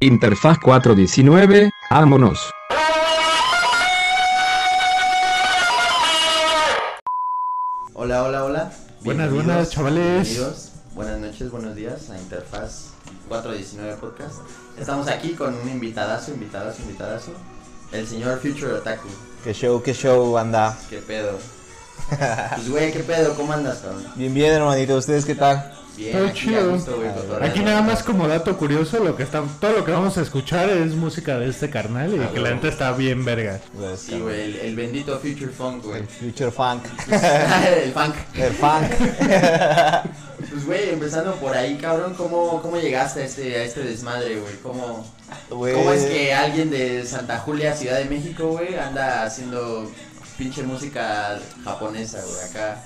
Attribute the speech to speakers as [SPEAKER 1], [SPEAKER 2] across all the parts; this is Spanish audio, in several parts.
[SPEAKER 1] Interfaz 419, vámonos.
[SPEAKER 2] Hola, hola, hola.
[SPEAKER 3] Buenas, buenas, chavales.
[SPEAKER 2] bienvenidos. Buenas noches, buenos días a Interfaz 419 Podcast. Estamos aquí con un invitadazo, invitadazo, invitadazo. El señor Future Otaku.
[SPEAKER 4] Qué show, qué show, anda.
[SPEAKER 2] ¿Qué pedo? Pues, güey, ¿qué pedo? ¿Cómo andas, cabrón?
[SPEAKER 4] Bien, bien, hermanito. ¿Ustedes qué tal?
[SPEAKER 2] Bien,
[SPEAKER 3] Todo
[SPEAKER 2] aquí
[SPEAKER 3] chido.
[SPEAKER 2] a gusto, güey, cotorreando.
[SPEAKER 3] Aquí nada más como dato curioso, lo que está, todo lo que vamos a escuchar es música de este carnal y
[SPEAKER 2] Ah,
[SPEAKER 3] que la neta está bien verga.
[SPEAKER 4] Pues,
[SPEAKER 2] Sí, güey, el, el bendito Future Funk, güey.
[SPEAKER 4] El future funk.
[SPEAKER 2] el funk.
[SPEAKER 4] El funk.
[SPEAKER 2] Pues, güey, empezando por ahí, cabrón, ¿cómo, cómo llegaste a este, a este desmadre, güey? ¿Cómo,
[SPEAKER 4] Güey.
[SPEAKER 2] ¿Cómo es que alguien de Santa Julia, Ciudad de México, güey, anda haciendo pinche música japonesa, güey, acá?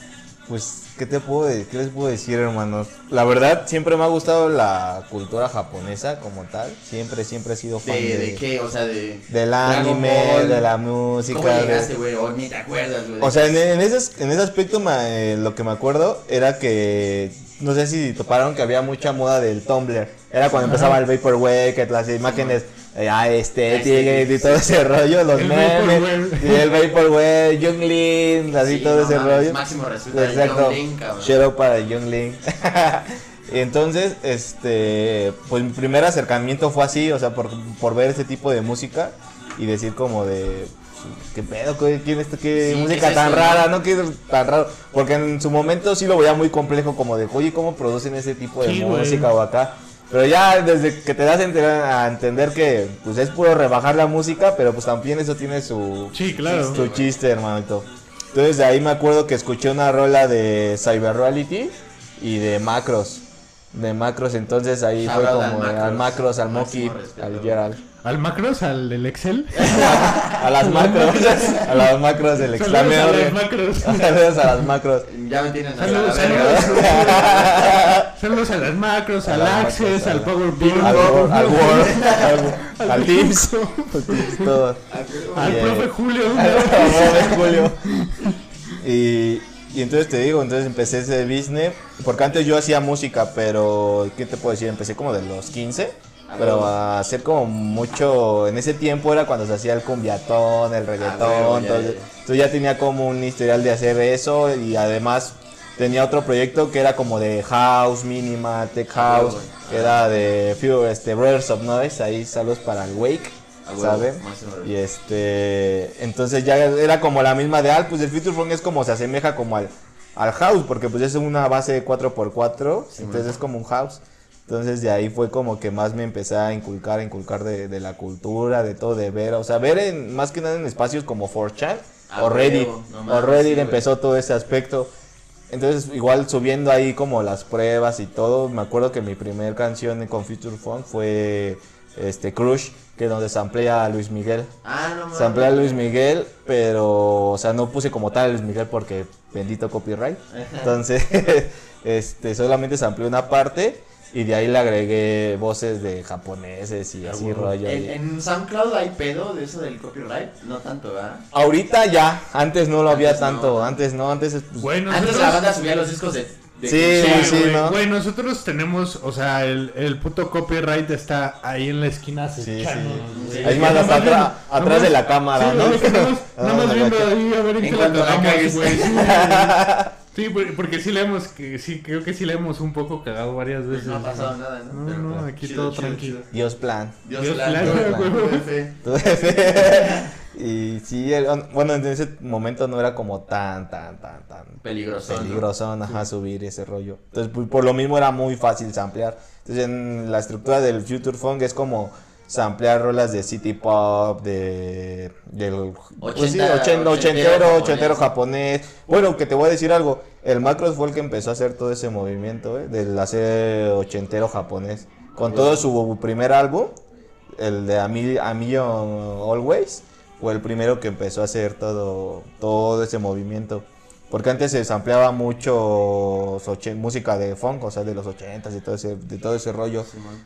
[SPEAKER 4] Pues, ¿qué te puedo qué les puedo decir, hermanos? La verdad, siempre me ha gustado la cultura japonesa como tal. Siempre, siempre he sido fan
[SPEAKER 2] ¿De,
[SPEAKER 4] de,
[SPEAKER 2] de qué? O sea, de...
[SPEAKER 4] del anime,
[SPEAKER 2] Ball.
[SPEAKER 4] de la música.
[SPEAKER 2] ¿Cómo llegaste, güey? O ni te acuerdas, güey.
[SPEAKER 4] O sea, en, en ese, en ese aspecto me- eh, lo que me acuerdo era que, no sé si toparon que había mucha moda del Tumblr. Era cuando empezaba el Vaporwave, que las imágenes eh, ah, estéticas y todo ese rollo, los
[SPEAKER 3] El
[SPEAKER 4] memes, y el Vaporwave, Younglin, así
[SPEAKER 2] Sí,
[SPEAKER 4] todo
[SPEAKER 2] no
[SPEAKER 4] ese
[SPEAKER 2] mames,
[SPEAKER 4] rollo.
[SPEAKER 2] Máximo resulta de
[SPEAKER 4] Exacto.
[SPEAKER 2] Cabrón.
[SPEAKER 4] Out para Youngling. Entonces, este, pues mi primer acercamiento fue así, o sea, por, por ver ese tipo de música y decir como de, ¿qué pedo? ¿Qué, quién es esto? ¿Qué
[SPEAKER 2] Sí,
[SPEAKER 4] música
[SPEAKER 2] ¿qué es
[SPEAKER 4] tan rara?
[SPEAKER 2] no?
[SPEAKER 4] ¿Qué es tan raro? Porque en su momento sí lo veía muy complejo, como de, oye, ¿cómo producen ese tipo de
[SPEAKER 3] Sí,
[SPEAKER 4] música o acá? Pero ya desde que te das a entender, que pues es puro rebajar la música, pero pues también eso tiene su,
[SPEAKER 3] Sí, claro.
[SPEAKER 4] su chiste, hermanito. Entonces de ahí me acuerdo que escuché una rola de Cyber Reality y de Macros. De Macros, entonces ahí
[SPEAKER 2] Shout
[SPEAKER 4] fue como
[SPEAKER 2] al Macros.
[SPEAKER 4] al Macros, al
[SPEAKER 2] Máximo
[SPEAKER 4] Moki, al. Gerald.
[SPEAKER 3] Al Macros, al del Excel.
[SPEAKER 4] A las macros, a las macros del
[SPEAKER 3] Saludos a los Macros.
[SPEAKER 4] Saludos a las macros.
[SPEAKER 2] Ya me tienen
[SPEAKER 3] Saludos,
[SPEAKER 2] la verga.
[SPEAKER 3] saludos. Saludos a las Macros,
[SPEAKER 4] A
[SPEAKER 3] al
[SPEAKER 4] las
[SPEAKER 3] Access,
[SPEAKER 4] a
[SPEAKER 3] al
[SPEAKER 4] la-
[SPEAKER 3] Power
[SPEAKER 4] Al Word, al Word, al, al Teams, todo.
[SPEAKER 3] al profe Julio.
[SPEAKER 4] de Julio. Y, y entonces te digo, entonces empecé ese business, porque antes yo hacía música, pero ¿qué te puedo decir? Empecé como de los 15,
[SPEAKER 2] Ah,
[SPEAKER 4] pero a hacer como mucho, en ese tiempo era cuando se hacía el cumbiatón, el reggaetón,
[SPEAKER 2] Ah, huevo,
[SPEAKER 4] entonces,
[SPEAKER 2] ya.
[SPEAKER 4] entonces ya tenía como un historial de hacer eso y además tenía otro proyecto que era como de house, mínima, tech
[SPEAKER 2] Ah,
[SPEAKER 4] house,
[SPEAKER 2] huevo.
[SPEAKER 4] que era de few, este, Brothers of Noise, ahí saludos para el Wake,
[SPEAKER 2] Ah, máximo
[SPEAKER 4] Y este, entonces ya era como la misma de Al, pues el Future Funk es como se asemeja como al, al house, porque pues es una base de 4x4, entonces es como un house. Entonces de ahí fue como que más me empecé a inculcar, a inculcar de, de la cultura, de todo, de ver, o sea, ver en, más que nada en espacios como 4chan
[SPEAKER 2] Ah,
[SPEAKER 4] o Reddit, o Reddit
[SPEAKER 2] sí,
[SPEAKER 4] empezó todo ese aspecto. Entonces, igual subiendo ahí como las pruebas y todo, me acuerdo que mi primer canción con Future Funk fue este Crush, que donde samplea a Luis Miguel.
[SPEAKER 2] Ah, no.
[SPEAKER 4] Samplea a Luis Miguel, pero, o sea, no puse como tal a Luis Miguel porque bendito copyright. Entonces, este, solamente samplé una parte y de ahí le agregué voces de japoneses y así
[SPEAKER 3] huevo.
[SPEAKER 4] rollo.
[SPEAKER 2] ¿En, en SoundCloud hay pedo de eso del copyright? No tanto, ¿verdad?
[SPEAKER 4] Ahorita ya, antes no lo había
[SPEAKER 2] no.
[SPEAKER 4] tanto, antes no, antes es, pues,
[SPEAKER 3] Bueno,
[SPEAKER 2] Antes
[SPEAKER 3] nosotros-
[SPEAKER 2] la banda subía los discos de... de
[SPEAKER 4] Sí, sí,
[SPEAKER 2] güey.
[SPEAKER 4] ¿no?
[SPEAKER 3] Güey, nosotros tenemos, o sea, el, el puto copyright está ahí en la esquina
[SPEAKER 2] sí.
[SPEAKER 3] güey.
[SPEAKER 4] Ahí más hasta atrás- atrás
[SPEAKER 3] nomás-
[SPEAKER 4] de la cámara,
[SPEAKER 3] sí,
[SPEAKER 4] ¿no?
[SPEAKER 3] güey, nomás-
[SPEAKER 4] Ah,
[SPEAKER 3] viendo ahí a ver en, qué
[SPEAKER 2] cuanto
[SPEAKER 3] la güey. Sí, por- porque sí le hemos, que sí, creo que sí le hemos un poco cagado varias veces.
[SPEAKER 2] No ha pasado nada, ¿no?
[SPEAKER 3] No,
[SPEAKER 2] Pero,
[SPEAKER 3] no,
[SPEAKER 2] claro,
[SPEAKER 3] aquí
[SPEAKER 2] chido,
[SPEAKER 3] todo
[SPEAKER 2] chido,
[SPEAKER 3] tranquilo.
[SPEAKER 2] chido.
[SPEAKER 4] Dios plan.
[SPEAKER 2] Dios,
[SPEAKER 3] Dios
[SPEAKER 2] plan,
[SPEAKER 3] plan,
[SPEAKER 2] plan, fe.
[SPEAKER 4] Tuve- y sí, el- bueno, en ese momento no era como tan, tan, tan, tan
[SPEAKER 2] Peligroso. ¿no?
[SPEAKER 4] peligroso, ajá, subir ese rollo. Entonces, pues, por lo mismo era muy fácil samplear. Entonces, en la estructura del Future Funk es como samplear rolas de city pop, de del pues sí,
[SPEAKER 2] ochentero
[SPEAKER 4] ochentero,
[SPEAKER 2] japonés.
[SPEAKER 4] ochentero japonés. Bueno, que te voy a decir algo, el Macros fue el que empezó a hacer todo ese movimiento, ¿eh? del hacer ochentero japonés. Con todo su primer álbum, el de A Mil- A Million Always, fue el primero que empezó a hacer todo, todo ese movimiento. Porque antes se sampleaba mucho música de funk, o sea, de los ochentas y todo ese, de todo ese rollo.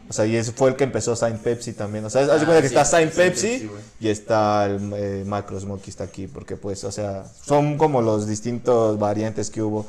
[SPEAKER 4] O sea, y ese fue el que empezó Saint Pepsi también. O sea, haz
[SPEAKER 2] Ah,
[SPEAKER 4] cuenta que está Saint Pepsi, y está el eh, Macro Smokey está aquí, porque pues, o sea, son como los distintos variantes que hubo.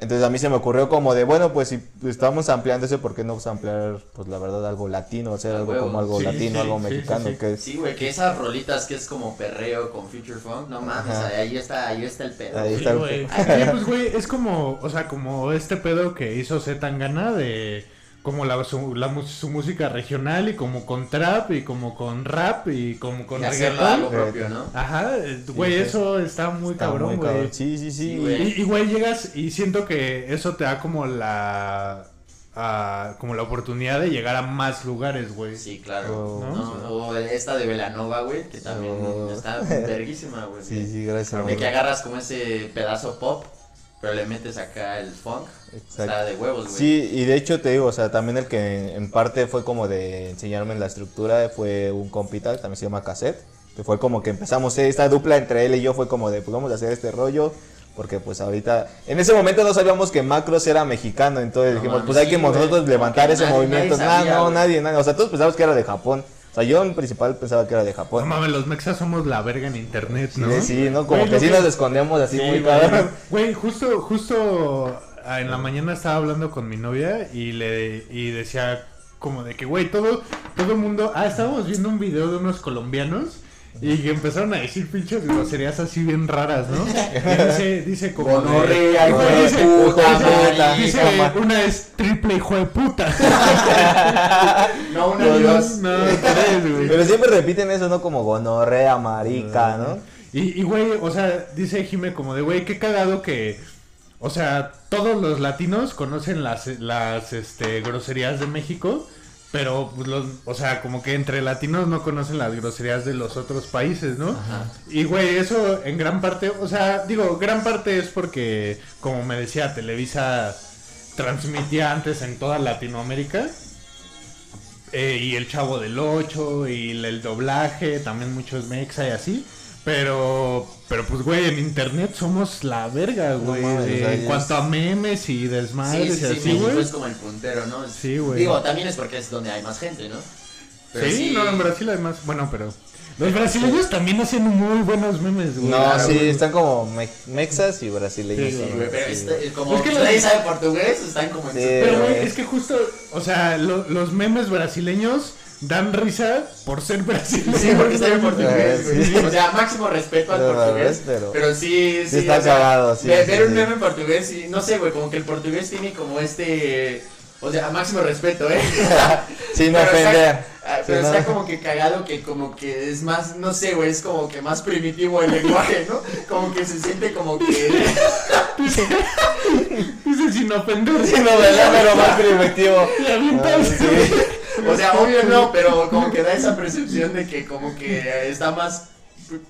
[SPEAKER 4] Entonces a mí se me ocurrió como de, bueno, pues si estamos ampliando eso, ¿por qué no ampliar, pues la verdad, algo latino? Hacer algo
[SPEAKER 2] huevo.
[SPEAKER 4] como algo
[SPEAKER 3] Sí,
[SPEAKER 4] latino,
[SPEAKER 3] sí,
[SPEAKER 4] algo
[SPEAKER 3] sí,
[SPEAKER 4] mexicano,
[SPEAKER 3] sí.
[SPEAKER 4] que es...
[SPEAKER 2] Sí, güey, que esas rolitas que es como perreo con future funk, no mames, ahí está, ahí está el pedo.
[SPEAKER 4] Ahí está
[SPEAKER 3] Sí,
[SPEAKER 4] el-
[SPEAKER 3] güey. Sí, pues, güey, es como, o sea, como este pedo que hizo Z Tangana de como la, su, la su música regional y como con trap y como con rap y como con
[SPEAKER 2] Y algo
[SPEAKER 3] reggaetón.
[SPEAKER 2] propio, ¿no?
[SPEAKER 3] Ajá, eh, güey,
[SPEAKER 4] sí.
[SPEAKER 3] eso está muy
[SPEAKER 4] Está
[SPEAKER 3] cabrón, güey.
[SPEAKER 4] Sí, sí, sí.
[SPEAKER 3] Y, y, güey, llegas y siento que eso te da como la a- como la oportunidad de llegar a más lugares, güey.
[SPEAKER 2] Sí, claro.
[SPEAKER 4] Oh,
[SPEAKER 2] ¿no? O esta de Velanova, güey, que también
[SPEAKER 4] Oh.
[SPEAKER 2] está verguísima, güey.
[SPEAKER 4] Sí, sí, gracias.
[SPEAKER 2] De que agarras como ese pedazo pop, pero le metes acá el funk.
[SPEAKER 4] Exacto.
[SPEAKER 2] Está de huevos, güey.
[SPEAKER 4] Sí, y de hecho te digo, o sea, también el que en parte fue como de enseñarme la estructura fue un compita, también se llama Cassette, que fue como que empezamos esta dupla entre él y yo, fue como de, pues vamos a hacer este rollo, porque pues ahorita, en ese momento no sabíamos que Macros era mexicano, entonces
[SPEAKER 2] No
[SPEAKER 4] dijimos,
[SPEAKER 2] mames,
[SPEAKER 4] pues hay
[SPEAKER 2] sí,
[SPEAKER 4] que
[SPEAKER 2] güey.
[SPEAKER 4] nosotros
[SPEAKER 2] Como
[SPEAKER 4] levantar
[SPEAKER 2] que
[SPEAKER 4] ese
[SPEAKER 2] nadie-
[SPEAKER 4] movimiento,
[SPEAKER 2] nadie
[SPEAKER 4] Nah,
[SPEAKER 2] sabía,
[SPEAKER 4] no,
[SPEAKER 2] güey.
[SPEAKER 4] nadie, nadie, o sea, todos pensábamos que era de Japón, sea, yo en principal pensaba que era de
[SPEAKER 3] No
[SPEAKER 4] Japón.
[SPEAKER 3] mames, los mexas somos la verga en internet,
[SPEAKER 4] Sí,
[SPEAKER 3] ¿no?
[SPEAKER 4] sí, ¿no? Como
[SPEAKER 3] Güey,
[SPEAKER 4] que sí nos escondemos así
[SPEAKER 3] Sí,
[SPEAKER 4] muy cabrón.
[SPEAKER 3] Güey, justo, justo ah, en la mañana estaba hablando con mi novia y le y decía como de que, güey, todo, todo el mundo. Ah, estábamos viendo un video de unos colombianos y que empezaron a decir pinches groserías así bien raras, ¿no? Y dice, dice como.
[SPEAKER 2] Gonorrea, hijo de
[SPEAKER 3] dice-
[SPEAKER 2] puta,
[SPEAKER 3] dice-
[SPEAKER 2] marica.
[SPEAKER 3] dice, una es triple hijo de puta.
[SPEAKER 2] No, una
[SPEAKER 3] No, no,
[SPEAKER 2] Dios.
[SPEAKER 3] no, tres, güey.
[SPEAKER 4] Pero siempre repiten eso, ¿no? Como gonorrea, marica, ¿no?
[SPEAKER 3] Y, y, güey, o sea, dice Jime como de, güey, qué cagado que, o sea, todos los latinos conocen las, las, este, groserías de México, pero, pues, los, o sea, como que entre latinos no conocen las groserías de los otros países, ¿no? Y, güey, eso en gran parte, o sea, digo, gran parte es porque, como me decía, Televisa transmitía antes en toda Latinoamérica. Eh, y el Chavo del 8 y el, el doblaje, también muchos mexa y así. Pero, pero pues, güey, en internet somos la verga, güey.
[SPEAKER 4] mames,
[SPEAKER 3] de-
[SPEAKER 4] o sea,
[SPEAKER 3] en cuanto a memes y
[SPEAKER 2] Sí,
[SPEAKER 3] desmadres
[SPEAKER 2] sí,
[SPEAKER 3] y
[SPEAKER 2] sí,
[SPEAKER 3] así,
[SPEAKER 2] México
[SPEAKER 3] güey.
[SPEAKER 2] es como el puntero, ¿no?
[SPEAKER 3] Sí, güey.
[SPEAKER 2] Digo, también es porque es donde hay más gente, ¿no?
[SPEAKER 3] Sí, no, en Brasil además, bueno, pero... Los brasileños también hacen muy buenos memes, güey.
[SPEAKER 4] No,
[SPEAKER 2] Claro,
[SPEAKER 4] sí,
[SPEAKER 2] güey.
[SPEAKER 4] están como me- mexas y brasileños.
[SPEAKER 3] Sí,
[SPEAKER 2] Sí, güey, pero
[SPEAKER 4] sí,
[SPEAKER 2] este-
[SPEAKER 4] güey.
[SPEAKER 2] como
[SPEAKER 3] Es que
[SPEAKER 2] nadie
[SPEAKER 3] los-
[SPEAKER 2] sabe portugués, están como en
[SPEAKER 4] Sí,
[SPEAKER 2] su-
[SPEAKER 3] Pero, güey,
[SPEAKER 4] güey.
[SPEAKER 3] es que justo, o sea, lo- los memes brasileños dan risa por ser brasileños.
[SPEAKER 2] Sí, porque están en portugués, güey.
[SPEAKER 4] Sí.
[SPEAKER 2] O sea, máximo respeto al
[SPEAKER 4] Pero,
[SPEAKER 2] portugués.
[SPEAKER 4] pero-
[SPEAKER 2] Pero sí, sí.
[SPEAKER 4] Sí está
[SPEAKER 2] o sea,
[SPEAKER 4] cagado, sí,
[SPEAKER 2] ve-
[SPEAKER 4] sí,
[SPEAKER 2] ver un
[SPEAKER 4] sí.
[SPEAKER 2] meme en portugués, y no sé, güey, como que el portugués tiene como este. O sea, máximo respeto, ¿eh?
[SPEAKER 4] Sin
[SPEAKER 2] Pero
[SPEAKER 4] ofender.
[SPEAKER 2] Está, ah, pero
[SPEAKER 4] Sí, no.
[SPEAKER 2] está como que cagado que como que es más, no sé, güey, es como que más primitivo el lenguaje, ¿no? Como que se siente como que...
[SPEAKER 3] Dice sin ofender.
[SPEAKER 4] Sí, no, ¿verdad? Pero más primitivo.
[SPEAKER 3] Y avientas.
[SPEAKER 2] O sea, obvio no, pero como que da esa percepción de que como que está más...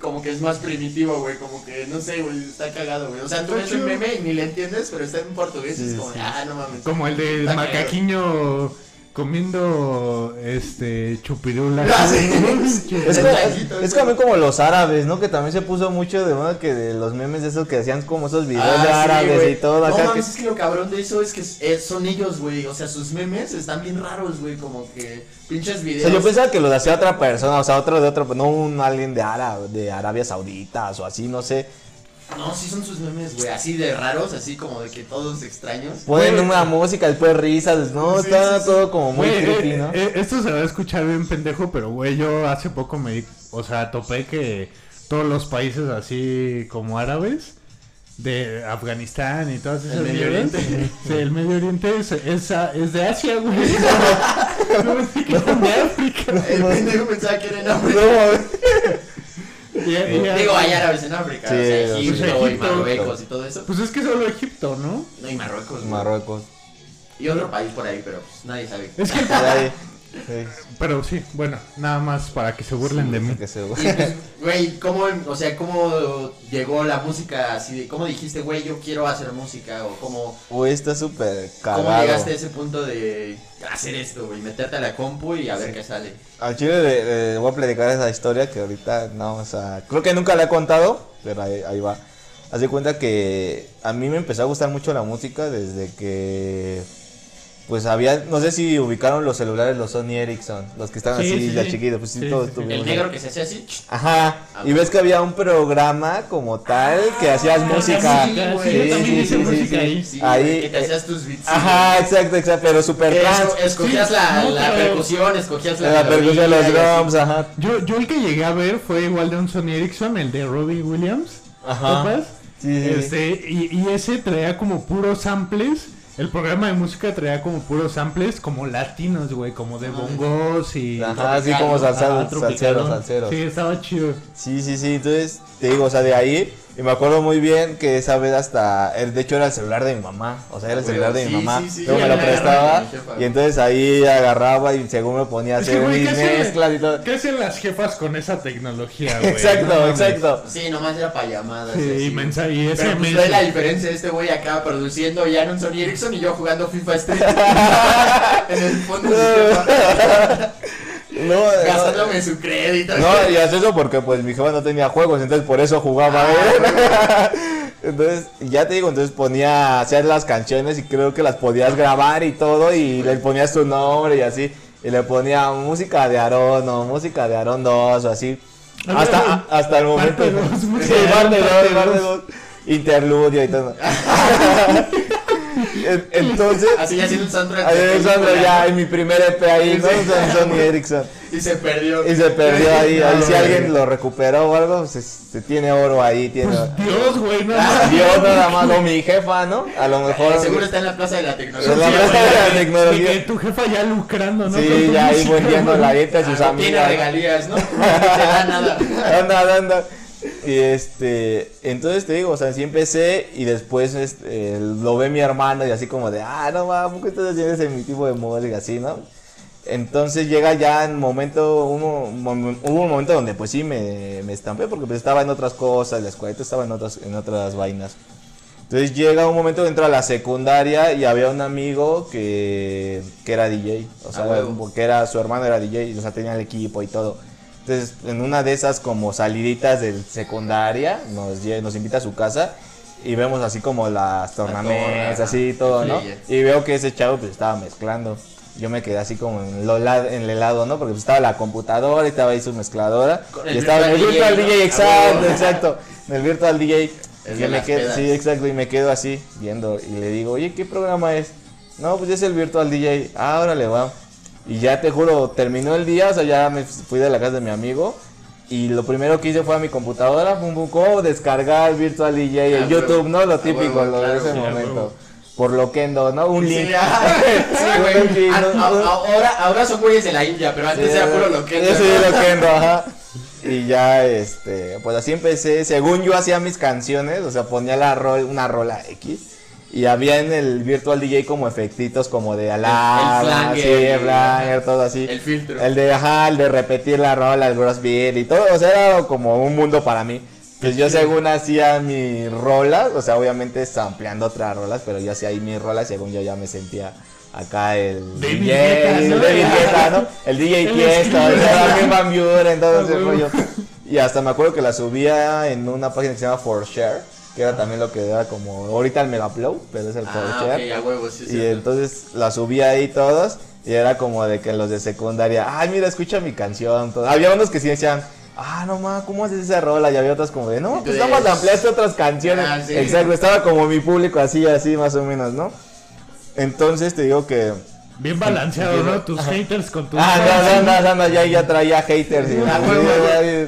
[SPEAKER 2] Como que es más primitivo, güey, como que, no sé, güey, está cagado, güey. O sea, tú ves
[SPEAKER 3] chido.
[SPEAKER 2] meme y ni le entiendes, pero está en portugués y es
[SPEAKER 4] Sí,
[SPEAKER 2] como,
[SPEAKER 4] sí.
[SPEAKER 2] ah, no mames.
[SPEAKER 3] Como el de
[SPEAKER 2] Está
[SPEAKER 3] macaquiño comiendo este chupirulas.
[SPEAKER 2] Ah, sí.
[SPEAKER 4] Es, como, es también como los árabes, ¿no? Que también se puso mucho de moda que de los memes de esos que hacían como esos videos
[SPEAKER 2] Ah,
[SPEAKER 4] de árabes y todo
[SPEAKER 2] No
[SPEAKER 4] acá.
[SPEAKER 2] mames,
[SPEAKER 4] que-
[SPEAKER 2] es que lo cabrón de eso es que son ellos, güey. O sea, sus memes están bien raros, güey. Como que pinches
[SPEAKER 4] O
[SPEAKER 2] videos.
[SPEAKER 4] sea, yo pensaba que lo hacía otra persona, o sea, otro de otro, no un alguien de, Ara- de Arabia Saudita o así, no sé.
[SPEAKER 2] No, sí son sus memes, güey. Así de raros, así como de que todos extraños.
[SPEAKER 4] Ponen
[SPEAKER 3] Güey.
[SPEAKER 4] una música, después risas, no,
[SPEAKER 2] Sí,
[SPEAKER 4] está
[SPEAKER 2] sí, sí.
[SPEAKER 4] todo como muy
[SPEAKER 3] Güey,
[SPEAKER 4] creepy,
[SPEAKER 3] eh,
[SPEAKER 4] ¿no?
[SPEAKER 3] eh, esto se va a escuchar bien pendejo, pero güey, yo hace poco me di, o sea, topé que todos los países así como árabes, de Afganistán y todas esas
[SPEAKER 2] Medio Oriente.
[SPEAKER 3] sí, el Medio Oriente es, es, es de Asia, güey. No, pensé que eran de África.
[SPEAKER 2] El pendejo pensaba que era en África.
[SPEAKER 3] Y- y-
[SPEAKER 2] Digo, hay árabes en África.
[SPEAKER 4] Sí,
[SPEAKER 2] o sea,
[SPEAKER 4] pues,
[SPEAKER 2] Egipto, y
[SPEAKER 3] Egipto.
[SPEAKER 2] Marruecos y todo eso.
[SPEAKER 3] Pues es que solo Egipto, ¿no?
[SPEAKER 2] No, y Marruecos.
[SPEAKER 4] Marruecos.
[SPEAKER 2] Y otro país por ahí, pero pues nadie sabe.
[SPEAKER 3] Es que,
[SPEAKER 4] Por ahí. Sí,
[SPEAKER 3] pero sí, bueno, nada más para que se burlen de mí.
[SPEAKER 4] que se-
[SPEAKER 2] Y pues, güey, ¿cómo, o sea, cómo llegó la música así de, cómo dijiste, güey, yo quiero hacer música o cómo,
[SPEAKER 4] Uy, está súper
[SPEAKER 2] cómo
[SPEAKER 4] cagado.
[SPEAKER 2] llegaste a ese punto de hacer esto, güey, meterte a la compu y a ver qué sale?
[SPEAKER 4] Al chile le, le voy a platicar esa historia que ahorita no, o sea, creo que nunca la he contado, pero ahí, ahí va. Haz de cuenta que a mí me empezó a gustar mucho la música desde que pues había, no sé si ubicaron los celulares, los Sony Ericsson, los que estaban
[SPEAKER 3] Sí,
[SPEAKER 4] así
[SPEAKER 3] sí,
[SPEAKER 4] ya
[SPEAKER 3] sí.
[SPEAKER 4] chiquitos, pues sí,
[SPEAKER 3] Sí,
[SPEAKER 4] todos
[SPEAKER 3] sí, sí.
[SPEAKER 4] tuvimos.
[SPEAKER 2] El negro que se hacía así.
[SPEAKER 4] Ajá, y ves que había un programa como tal que hacías música.
[SPEAKER 2] sí, güey,
[SPEAKER 3] yo también hice música ahí.
[SPEAKER 2] Sí,
[SPEAKER 4] Ahí,
[SPEAKER 2] que te
[SPEAKER 4] eh,
[SPEAKER 2] hacías tus beats.
[SPEAKER 4] Ajá, exacto, exacto, pero super
[SPEAKER 2] Que
[SPEAKER 4] trans.
[SPEAKER 2] escogías
[SPEAKER 3] Sí,
[SPEAKER 2] la,
[SPEAKER 3] no,
[SPEAKER 2] la percusión, escogías la,
[SPEAKER 4] La percusión, los drums, ajá.
[SPEAKER 3] Yo, yo el que llegué a ver fue igual de un Sony Ericsson, el de Robbie Williams.
[SPEAKER 4] Ajá.
[SPEAKER 3] ¿Topas?
[SPEAKER 4] Sí, sí, sí.
[SPEAKER 3] Este, y, y ese traía como puros samples. El programa de música traía como puros samples como latinos, güey, como de bongos y...
[SPEAKER 4] Ajá, así como salseros, salseros, salseros.
[SPEAKER 3] Sí, estaba chido.
[SPEAKER 4] Sí, sí, sí, entonces te digo, o sea, de ahí, y me acuerdo muy bien que esa vez hasta, el- de hecho era el celular de mi mamá, o sea, era el
[SPEAKER 2] Ah,
[SPEAKER 4] celular de
[SPEAKER 2] sí,
[SPEAKER 4] mi mamá,
[SPEAKER 2] sí, sí,
[SPEAKER 4] luego
[SPEAKER 2] yo
[SPEAKER 4] me lo prestaba, y entonces ahí agarraba y según me ponía a hacer mis
[SPEAKER 3] ¿qué hacen-
[SPEAKER 4] mezclas y todo.
[SPEAKER 3] ¿Qué hacen las jefas con esa tecnología, güey?
[SPEAKER 4] Exacto, exacto.
[SPEAKER 2] Sí, nomás era para llamadas.
[SPEAKER 3] Sí, y mensaje, y
[SPEAKER 2] Pero pues la diferencia, este güey acá produciendo ya en un Sony Ericsson y yo jugando FIFA Street. en el fondo de
[SPEAKER 4] No,
[SPEAKER 2] gastándome su crédito.
[SPEAKER 4] no, y hace eso porque pues mi jefa no tenía juegos, entonces por eso jugaba
[SPEAKER 2] Ah,
[SPEAKER 4] él. Entonces, ya te digo, entonces ponía a hacer las canciones y creo que las podías grabar y todo y le ponías tu nombre y así. Y le ponía música de Aarón o música de Aarón 2 o así. Hasta, hasta el momento.
[SPEAKER 3] parte dos,
[SPEAKER 4] Sí,
[SPEAKER 3] música de
[SPEAKER 4] parte
[SPEAKER 3] Aarón,
[SPEAKER 4] dos,
[SPEAKER 3] parte
[SPEAKER 4] parte
[SPEAKER 3] dos.
[SPEAKER 4] dos. Interludio y todo. En- Entonces,
[SPEAKER 2] Así haciendo el soundtrack.
[SPEAKER 4] ahí
[SPEAKER 2] de
[SPEAKER 4] es cuando
[SPEAKER 2] película,
[SPEAKER 4] ya en mi primer EP ahí, ¿no? Sony Ericsson.
[SPEAKER 2] Y se perdió.
[SPEAKER 4] Y se perdió ahí. Ahí si
[SPEAKER 3] No,
[SPEAKER 4] alguien lo recuperó o algo, se, se tiene oro ahí. Tiene...
[SPEAKER 3] Pues Dios, güey, no
[SPEAKER 2] Ah.
[SPEAKER 4] Dios nada más, o mi jefa, ¿no? A lo mejor.
[SPEAKER 2] Eh, seguro está en la plaza de la tecnología.
[SPEAKER 4] En la plaza de la tecnología.
[SPEAKER 3] tu jefa ya lucrando, ¿no?
[SPEAKER 4] Sí, ya ahí vendiendo la dieta a sus
[SPEAKER 2] Ah, Tiene regalías, ¿no? No te da nada.
[SPEAKER 4] Anda, anda. Y este, entonces te digo, o sea, sí empecé y después este, lo ve mi hermano y así como de, ah, no mames, ¿por qué estás haciendo ese mi tipo de música así, no? Entonces llega ya en momento, hubo un momento donde pues sí me, me estampé porque pues estaba en otras cosas, la escuela estaba en otras, en otras vainas. Entonces llega un momento que entro a la secundaria y había un amigo que, que era DJ, o sea,
[SPEAKER 2] Ah, huevo.
[SPEAKER 4] que era su hermano era DJ, o sea, tenía el equipo y todo. Entonces, en una de esas como saliditas de secundaria, nos, invita a su casa y vemos así como las tornamesas,
[SPEAKER 2] torna,
[SPEAKER 4] así todo, ¿no? Y veo que ese chavo pues estaba mezclando. Yo me quedé así como en, lo la- en el helado, ¿no? Porque pues, estaba la computadora y estaba ahí su mezcladora.
[SPEAKER 2] Con
[SPEAKER 4] y
[SPEAKER 2] el
[SPEAKER 4] estaba en el
[SPEAKER 2] virtual DJ,
[SPEAKER 4] DJ,
[SPEAKER 2] ¿no?
[SPEAKER 4] exacto,
[SPEAKER 2] A huevo.
[SPEAKER 4] exacto. En el virtual DJ. Me quedo, sí, exacto, y me quedo así viendo y le digo, oye, ¿qué programa es? No, pues es el Virtual DJ. Ah, órale, va. Y ya te juro, terminó el día, o sea, ya me fui de la casa de mi amigo. Y lo primero que hice fue a mi computadora, pum, descargar Virtual DJ en
[SPEAKER 2] Ah,
[SPEAKER 4] YouTube. ¿no? Lo
[SPEAKER 2] Ah,
[SPEAKER 4] típico, lo de ese
[SPEAKER 2] sí,
[SPEAKER 4] momento. Por Loquendo, ¿no? Un
[SPEAKER 2] Sí,
[SPEAKER 4] link.
[SPEAKER 2] sí,
[SPEAKER 4] link,
[SPEAKER 2] Ah, Ahora, ahora son güeyes de la India, pero antes era puro lo que.
[SPEAKER 4] Sí, Loquendo, ajá. Y ya, este, pues así empecé. Según yo hacía mis canciones, o sea, ponía la rol, una rola X. Y había en el Virtual DJ como efectitos como de alarma,
[SPEAKER 2] flanger,
[SPEAKER 4] sí, el
[SPEAKER 2] y-
[SPEAKER 4] flanger, todo así.
[SPEAKER 2] El filtro.
[SPEAKER 4] El de, ajá, el de repetir la rola, el gross beat y todo, o sea, era como un mundo para mí. Pues yo según hacía mis rolas, o sea, obviamente ampliando otras rolas, pero yo hacía ahí mis rolas, según yo ya me sentía acá el
[SPEAKER 3] David
[SPEAKER 4] DJ, el
[SPEAKER 3] ¿no?
[SPEAKER 4] David Guetta, ¿no? El DJ
[SPEAKER 3] El
[SPEAKER 4] Tiesto, el Van Buren, todo
[SPEAKER 3] Ah,
[SPEAKER 4] ese
[SPEAKER 3] huevo.
[SPEAKER 4] rollo. Y hasta me acuerdo que la subía en una página que se llama For Share, que era también lo que era como ahorita el Megaplow, pero es el
[SPEAKER 2] Ah,
[SPEAKER 4] Share.
[SPEAKER 2] ok, a huevo, sí,
[SPEAKER 4] Y entonces la subí ahí todos y era como de que los de secundaria, ay, mira, escucha mi canción. todo. Había unos que sí decían, ah, no ma, ¿cómo haces esa rola? Y había otros como de, no, pues nada más ampliaste otras canciones.
[SPEAKER 2] Ah, sí.
[SPEAKER 4] Exacto, estaba como mi público así, así más o menos, ¿no? Entonces te digo que...
[SPEAKER 3] Bien balanceado, ¿no? Tus haters con tus
[SPEAKER 4] Ah, no, no, no, no, ya, ya traía haters. y-
[SPEAKER 2] Ah, huevo.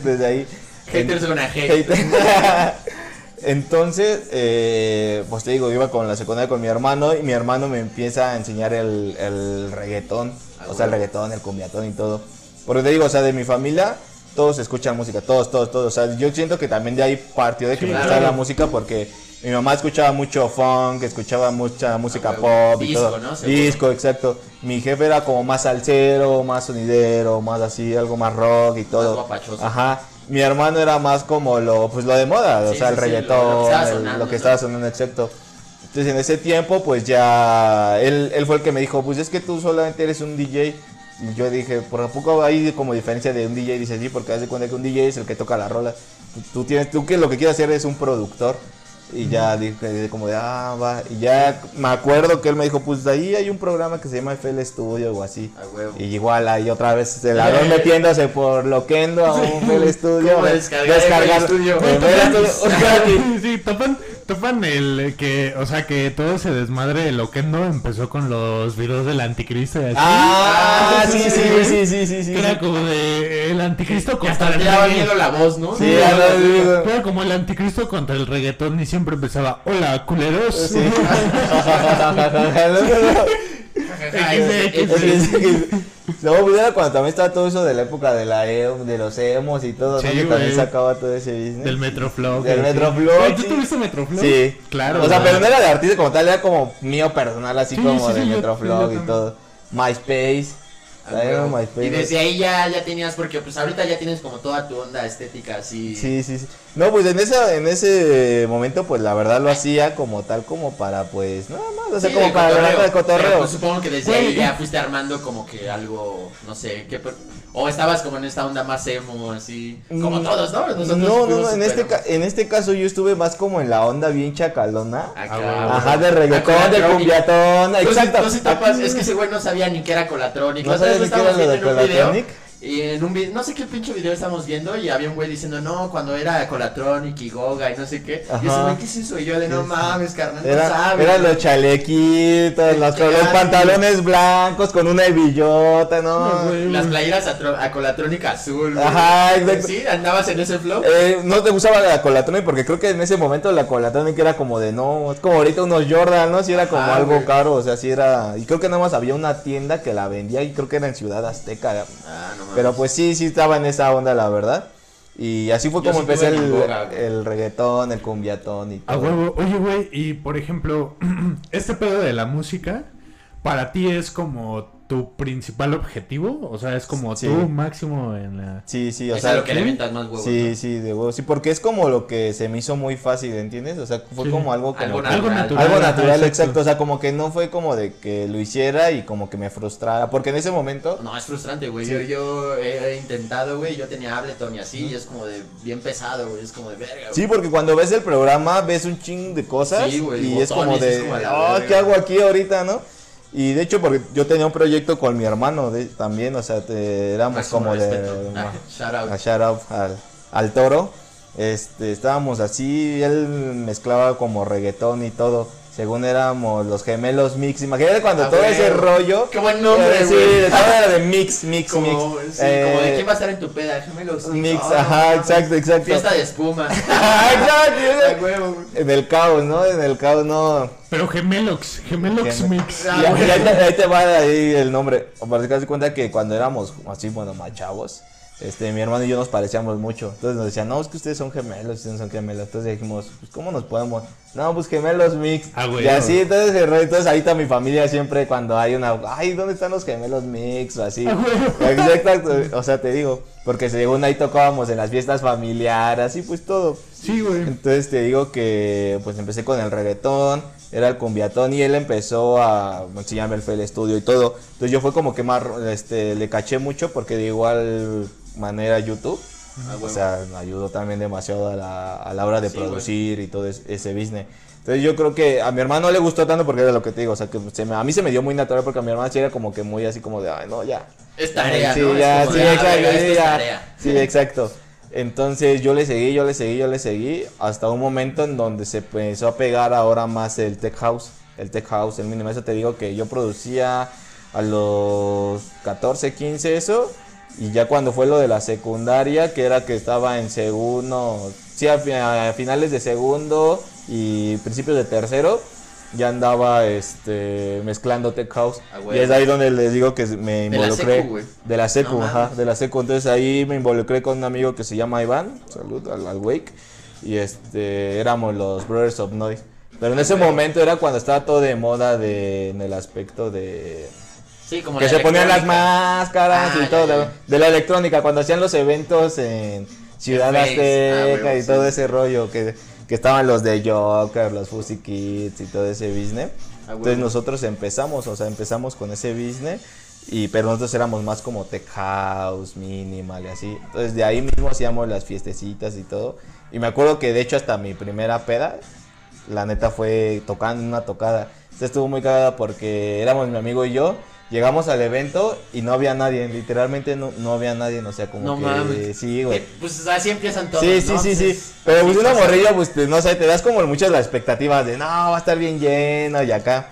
[SPEAKER 4] desde ahí.
[SPEAKER 2] Haters
[SPEAKER 4] En-
[SPEAKER 2] gonna hate.
[SPEAKER 4] Hate. Entonces, eh, pues te digo, iba con la secundaria con mi hermano y mi hermano me empieza a enseñar el, el reggaetón,
[SPEAKER 2] Ah,
[SPEAKER 4] o sea, el reggaetón, el cumbiatón y todo. Porque te digo, o sea, de mi familia, todos escuchan música, todos, todos, todos. O sea, yo siento que también de ahí partió de que
[SPEAKER 3] Sí,
[SPEAKER 4] me
[SPEAKER 2] claro.
[SPEAKER 4] gustaba la música porque mi mamá escuchaba mucho funk, escuchaba mucha música
[SPEAKER 2] Ah, huevo.
[SPEAKER 4] pop y
[SPEAKER 2] Disco,
[SPEAKER 4] todo.
[SPEAKER 2] ¿no?
[SPEAKER 4] Disco, exacto. Mi jefe era como más salsero, más sonidero, más así, algo más rock y todo.
[SPEAKER 2] guapachoso.
[SPEAKER 4] Ajá. Mi hermano era más como lo, pues lo de moda, o sea, el
[SPEAKER 2] sí,
[SPEAKER 4] reggaetón,
[SPEAKER 2] lo- lo que estaba
[SPEAKER 4] el-
[SPEAKER 2] sonando,
[SPEAKER 4] lo estaba sonando, exacto. Entonces en ese tiempo, pues ya, él, él fue el que me dijo, pues es que tú solamente eres un DJ. Y yo dije, por poco hay como diferencia de un DJ, dice sí, porque haz de cuenta que un DJ es el que toca la rola. Tú, tú tienes, tú que lo que quieres hacer es un productor. Y ya dije como de, ah, va. Y ya me acuerdo que él me dijo, pues ahí hay un programa que se llama FL Studio o así.
[SPEAKER 2] Huevo.
[SPEAKER 4] Y igual ahí otra vez el ladrón metiéndose por Loquendo a un FL Studio.
[SPEAKER 2] ¿Cómo
[SPEAKER 4] de-
[SPEAKER 2] descargar FL Studio?
[SPEAKER 4] Espérate, o sea, que-
[SPEAKER 3] Sí, sí, topan, topan el que, o sea, que todo se desmadre de Loquendo empezó con los videos del anticristo y así.
[SPEAKER 4] Ah, sí,
[SPEAKER 2] sí,
[SPEAKER 4] sí, sí, sí, sí, sí.
[SPEAKER 3] Era como de el anticristo contra el
[SPEAKER 2] le daba
[SPEAKER 3] reggae-
[SPEAKER 2] miedo la voz, ¿no?
[SPEAKER 4] Sí.
[SPEAKER 3] Era como el anticristo contra el reggaetón y siempre empezaba, hola, culeros.
[SPEAKER 4] Sí. No, era cuando también estaba todo eso de la época de la emo, de los emos y todo, ¿no?
[SPEAKER 3] Sí,
[SPEAKER 4] Que también sacaba todo ese business.
[SPEAKER 3] Del Metroflow.
[SPEAKER 4] Del
[SPEAKER 3] sí.
[SPEAKER 4] Metroflow,
[SPEAKER 3] Güey, ¿Tú
[SPEAKER 4] sí.
[SPEAKER 3] tuviste Metroflow?
[SPEAKER 4] Sí.
[SPEAKER 3] Claro.
[SPEAKER 4] O sea, pero no era de artista como tal, era como mío personal, así
[SPEAKER 3] Sí,
[SPEAKER 4] como
[SPEAKER 3] sí,
[SPEAKER 4] de
[SPEAKER 3] sí, yo
[SPEAKER 4] y todo. MySpace.
[SPEAKER 2] Ah. Y desde ahí ya, ya tenías, porque pues ahorita ya tienes como toda tu onda estética así.
[SPEAKER 4] Sí, sí, sí. No, pues en esa, en ese momento, pues la verdad lo hacía como tal, como para, pues, nada más, o sea,
[SPEAKER 2] Sí,
[SPEAKER 4] como
[SPEAKER 2] de
[SPEAKER 4] para levantar el
[SPEAKER 2] Pero,
[SPEAKER 4] cotorreo.
[SPEAKER 2] pues, supongo que desde ahí ya fuiste armando como que algo, no sé, qué per- o estabas como en esta onda más emo, así, como
[SPEAKER 4] Mm,
[SPEAKER 2] todos, ¿no? Nosotros
[SPEAKER 4] no, no, no, en este, ca- en este caso yo estuve más como en la onda bien chacalona.
[SPEAKER 2] Acá,
[SPEAKER 3] Ah,
[SPEAKER 4] Ajá, de
[SPEAKER 2] Ah,
[SPEAKER 4] reggaetón, de
[SPEAKER 2] colatronic.
[SPEAKER 4] cumbiatón, exacto.
[SPEAKER 2] tú sí topas- es que ese güey no sabía ni que era Colatronic.
[SPEAKER 4] ¿No
[SPEAKER 2] otra
[SPEAKER 4] sabes ni qué era lo de
[SPEAKER 2] viendo en un video,
[SPEAKER 4] Colatronic?
[SPEAKER 2] Y en un video, no sé qué pinche video estábamos viendo y había un güey diciendo, no, cuando era Colatronic y Goga y no sé qué. Y ese güey, ¿qué es eso? Y yo de, no mames, carnal, no
[SPEAKER 4] Era,
[SPEAKER 2] sabes.
[SPEAKER 4] eran los chalequitos, los, pantalones blancos con una hebillota, ¿no?
[SPEAKER 3] No.
[SPEAKER 2] Las playeras a, a Colatronic azul. güey.
[SPEAKER 4] Ajá, exacto.
[SPEAKER 2] Sí, andabas en ese flow.
[SPEAKER 4] Eh, no te gustaba la Colatronic porque creo que en ese momento la Colatronic era como de no, es como ahorita unos Jordan, ¿no? Si era como
[SPEAKER 2] Ajá,
[SPEAKER 4] algo
[SPEAKER 2] güey.
[SPEAKER 4] caro, o sea, si era. Y creo que nada más había una tienda que la vendía y creo que era en Ciudad Azteca.
[SPEAKER 2] Ah, no.
[SPEAKER 4] Pero pues sí, sí estaba en esa onda, la verdad. Y así fue
[SPEAKER 2] Yo
[SPEAKER 4] como
[SPEAKER 2] sí
[SPEAKER 4] empecé el,
[SPEAKER 2] boga,
[SPEAKER 4] el reggaetón, el cumbiatón y
[SPEAKER 3] A
[SPEAKER 4] todo.
[SPEAKER 3] huevo. Oye, güey, y por ejemplo, este pedo de la música, ¿para ti es como tu principal objetivo? O sea, es como
[SPEAKER 4] Sí.
[SPEAKER 3] tu máximo en la...
[SPEAKER 4] Sí, sí, o
[SPEAKER 2] es
[SPEAKER 4] sea.
[SPEAKER 2] lo que le avientas más huevos.
[SPEAKER 4] Sí,
[SPEAKER 2] ¿no?
[SPEAKER 4] sí, de huevo. Sí, porque es como lo que se me hizo muy fácil, ¿entiendes? O sea, fue
[SPEAKER 3] Sí.
[SPEAKER 4] como algo como.
[SPEAKER 2] Algo
[SPEAKER 4] que-
[SPEAKER 3] Algo
[SPEAKER 2] natural.
[SPEAKER 4] Algo natural, exacto. O sea, como que no fue como de que lo hiciera y como que me frustrara. Porque en ese momento.
[SPEAKER 2] No, es frustrante, güey.
[SPEAKER 4] Sí.
[SPEAKER 2] Yo, yo he, intentado, güey. Yo tenía Ableton y así. Y es como de bien pesado, güey. Es como de verga, güey.
[SPEAKER 4] Sí, porque cuando ves el programa ves un ching de cosas.
[SPEAKER 2] Sí, güey,
[SPEAKER 4] y es como de.
[SPEAKER 2] es como la
[SPEAKER 4] "Ah,
[SPEAKER 2] verga".
[SPEAKER 4] ¿qué hago aquí ahorita, no? Y de hecho, porque yo tenía un proyecto con mi hermano de- también. O sea, te- éramos
[SPEAKER 2] Máximo
[SPEAKER 4] como
[SPEAKER 2] respeto.
[SPEAKER 4] de.
[SPEAKER 2] Ah, shout out.
[SPEAKER 4] a shout out al, al toro. Este, estábamos así, él mezclaba como reggaetón y todo. Según éramos los gemelos mix. Imagínate cuando
[SPEAKER 2] Ah,
[SPEAKER 4] todo ese rollo.
[SPEAKER 2] Qué buen nombre,
[SPEAKER 4] sí, todo era de mix, mix,
[SPEAKER 2] Como,
[SPEAKER 4] mix.
[SPEAKER 2] sí, como de
[SPEAKER 4] Eh,
[SPEAKER 2] quién va a estar en tu peda, gemelos.
[SPEAKER 4] Mix,
[SPEAKER 2] Ah,
[SPEAKER 4] ajá,
[SPEAKER 2] no,
[SPEAKER 4] exacto, exacto.
[SPEAKER 2] Fiesta de espuma.
[SPEAKER 4] Ajá, exacto.
[SPEAKER 2] A huevo, güey.
[SPEAKER 4] En el caos, ¿no? En el caos, no.
[SPEAKER 3] Pero Gemelox, Gemelox
[SPEAKER 4] Geme-
[SPEAKER 3] Mix.
[SPEAKER 2] Ah,
[SPEAKER 4] Y ahí,
[SPEAKER 2] güey.
[SPEAKER 4] ahí te, ahí te va ahí el nombre. O para que te das cuenta que cuando éramos así, bueno, más chavos, este, mi hermano y yo nos parecíamos mucho. Entonces nos decían, no, es que ustedes son gemelos, ustedes son gemelos. Entonces dijimos, pues, ¿cómo nos podemos? No, pues gemelos mix.
[SPEAKER 3] Ah, güey.
[SPEAKER 4] y así, entonces, el entonces ahí está mi familia siempre cuando hay una, ay, ¿dónde están los gemelos mix? O así.
[SPEAKER 3] Ah.
[SPEAKER 4] Exacto, o sea, te digo, porque según ahí tocábamos en las fiestas familiares, así pues todo.
[SPEAKER 3] Sí, güey.
[SPEAKER 4] Entonces te digo que pues empecé con el reggaetón, era el cumbiatón y él empezó a enseñarme el FL Studio y todo. Entonces yo fue como que más, este, le caché mucho porque de igual manera YouTube,
[SPEAKER 2] Ah,
[SPEAKER 4] o sea, me ayudó también demasiado a la, a la hora de
[SPEAKER 2] Sí,
[SPEAKER 4] producir y todo es- ese business. Entonces yo creo que a mi hermano no le gustó tanto porque era lo que te digo, o sea, que se me- a mí se me dio muy natural porque a mi hermano sí era como que muy así como de, ay, no, ya.
[SPEAKER 2] Es tarea,
[SPEAKER 4] Sí,
[SPEAKER 2] ¿no?
[SPEAKER 4] Ya, sí,
[SPEAKER 2] ah,
[SPEAKER 4] exacto, sí,
[SPEAKER 2] esto es
[SPEAKER 4] ya.
[SPEAKER 2] tarea.
[SPEAKER 4] Sí, exacto. Entonces yo le seguí, yo le seguí, yo le seguí, hasta un momento en donde se empezó a pegar ahora más el tech house, el tech house, el mínimo. Eso te digo que yo producía a los 14, 15 eso, y ya cuando fue lo de la secundaria, que era que estaba en segundo, sí, a, fi- a finales de segundo y principios de tercero, ya andaba este mezclando tech house.
[SPEAKER 2] Ah,
[SPEAKER 4] y es ahí donde les digo que me
[SPEAKER 2] De la
[SPEAKER 4] involucré.
[SPEAKER 2] secu, güey.
[SPEAKER 4] De la secu,
[SPEAKER 2] No
[SPEAKER 4] ajá, de la secu. Entonces ahí me involucré con un amigo que se llama Iván, salud al, al Wake, y este, éramos los Brothers of Noise. Pero en ese momento era cuando estaba todo de moda de, en el aspecto de...
[SPEAKER 2] Sí, como
[SPEAKER 4] Que
[SPEAKER 2] la
[SPEAKER 4] se ponían las máscaras
[SPEAKER 2] Ah,
[SPEAKER 4] y
[SPEAKER 2] ya,
[SPEAKER 4] todo,
[SPEAKER 2] ya.
[SPEAKER 4] de, de la electrónica, cuando hacían los eventos en Ciudad
[SPEAKER 2] ah,
[SPEAKER 4] Azteca y
[SPEAKER 2] sí.
[SPEAKER 4] todo ese rollo, que, que estaban los de Joker, los Fuzzy Kids y todo ese business.
[SPEAKER 2] Ah,
[SPEAKER 4] Entonces nosotros empezamos, o sea, empezamos con ese business, y, pero nosotros éramos más como tech house, minimal y así. Entonces de ahí mismo hacíamos las fiestecitas y todo. Y me acuerdo que de hecho hasta mi primera peda la neta fue tocando una tocada. Entonces estuvo muy cagada porque éramos mi amigo y yo. Llegamos al evento y no había nadie, literalmente no, no había nadie, o sea, como
[SPEAKER 2] No
[SPEAKER 4] que
[SPEAKER 2] mames.
[SPEAKER 4] sí, güey.
[SPEAKER 2] Eh, Pues así empiezan todos.
[SPEAKER 4] Sí, sí,
[SPEAKER 2] ¿no?
[SPEAKER 4] sí, sí. Pero pues
[SPEAKER 2] sí,
[SPEAKER 4] una
[SPEAKER 2] sí, sí.
[SPEAKER 4] morrilla, pues te- no sé, te das como muchas las expectativas de no, va a estar bien lleno y acá.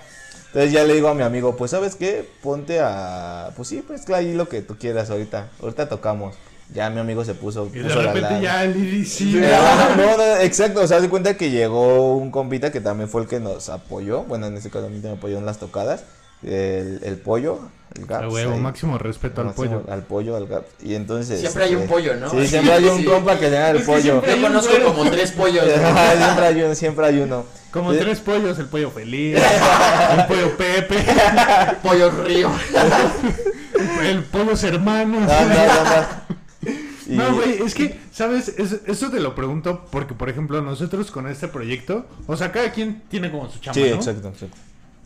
[SPEAKER 4] Entonces ya le digo a mi amigo, pues sabes qué, ponte a, pues sí, pues claro, ahí lo que tú quieras ahorita, ahorita tocamos. Ya mi amigo se puso,
[SPEAKER 3] Y de
[SPEAKER 4] puso la-
[SPEAKER 3] repente
[SPEAKER 4] la-
[SPEAKER 3] ya el IDC.
[SPEAKER 4] no, no, no, exacto, o sea, se cuenta que llegó un compita que también fue el que nos apoyó, bueno, en este caso a mí me apoyó en las tocadas, el, el pollo, el Gaps.
[SPEAKER 3] Máximo respeto al pollo.
[SPEAKER 4] Al pollo, al Gaps. Y entonces...
[SPEAKER 2] Siempre hay un
[SPEAKER 4] este,
[SPEAKER 2] pollo, ¿no?
[SPEAKER 4] Sí, siempre hay un
[SPEAKER 2] Sí.
[SPEAKER 4] compa que tenga el
[SPEAKER 3] Es que
[SPEAKER 4] pollo.
[SPEAKER 2] Yo conozco como tres pollos.
[SPEAKER 4] siempre hay uno, siempre hay uno.
[SPEAKER 3] Como tres pollos, el pollo feliz, el pollo Pepe,
[SPEAKER 2] Pollo río.
[SPEAKER 3] el pollos hermanos.
[SPEAKER 4] No, no, no, no. Y-
[SPEAKER 3] No, güey, es que, ¿sabes? Es- eso te lo pregunto porque, por ejemplo, nosotros con este proyecto, o sea, cada quien tiene como su chamba,
[SPEAKER 4] Sí,
[SPEAKER 3] ¿no?
[SPEAKER 4] exacto, exacto.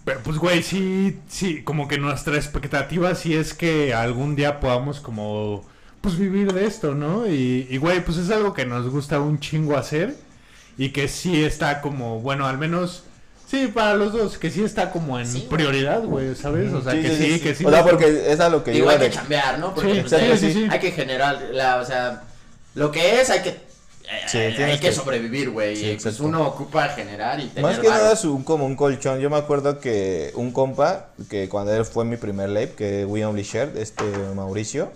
[SPEAKER 3] Pero pues, güey, sí, sí, como que nuestra expectativa sí es que algún día podamos como, pues vivir de esto, ¿no? Y, y, güey, pues es algo que nos gusta un chingo hacer y que sí está como, bueno, al menos, sí, para los dos, que sí está como en
[SPEAKER 2] Sí,
[SPEAKER 3] prioridad, güey, ¿sabes? O sea, que sí, que sí.
[SPEAKER 4] O sea, porque es a lo que
[SPEAKER 2] Digo,
[SPEAKER 4] iba
[SPEAKER 2] hay que chambear, ¿no? Porque
[SPEAKER 3] Sí,
[SPEAKER 2] pues, hay,
[SPEAKER 3] sí, sí.
[SPEAKER 2] hay que generar, la, o sea, lo que es, hay que,
[SPEAKER 4] Sí,
[SPEAKER 2] hay que,
[SPEAKER 4] que-
[SPEAKER 2] sobrevivir, güey.
[SPEAKER 4] Sí,
[SPEAKER 2] y pues uno ocupa generar y tener
[SPEAKER 4] Más que nada es un, como un colchón. Yo me acuerdo que un compa, que cuando él fue mi primer live, que we only shared, este Mauricio,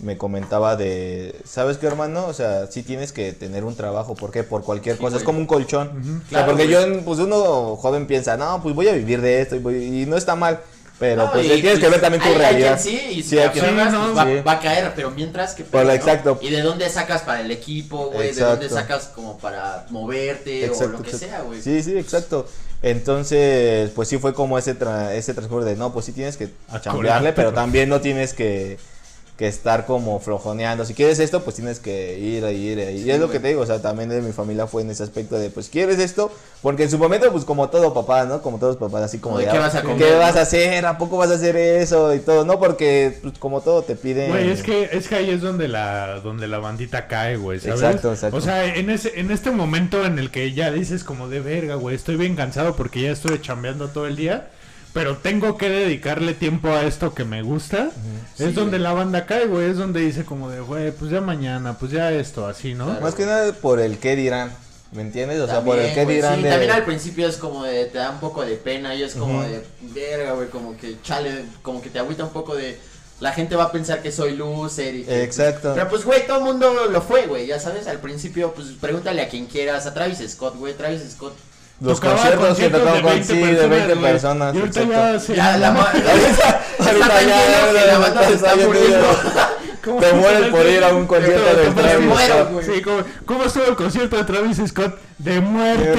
[SPEAKER 4] me comentaba de, ¿sabes qué hermano? O sea, sí tienes que tener un trabajo, ¿por qué? Por cualquier
[SPEAKER 2] Sí,
[SPEAKER 4] cosa, es como un colchón. O sea,
[SPEAKER 2] Claro,
[SPEAKER 4] porque
[SPEAKER 2] güey.
[SPEAKER 4] yo, pues uno joven piensa, no, pues voy a vivir de esto y, voy- y no está mal, pero
[SPEAKER 2] No,
[SPEAKER 4] pues
[SPEAKER 2] y,
[SPEAKER 4] tienes que
[SPEAKER 2] pues,
[SPEAKER 4] ver también tu
[SPEAKER 2] hay-
[SPEAKER 4] realidad.
[SPEAKER 2] sí, y si
[SPEAKER 4] Sí,
[SPEAKER 2] te
[SPEAKER 4] hay quien-
[SPEAKER 2] aferras,
[SPEAKER 3] Sí,
[SPEAKER 2] pues,
[SPEAKER 3] no,
[SPEAKER 2] va,
[SPEAKER 4] sí.
[SPEAKER 2] va a caer, pero mientras que
[SPEAKER 4] Pues,
[SPEAKER 2] pedo, ¿no?
[SPEAKER 4] exacto.
[SPEAKER 2] Y de dónde sacas para el equipo, güey, de dónde sacas como para moverte o lo que
[SPEAKER 4] exacto.
[SPEAKER 2] sea, güey.
[SPEAKER 4] Sí, sí, exacto. Entonces, pues sí fue como ese, tra- ese transcurso de, no, pues sí tienes que chambearle, pero
[SPEAKER 3] pues.
[SPEAKER 4] también no tienes que, que estar como flojoneando. Si quieres esto, pues tienes que ir a ir, a ir.
[SPEAKER 2] Sí,
[SPEAKER 4] y es lo
[SPEAKER 2] güey.
[SPEAKER 4] que te digo, o sea, también de mi familia fue en ese aspecto de, pues quieres esto, porque en su momento, pues como todo papá, ¿no? Como todos papás, así como de,
[SPEAKER 2] ¿qué
[SPEAKER 4] "Ah,
[SPEAKER 2] vas a
[SPEAKER 4] ¿qué
[SPEAKER 2] comer,
[SPEAKER 4] vas
[SPEAKER 2] no?"
[SPEAKER 4] a hacer? ¿A poco vas a hacer eso? Y todo, no, porque pues, como todo te piden...
[SPEAKER 3] Güey, es que, es que ahí es donde la, donde la bandita cae, güey, ¿sabes?
[SPEAKER 4] Exacto, exacto.
[SPEAKER 3] O sea, en ese, en este momento en el que ya dices como de verga, güey, estoy bien cansado porque ya estuve chambeando todo el día, pero tengo que dedicarle tiempo a esto que me gusta,
[SPEAKER 2] Sí,
[SPEAKER 3] es donde
[SPEAKER 2] güey.
[SPEAKER 3] la banda cae, güey, es donde dice como de, güey, pues ya mañana, pues ya esto, así, ¿no?
[SPEAKER 2] Claro.
[SPEAKER 4] Más que nada por el qué dirán, ¿me entiendes? O sea, por el qué
[SPEAKER 2] güey,
[SPEAKER 4] dirán
[SPEAKER 2] sí,
[SPEAKER 4] de...
[SPEAKER 2] también al principio es como de, te da un poco de pena y es como de, verga, güey, como que chale, como que te agüita un poco de, la gente va a pensar que soy loser y que,
[SPEAKER 4] Exacto.
[SPEAKER 2] Pero pues, güey, todo el mundo lo fue, güey, ya sabes, al principio, pues pregúntale a quien quieras, a Travis Scott, güey, Travis Scott.
[SPEAKER 4] Los
[SPEAKER 3] Tocaba
[SPEAKER 4] conciertos que
[SPEAKER 3] conciertos
[SPEAKER 4] tocaban
[SPEAKER 3] de
[SPEAKER 4] con
[SPEAKER 3] 20
[SPEAKER 4] sí, de 20
[SPEAKER 3] güey.
[SPEAKER 4] personas.
[SPEAKER 3] Y ahorita ya se...
[SPEAKER 2] Ya, la
[SPEAKER 4] Ahorita, ya,
[SPEAKER 2] que la banda se está muriendo.
[SPEAKER 3] ¿Cómo
[SPEAKER 4] Te mueres por ir a un concierto de Travis.
[SPEAKER 3] Sí, ¿cómo, ¿cómo estuvo el concierto de Travis Scott? De muerte.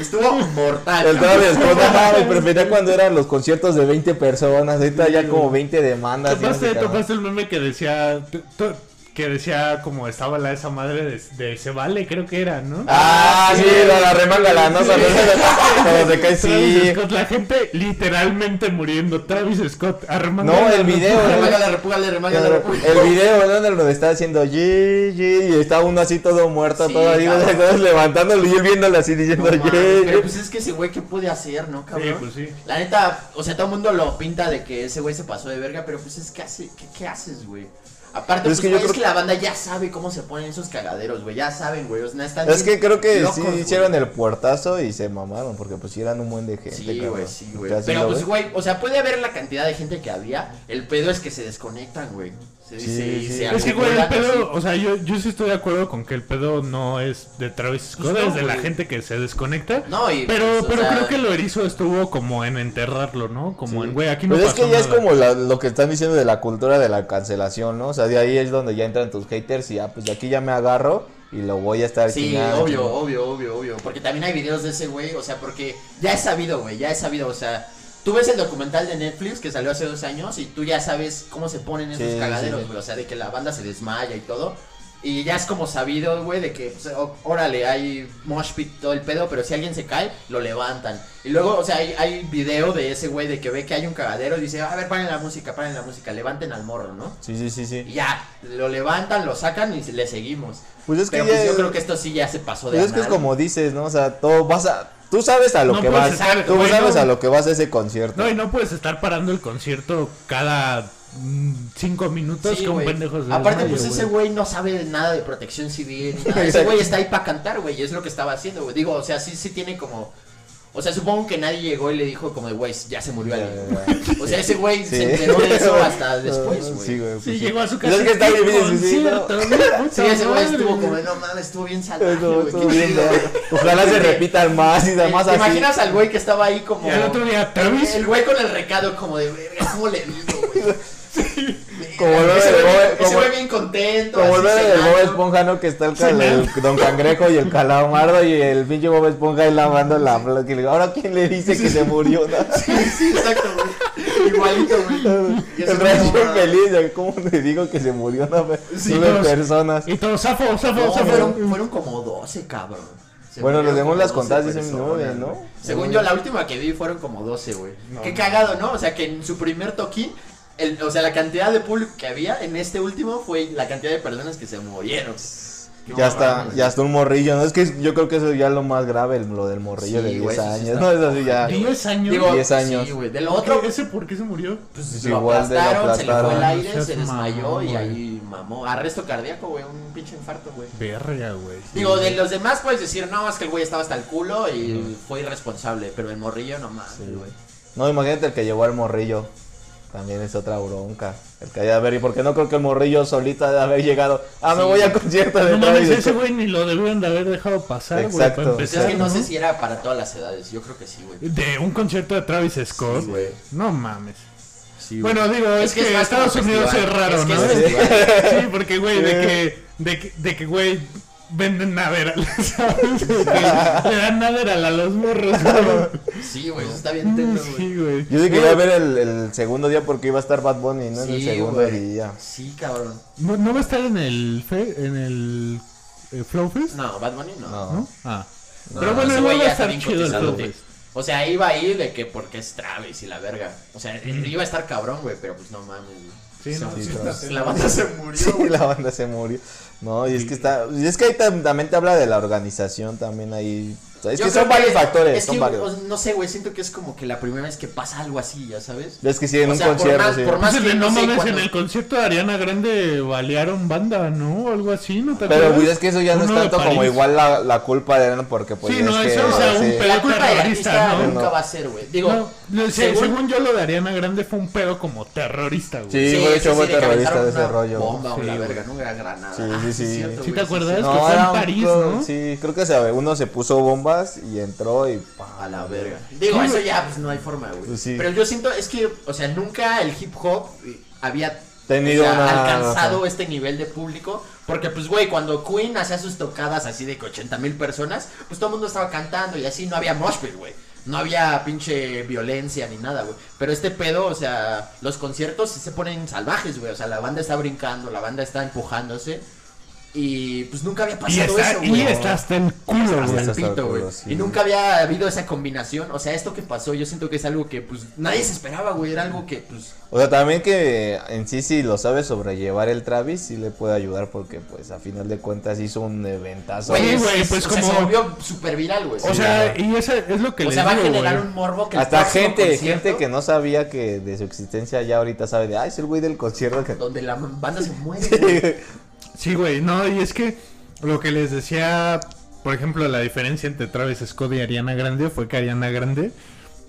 [SPEAKER 2] Estuvo mortal.
[SPEAKER 4] El. Travis Scott, no mames, prefería cuando eran los conciertos de 20 personas. Ahorita ya como 20 demandas. y no sé
[SPEAKER 3] ¿Topaste,
[SPEAKER 4] qué, cabrón.
[SPEAKER 3] topaste el meme que decía... que decía como estaba la esa madre de, de Se Vale, creo que era, ¿no?
[SPEAKER 4] Ah, sí, la, la remángala, ¿no?
[SPEAKER 3] Sí.
[SPEAKER 4] Cuando se- cae, sí.
[SPEAKER 3] Scott, la gente literalmente muriendo. Travis Scott armando.
[SPEAKER 4] No, el video,
[SPEAKER 2] Remángale, repúgale, remángale, repúgale.
[SPEAKER 4] El video, ¿no? Donde está haciendo G, G, y está uno así todo muerto,
[SPEAKER 2] Sí,
[SPEAKER 4] todo ahí, levantándolo y él viéndolo así
[SPEAKER 2] No
[SPEAKER 4] diciendo G.
[SPEAKER 2] pero pues es que ese güey, ¿qué puede hacer, no, cabrón?
[SPEAKER 3] Sí, pues sí.
[SPEAKER 2] La neta, o sea, todo el mundo lo pinta de que ese güey se pasó de verga, pero pues es que hace, ¿qué, qué haces, güey? Aparte,
[SPEAKER 4] Pero es
[SPEAKER 2] pues,
[SPEAKER 4] que yo
[SPEAKER 2] güey, es
[SPEAKER 4] creo
[SPEAKER 2] que la banda ya sabe cómo se ponen esos cagaderos, güey, ya saben, güey, o sea, están
[SPEAKER 4] Es que creo que
[SPEAKER 2] locos,
[SPEAKER 4] sí
[SPEAKER 2] güey.
[SPEAKER 4] hicieron el puertazo y se mamaron, porque pues eran un buen de gente.
[SPEAKER 2] Sí,
[SPEAKER 4] cabrón.
[SPEAKER 2] güey, sí, güey. Pero pues,
[SPEAKER 4] ves.
[SPEAKER 2] güey, o sea, puede haber la cantidad de gente que había. El pedo es que se desconectan, güey.
[SPEAKER 4] Sí, sí.
[SPEAKER 3] Es que, güey, el pedo, o sea, yo, yo sí estoy de acuerdo con que el pedo no es de Travis Scott,
[SPEAKER 2] Pues no,
[SPEAKER 3] es de la gente que se desconecta.
[SPEAKER 2] No, y.
[SPEAKER 3] Pero,
[SPEAKER 2] pues,
[SPEAKER 3] pero
[SPEAKER 2] sea,
[SPEAKER 3] creo que lo erizo estuvo como en enterrarlo, ¿no? Como
[SPEAKER 4] Sí.
[SPEAKER 3] en, güey, aquí no
[SPEAKER 4] Pues es
[SPEAKER 3] pasó
[SPEAKER 4] que ya es como la- lo que están diciendo de la cultura de la cancelación, ¿no? O sea, de ahí es donde ya entran tus haters y ya, pues de aquí ya me agarro y lo voy a estar
[SPEAKER 2] Sí,
[SPEAKER 4] chingando.
[SPEAKER 2] obvio, obvio, obvio, obvio. Porque también hay videos de ese güey, o sea, porque ya es sabido, güey, ya es sabido, o sea. Tú ves el documental de Netflix que salió hace dos años y tú ya sabes cómo se ponen esos
[SPEAKER 4] Sí,
[SPEAKER 2] cagaderos,
[SPEAKER 4] sí, sí.
[SPEAKER 2] güey. O sea, de que la banda se desmaya y todo. Y ya es como sabido, güey, de que, pues, órale, hay mosh pit, todo el pedo, pero si alguien se cae, lo levantan. Y luego, o sea, hay, hay video de ese güey de que ve que hay un cagadero y dice, a ver, paren la música, paren la música, levanten al morro, ¿no?
[SPEAKER 4] Sí, sí, sí,
[SPEAKER 2] Y
[SPEAKER 4] sí.
[SPEAKER 2] ya, lo levantan, lo sacan y le seguimos.
[SPEAKER 4] Pues es que
[SPEAKER 2] pero
[SPEAKER 4] ya-
[SPEAKER 2] pues yo creo que esto sí ya se pasó de
[SPEAKER 4] Pues es que es
[SPEAKER 2] anal.
[SPEAKER 4] como dices, ¿no? O sea, todo vas a... Tú sabes a lo
[SPEAKER 3] No
[SPEAKER 4] que vas.
[SPEAKER 3] estar-
[SPEAKER 4] Tú
[SPEAKER 3] güey,
[SPEAKER 4] sabes
[SPEAKER 3] no.
[SPEAKER 4] a lo que vas a ese concierto.
[SPEAKER 3] No, y no puedes estar parando el concierto cada mm, cinco minutos
[SPEAKER 2] Sí,
[SPEAKER 3] un
[SPEAKER 2] güey.
[SPEAKER 3] pendejo se
[SPEAKER 2] Aparte, pues ese
[SPEAKER 3] güey.
[SPEAKER 2] no sabe de nada de protección civil. ni nada. Ese güey está ahí para cantar, güey. y Es lo que estaba haciendo, güey. Digo, o sea, sí, sí tiene como. O sea, supongo que nadie llegó y le dijo, como, de, güey, ya se murió alguien. O sea, ese güey
[SPEAKER 4] Sí.
[SPEAKER 2] se enteró de eso hasta después, güey.
[SPEAKER 4] Sí, güey. pues
[SPEAKER 3] Sí,
[SPEAKER 4] sí.
[SPEAKER 3] llegó a su casa.
[SPEAKER 4] es que está
[SPEAKER 3] ¡qué
[SPEAKER 4] difícil, sí, sí, ¿no?
[SPEAKER 3] concierto, güey,
[SPEAKER 2] Sí, ese güey estuvo como, de, no mames, estuvo bien salvaje,
[SPEAKER 4] Estuvo-
[SPEAKER 2] güey.
[SPEAKER 4] estuvo
[SPEAKER 2] qué
[SPEAKER 4] bien,
[SPEAKER 2] chido".
[SPEAKER 4] ¿no? Ojalá se repitan más y más
[SPEAKER 2] ¿Te
[SPEAKER 4] así.
[SPEAKER 2] imaginas al güey que estaba ahí como.
[SPEAKER 3] Y al otro día, Travis.
[SPEAKER 2] El güey con el recado, como de, verga, ¿cómo le digo, güey?
[SPEAKER 4] Como el
[SPEAKER 2] ese
[SPEAKER 4] de Bob-
[SPEAKER 2] bien contento.
[SPEAKER 4] Como el meme del Bob. Esponja, ¿no? Que está el, cal- el Don Cangrejo y el Calamardo y el pinche Bob Esponja ahí lavando la digo, ahora quién le dice que se murió, no?
[SPEAKER 2] Sí, sí, exacto, güey. Igualito, güey.
[SPEAKER 4] El
[SPEAKER 2] no,
[SPEAKER 4] feliz, ¿de ¿cómo le digo que se murió? No,
[SPEAKER 3] Sí,
[SPEAKER 4] nueve
[SPEAKER 3] todos-
[SPEAKER 4] personas.
[SPEAKER 3] Y todo, zafo, zafo,
[SPEAKER 2] No,
[SPEAKER 3] zafo.
[SPEAKER 2] fueron, fueron como 12, cabrón. Se
[SPEAKER 4] Bueno, demás
[SPEAKER 2] como
[SPEAKER 4] las
[SPEAKER 2] 12
[SPEAKER 4] contadas dicen nueve, ¿no?
[SPEAKER 2] Según yo, la última que vi fueron como 12, güey.
[SPEAKER 3] No,
[SPEAKER 2] Qué cagado, ¿no? O sea, que en su primer toquín, el, o sea, la cantidad de público que había en este último fue la cantidad de personas que se murieron. No
[SPEAKER 4] Ya está, ya está un morrillo, ¿no? Es que yo creo que eso ya es lo más grave, lo del morrillo
[SPEAKER 2] Sí,
[SPEAKER 4] de 10
[SPEAKER 2] güey, eso sí
[SPEAKER 4] años,
[SPEAKER 2] está
[SPEAKER 4] ¿no? Es así ya.
[SPEAKER 2] ojete, güey.
[SPEAKER 3] 10 años.
[SPEAKER 2] Digo,
[SPEAKER 4] 10 años.
[SPEAKER 2] Sí, güey. Del
[SPEAKER 3] ¿Otro? ¿Ese por qué se murió?
[SPEAKER 2] pues,
[SPEAKER 4] Sí,
[SPEAKER 2] lo
[SPEAKER 4] igual de lo
[SPEAKER 2] aplastaron, se le fue el
[SPEAKER 4] aplastaron.
[SPEAKER 2] aire,
[SPEAKER 3] No
[SPEAKER 2] se desmayó y ahí mamó. Arresto cardíaco, güey, un pinche infarto, güey.
[SPEAKER 3] Verga, güey.
[SPEAKER 2] Digo, de los demás puedes decir, no, es que el güey estaba hasta el culo y fue irresponsable, pero el morrillo no güey.
[SPEAKER 4] No, imagínate el que llevó al morrillo. También es otra bronca. El que haya de ver, y porque no creo que el morrillo solito ha de haber llegado. Ah, me
[SPEAKER 2] Sí.
[SPEAKER 4] voy al concierto de
[SPEAKER 3] No
[SPEAKER 4] Travis
[SPEAKER 3] mames, ese
[SPEAKER 4] Scott.
[SPEAKER 3] güey ni lo debieron de haber dejado pasar, güey.
[SPEAKER 4] Exacto.
[SPEAKER 3] Para empezar,
[SPEAKER 2] es que no
[SPEAKER 3] ¿no?
[SPEAKER 2] sé si era para todas las edades, yo creo que sí, güey.
[SPEAKER 3] De un concierto de Travis Scott.
[SPEAKER 2] Sí, güey.
[SPEAKER 3] no mames.
[SPEAKER 2] Sí,
[SPEAKER 3] Bueno, digo, es, que, Estados Unidos
[SPEAKER 2] festival.
[SPEAKER 3] es raro,
[SPEAKER 2] Es que
[SPEAKER 3] ¿no? Sí, porque, güey, de que, de que, de que, güey, venden Naderal, ¿sabes? Le dan Naderal a los morros.
[SPEAKER 2] Sí, güey, eso está bien tenso, güey.
[SPEAKER 3] Sí, güey.
[SPEAKER 4] Yo sí quería ver el, el segundo día porque iba a estar Bad Bunny, ¿no? en el segundo día.
[SPEAKER 2] Sí, cabrón.
[SPEAKER 3] ¿No, no va a estar en el, fe, en el eh, Flow Fest?
[SPEAKER 2] No, Bad Bunny no.
[SPEAKER 4] No.
[SPEAKER 3] ¿No? Ah.
[SPEAKER 2] No,
[SPEAKER 3] Pero bueno,
[SPEAKER 2] güey
[SPEAKER 3] va a
[SPEAKER 2] ya está
[SPEAKER 3] estar chido el Flow. Fest.
[SPEAKER 2] O sea, iba a ir de que porque es Travis y la verga. O sea, iba a estar cabrón, güey, pero pues no mames, güey.
[SPEAKER 3] Sí, no,
[SPEAKER 4] sí,
[SPEAKER 3] sí
[SPEAKER 2] La banda se murió,
[SPEAKER 4] Sí, la banda se murió. No, y es que está. Y es que ahí tam- también te habla de la organización también ahí. O sea, es
[SPEAKER 2] Yo
[SPEAKER 4] que son varios
[SPEAKER 2] que-
[SPEAKER 4] factores,
[SPEAKER 2] es
[SPEAKER 4] son
[SPEAKER 2] que,
[SPEAKER 4] varios.
[SPEAKER 2] o- no sé, güey, siento que es como que la primera vez que pasa algo así, ya sabes.
[SPEAKER 4] Es que sí, en
[SPEAKER 2] o
[SPEAKER 4] un
[SPEAKER 2] sea, por
[SPEAKER 4] concierto,
[SPEAKER 2] más-
[SPEAKER 4] sí.
[SPEAKER 2] por más-
[SPEAKER 3] Pues,
[SPEAKER 2] que
[SPEAKER 3] no
[SPEAKER 2] no sé
[SPEAKER 3] mames, en el concierto de Ariana Grande balearon banda, ¿no? Algo así, ¿no te
[SPEAKER 4] Pero pues es que eso ya no es tanto como igual la, la culpa de Ariana porque pues
[SPEAKER 3] Sí,
[SPEAKER 4] es
[SPEAKER 3] no,
[SPEAKER 4] que,
[SPEAKER 3] eso, o sea, un
[SPEAKER 4] sí.
[SPEAKER 3] pedo
[SPEAKER 2] La culpa
[SPEAKER 3] terrorista, ¿no?
[SPEAKER 2] nunca va a ser, güey. Digo,
[SPEAKER 3] No, no, sí,
[SPEAKER 2] según-
[SPEAKER 3] según... yo lo de Ariana Grande fue un pedo como terrorista, güey.
[SPEAKER 4] Sí, fue hecho fue
[SPEAKER 2] que
[SPEAKER 4] terrorista de ese
[SPEAKER 2] una
[SPEAKER 4] rollo.
[SPEAKER 2] Bomba o la
[SPEAKER 3] güey.
[SPEAKER 2] verga, no era granada.
[SPEAKER 4] Sí,
[SPEAKER 2] Ah,
[SPEAKER 4] sí, sí.
[SPEAKER 2] cierto,
[SPEAKER 3] ¿Sí
[SPEAKER 2] güey,
[SPEAKER 3] te acuerdas?
[SPEAKER 2] sí.
[SPEAKER 3] que fue en París, ¿no?
[SPEAKER 4] Sí, creo que se, uno se puso bombas y entró y pa,
[SPEAKER 2] A la verga. Digo, eso ya, pues no hay forma, güey.
[SPEAKER 4] Pues sí.
[SPEAKER 2] Pero yo siento, es que, o sea, nunca el hip hop eh, había
[SPEAKER 4] Tenido
[SPEAKER 2] o sea,
[SPEAKER 4] una-
[SPEAKER 2] alcanzado
[SPEAKER 4] ajá.
[SPEAKER 2] este nivel de público. Porque, pues, güey, cuando Queen hacía sus tocadas así de que 80 mil personas, pues todo el mundo estaba cantando y así no había mosh pit, güey. No había pinche violencia ni nada, güey. Pero este pedo, o sea, los conciertos se ponen salvajes, güey. O sea, la banda está brincando, la banda está empujándose. Y pues nunca había
[SPEAKER 3] Y
[SPEAKER 2] pasado
[SPEAKER 3] está,
[SPEAKER 2] eso,
[SPEAKER 3] y
[SPEAKER 2] güey.
[SPEAKER 3] está hasta el culo,
[SPEAKER 2] Hasta
[SPEAKER 3] güey.
[SPEAKER 2] el
[SPEAKER 4] hasta el
[SPEAKER 2] pito, güey.
[SPEAKER 4] sí.
[SPEAKER 2] Y nunca había habido esa combinación. O sea, esto que pasó, yo siento que es algo que pues nadie se esperaba, güey. Era algo que pues.
[SPEAKER 4] O sea, también que en sí, si lo sabe sobrellevar el Travis, sí le puede ayudar porque, pues, a final de cuentas hizo un eventazo.
[SPEAKER 3] Güey,
[SPEAKER 2] es-
[SPEAKER 3] pues,
[SPEAKER 2] o sea,
[SPEAKER 3] como-
[SPEAKER 2] se volvió súper viral, güey.
[SPEAKER 3] O
[SPEAKER 2] Sí,
[SPEAKER 3] sea, y eso es lo que
[SPEAKER 2] o
[SPEAKER 3] les
[SPEAKER 2] sea, va a generar
[SPEAKER 3] güey.
[SPEAKER 2] un morbo que
[SPEAKER 4] Hasta gente,
[SPEAKER 2] concierto,
[SPEAKER 4] gente que no sabía que de su existencia ya ahorita sabe de, ay, es el güey del concierto que...
[SPEAKER 2] Donde la banda se muere, güey.
[SPEAKER 3] Sí, güey, no, y es que lo que les decía, por ejemplo, la diferencia entre Travis Scott y Ariana Grande fue que Ariana Grande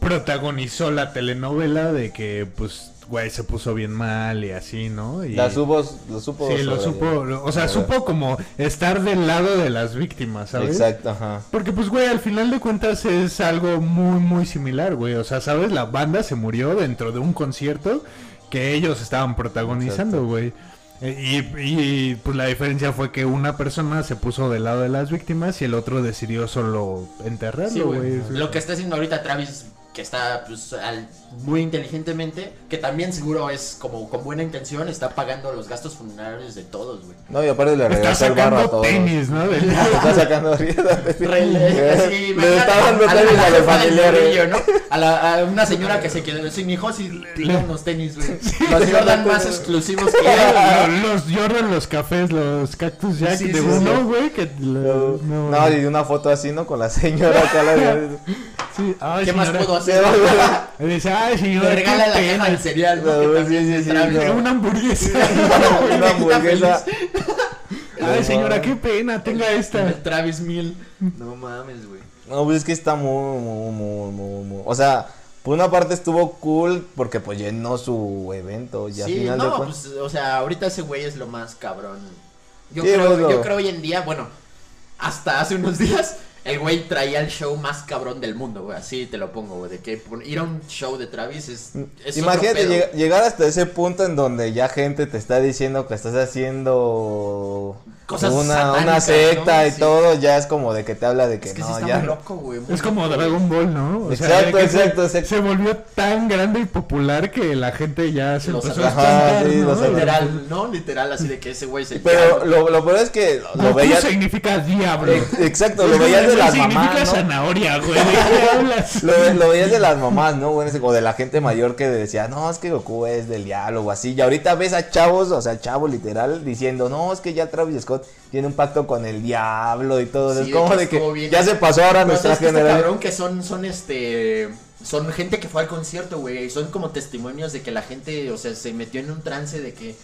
[SPEAKER 3] protagonizó la telenovela de que, pues, güey, se puso bien mal y así, ¿no? Y...
[SPEAKER 4] La supo, lo supo.
[SPEAKER 3] Sí, lo supo, o sea, supo como estar del lado de las víctimas, ¿sabes?
[SPEAKER 4] Exacto, ajá.
[SPEAKER 3] Porque pues, güey, al final de cuentas es algo muy, muy similar, güey. O sea, ¿sabes? La banda se murió dentro de un concierto que ellos estaban protagonizando,
[SPEAKER 4] Exacto.
[SPEAKER 3] güey. Y, y, pues la diferencia fue que una persona se puso del lado de las víctimas y el otro decidió solo enterrarlo,
[SPEAKER 2] güey.
[SPEAKER 3] güey.
[SPEAKER 2] Lo que está haciendo ahorita Travis que está pues, al- muy inteligentemente, que también seguro es como con buena intención, está pagando los gastos funerarios de todos, güey.
[SPEAKER 4] No, y aparte le
[SPEAKER 3] Está
[SPEAKER 4] regresa el barro a
[SPEAKER 3] sacando
[SPEAKER 4] todos.
[SPEAKER 3] tenis, ¿no? Del-
[SPEAKER 4] Está sacando.
[SPEAKER 2] Rele- así,
[SPEAKER 4] Le está dando tenis
[SPEAKER 2] a
[SPEAKER 4] los familiares.
[SPEAKER 2] ¿no? A, la, a una señora que se quedó sin hijos y le dio unos tenis, güey. Los Jordan más exclusivos que hay.
[SPEAKER 3] los, Jordan, los cafés, los Cactus Jack
[SPEAKER 2] Sí,
[SPEAKER 3] de
[SPEAKER 2] sí,
[SPEAKER 3] uno, güey, que...
[SPEAKER 4] No,
[SPEAKER 3] no,
[SPEAKER 4] no, y una foto así, ¿no? Con la señora acá. La...
[SPEAKER 3] sí. Ay,
[SPEAKER 2] ¿Qué más puedo
[SPEAKER 3] Dice, ay,
[SPEAKER 2] Le regala la
[SPEAKER 3] pena.
[SPEAKER 2] caja del cereal.
[SPEAKER 3] Una hamburguesa.
[SPEAKER 4] una hamburguesa.
[SPEAKER 3] Ay, señora, qué pena, tenga esta.
[SPEAKER 2] El Travis Mill. No mames, güey.
[SPEAKER 4] No, pues es que está muy, muy, muy, muy, muy- O sea, por una parte estuvo cool porque pues llenó su evento y al
[SPEAKER 2] Sí,
[SPEAKER 4] final
[SPEAKER 2] no, pues, o sea, ahorita ese güey es lo más cabrón. Yo,
[SPEAKER 4] Sí,
[SPEAKER 2] creo, yo creo hoy en día, bueno, hasta hace unos días, el güey traía el show más cabrón del mundo, güey. Así te lo pongo, güey. De que ir a un show de Travis es. es otro
[SPEAKER 4] Imagínate
[SPEAKER 2] pedo.
[SPEAKER 4] llegar hasta ese punto en donde ya gente te está diciendo que estás haciendo
[SPEAKER 2] Cosas
[SPEAKER 4] una, una secta
[SPEAKER 2] ¿no?
[SPEAKER 4] y
[SPEAKER 2] Sí.
[SPEAKER 4] todo, ya es como de que te habla de que
[SPEAKER 2] Es que
[SPEAKER 4] no,
[SPEAKER 2] sí está
[SPEAKER 4] ya
[SPEAKER 2] muy loco, güey. muy
[SPEAKER 3] Es como Dragon Ball, ¿no? O sea,
[SPEAKER 4] Exacto,
[SPEAKER 3] se-
[SPEAKER 4] exacto, exacto.
[SPEAKER 3] Se volvió tan grande y popular que la gente ya se
[SPEAKER 2] Los
[SPEAKER 3] empezó a
[SPEAKER 4] Ajá,
[SPEAKER 3] espantar,
[SPEAKER 4] sí,
[SPEAKER 3] ¿no?
[SPEAKER 4] los
[SPEAKER 2] güey. Literal, ¿no? Literal, así de que ese güey se.
[SPEAKER 4] Pero lo, lo peor es que lo
[SPEAKER 3] Goku
[SPEAKER 4] veías.
[SPEAKER 3] significa diablo.
[SPEAKER 4] Ex- Exacto, lo veías de las
[SPEAKER 3] significa
[SPEAKER 4] mamás, ¿no?
[SPEAKER 3] zanahoria, güey. ¿De qué hablas?
[SPEAKER 4] Lo, lo veías de las mamás, ¿no? O de la gente mayor que decía, no, es que Goku es del diablo o así. Y ahorita ves a chavos, o sea, chavos literal, diciendo, no, es que ya Travis Scott tiene un pacto con el diablo y todo.
[SPEAKER 2] Sí,
[SPEAKER 4] es como
[SPEAKER 2] que
[SPEAKER 4] de que ya se pasó ahora nuestra
[SPEAKER 2] ¿sabes qué está
[SPEAKER 4] generación.
[SPEAKER 2] cabrón que son, son este. Son gente que fue al concierto, güey. y Son como testimonios de que la gente, o sea, se metió en un trance de que.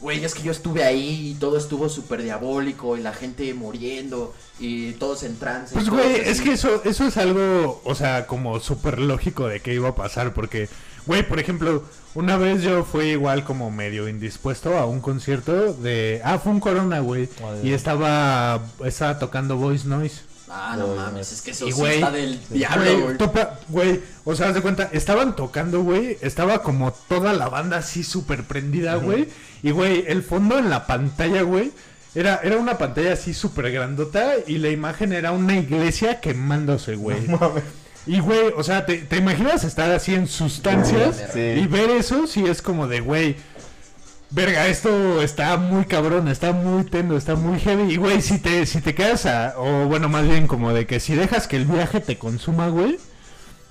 [SPEAKER 2] Güey, es que yo estuve ahí y todo estuvo súper diabólico y la gente muriendo y todos en trance.
[SPEAKER 3] Pues, güey, es que eso, eso es algo, o sea, como súper lógico de que iba a pasar. Porque, güey, por ejemplo, una vez yo fui igual como medio indispuesto a un concierto de... Ah, fue un Corona, güey. Y estaba, estaba tocando Voice Noise.
[SPEAKER 2] Ah, no mames, es que eso
[SPEAKER 3] Y,
[SPEAKER 2] sí
[SPEAKER 3] güey,
[SPEAKER 2] está del diablo,
[SPEAKER 3] Güey, o sea, haz de cuenta, estaban tocando, güey, estaba como toda la banda así súper prendida, güey, y güey, el fondo en la pantalla, güey, era, era una pantalla así súper grandota y la imagen era una iglesia quemándose, güey. Y güey, o sea, ¿te, te imaginas estar así en sustancias
[SPEAKER 4] Sí.
[SPEAKER 3] y ver eso? Sí, es como de, güey, verga, esto está muy cabrón, está muy tendo, está muy heavy. Y güey, si te, si te quedas a, o bueno, más bien como de que si dejas que el viaje te consuma, güey,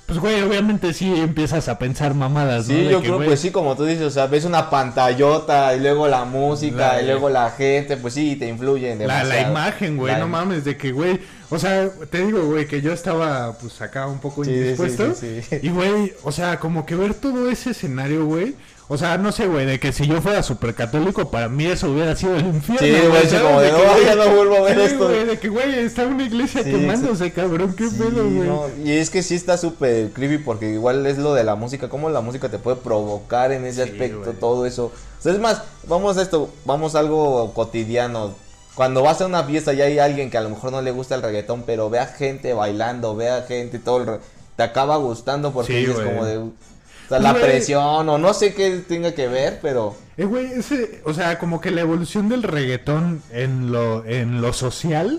[SPEAKER 3] pues güey, obviamente sí empiezas a pensar mamadas, ¿no?
[SPEAKER 4] Sí,
[SPEAKER 3] De
[SPEAKER 4] yo
[SPEAKER 3] que,
[SPEAKER 4] creo
[SPEAKER 3] güey,
[SPEAKER 4] pues sí, como tú dices, o sea, ves una pantallota y luego la música
[SPEAKER 3] La-
[SPEAKER 4] y luego la gente, pues sí, te influyen
[SPEAKER 3] La, la imagen, güey,
[SPEAKER 4] La
[SPEAKER 3] no
[SPEAKER 4] im-
[SPEAKER 3] mames, de que, güey, o sea, te digo, güey, que yo estaba, pues, acá un poco
[SPEAKER 4] Sí,
[SPEAKER 3] indispuesto.
[SPEAKER 4] sí, sí.
[SPEAKER 3] Y, güey, o sea, como que ver todo ese escenario, güey. O sea, no sé, güey, de que si yo fuera súper católico, para mí eso hubiera sido el infierno.
[SPEAKER 4] Sí, güey, como de,
[SPEAKER 3] que,
[SPEAKER 4] no,
[SPEAKER 3] güey,
[SPEAKER 4] ya no vuelvo a ver esto.
[SPEAKER 3] güey, de que, güey, está una iglesia quemándose, cabrón, qué pedo, güey.
[SPEAKER 4] no, y es que sí está súper creepy porque igual es lo de la música, cómo la música te puede provocar en ese aspecto, todo eso. O sea, es más, vamos a esto, vamos a algo cotidiano. Cuando vas a una fiesta y hay alguien que a lo mejor no le gusta el reggaetón, pero ve a gente bailando, ve a gente, todo el re- te acaba gustando porque
[SPEAKER 3] Sí, güey.
[SPEAKER 4] como de... O sea, la
[SPEAKER 3] Güey.
[SPEAKER 4] presión o no sé qué tenga que ver, pero...
[SPEAKER 3] Eh, güey, ese, o sea, como que la evolución del reggaetón en lo, en lo social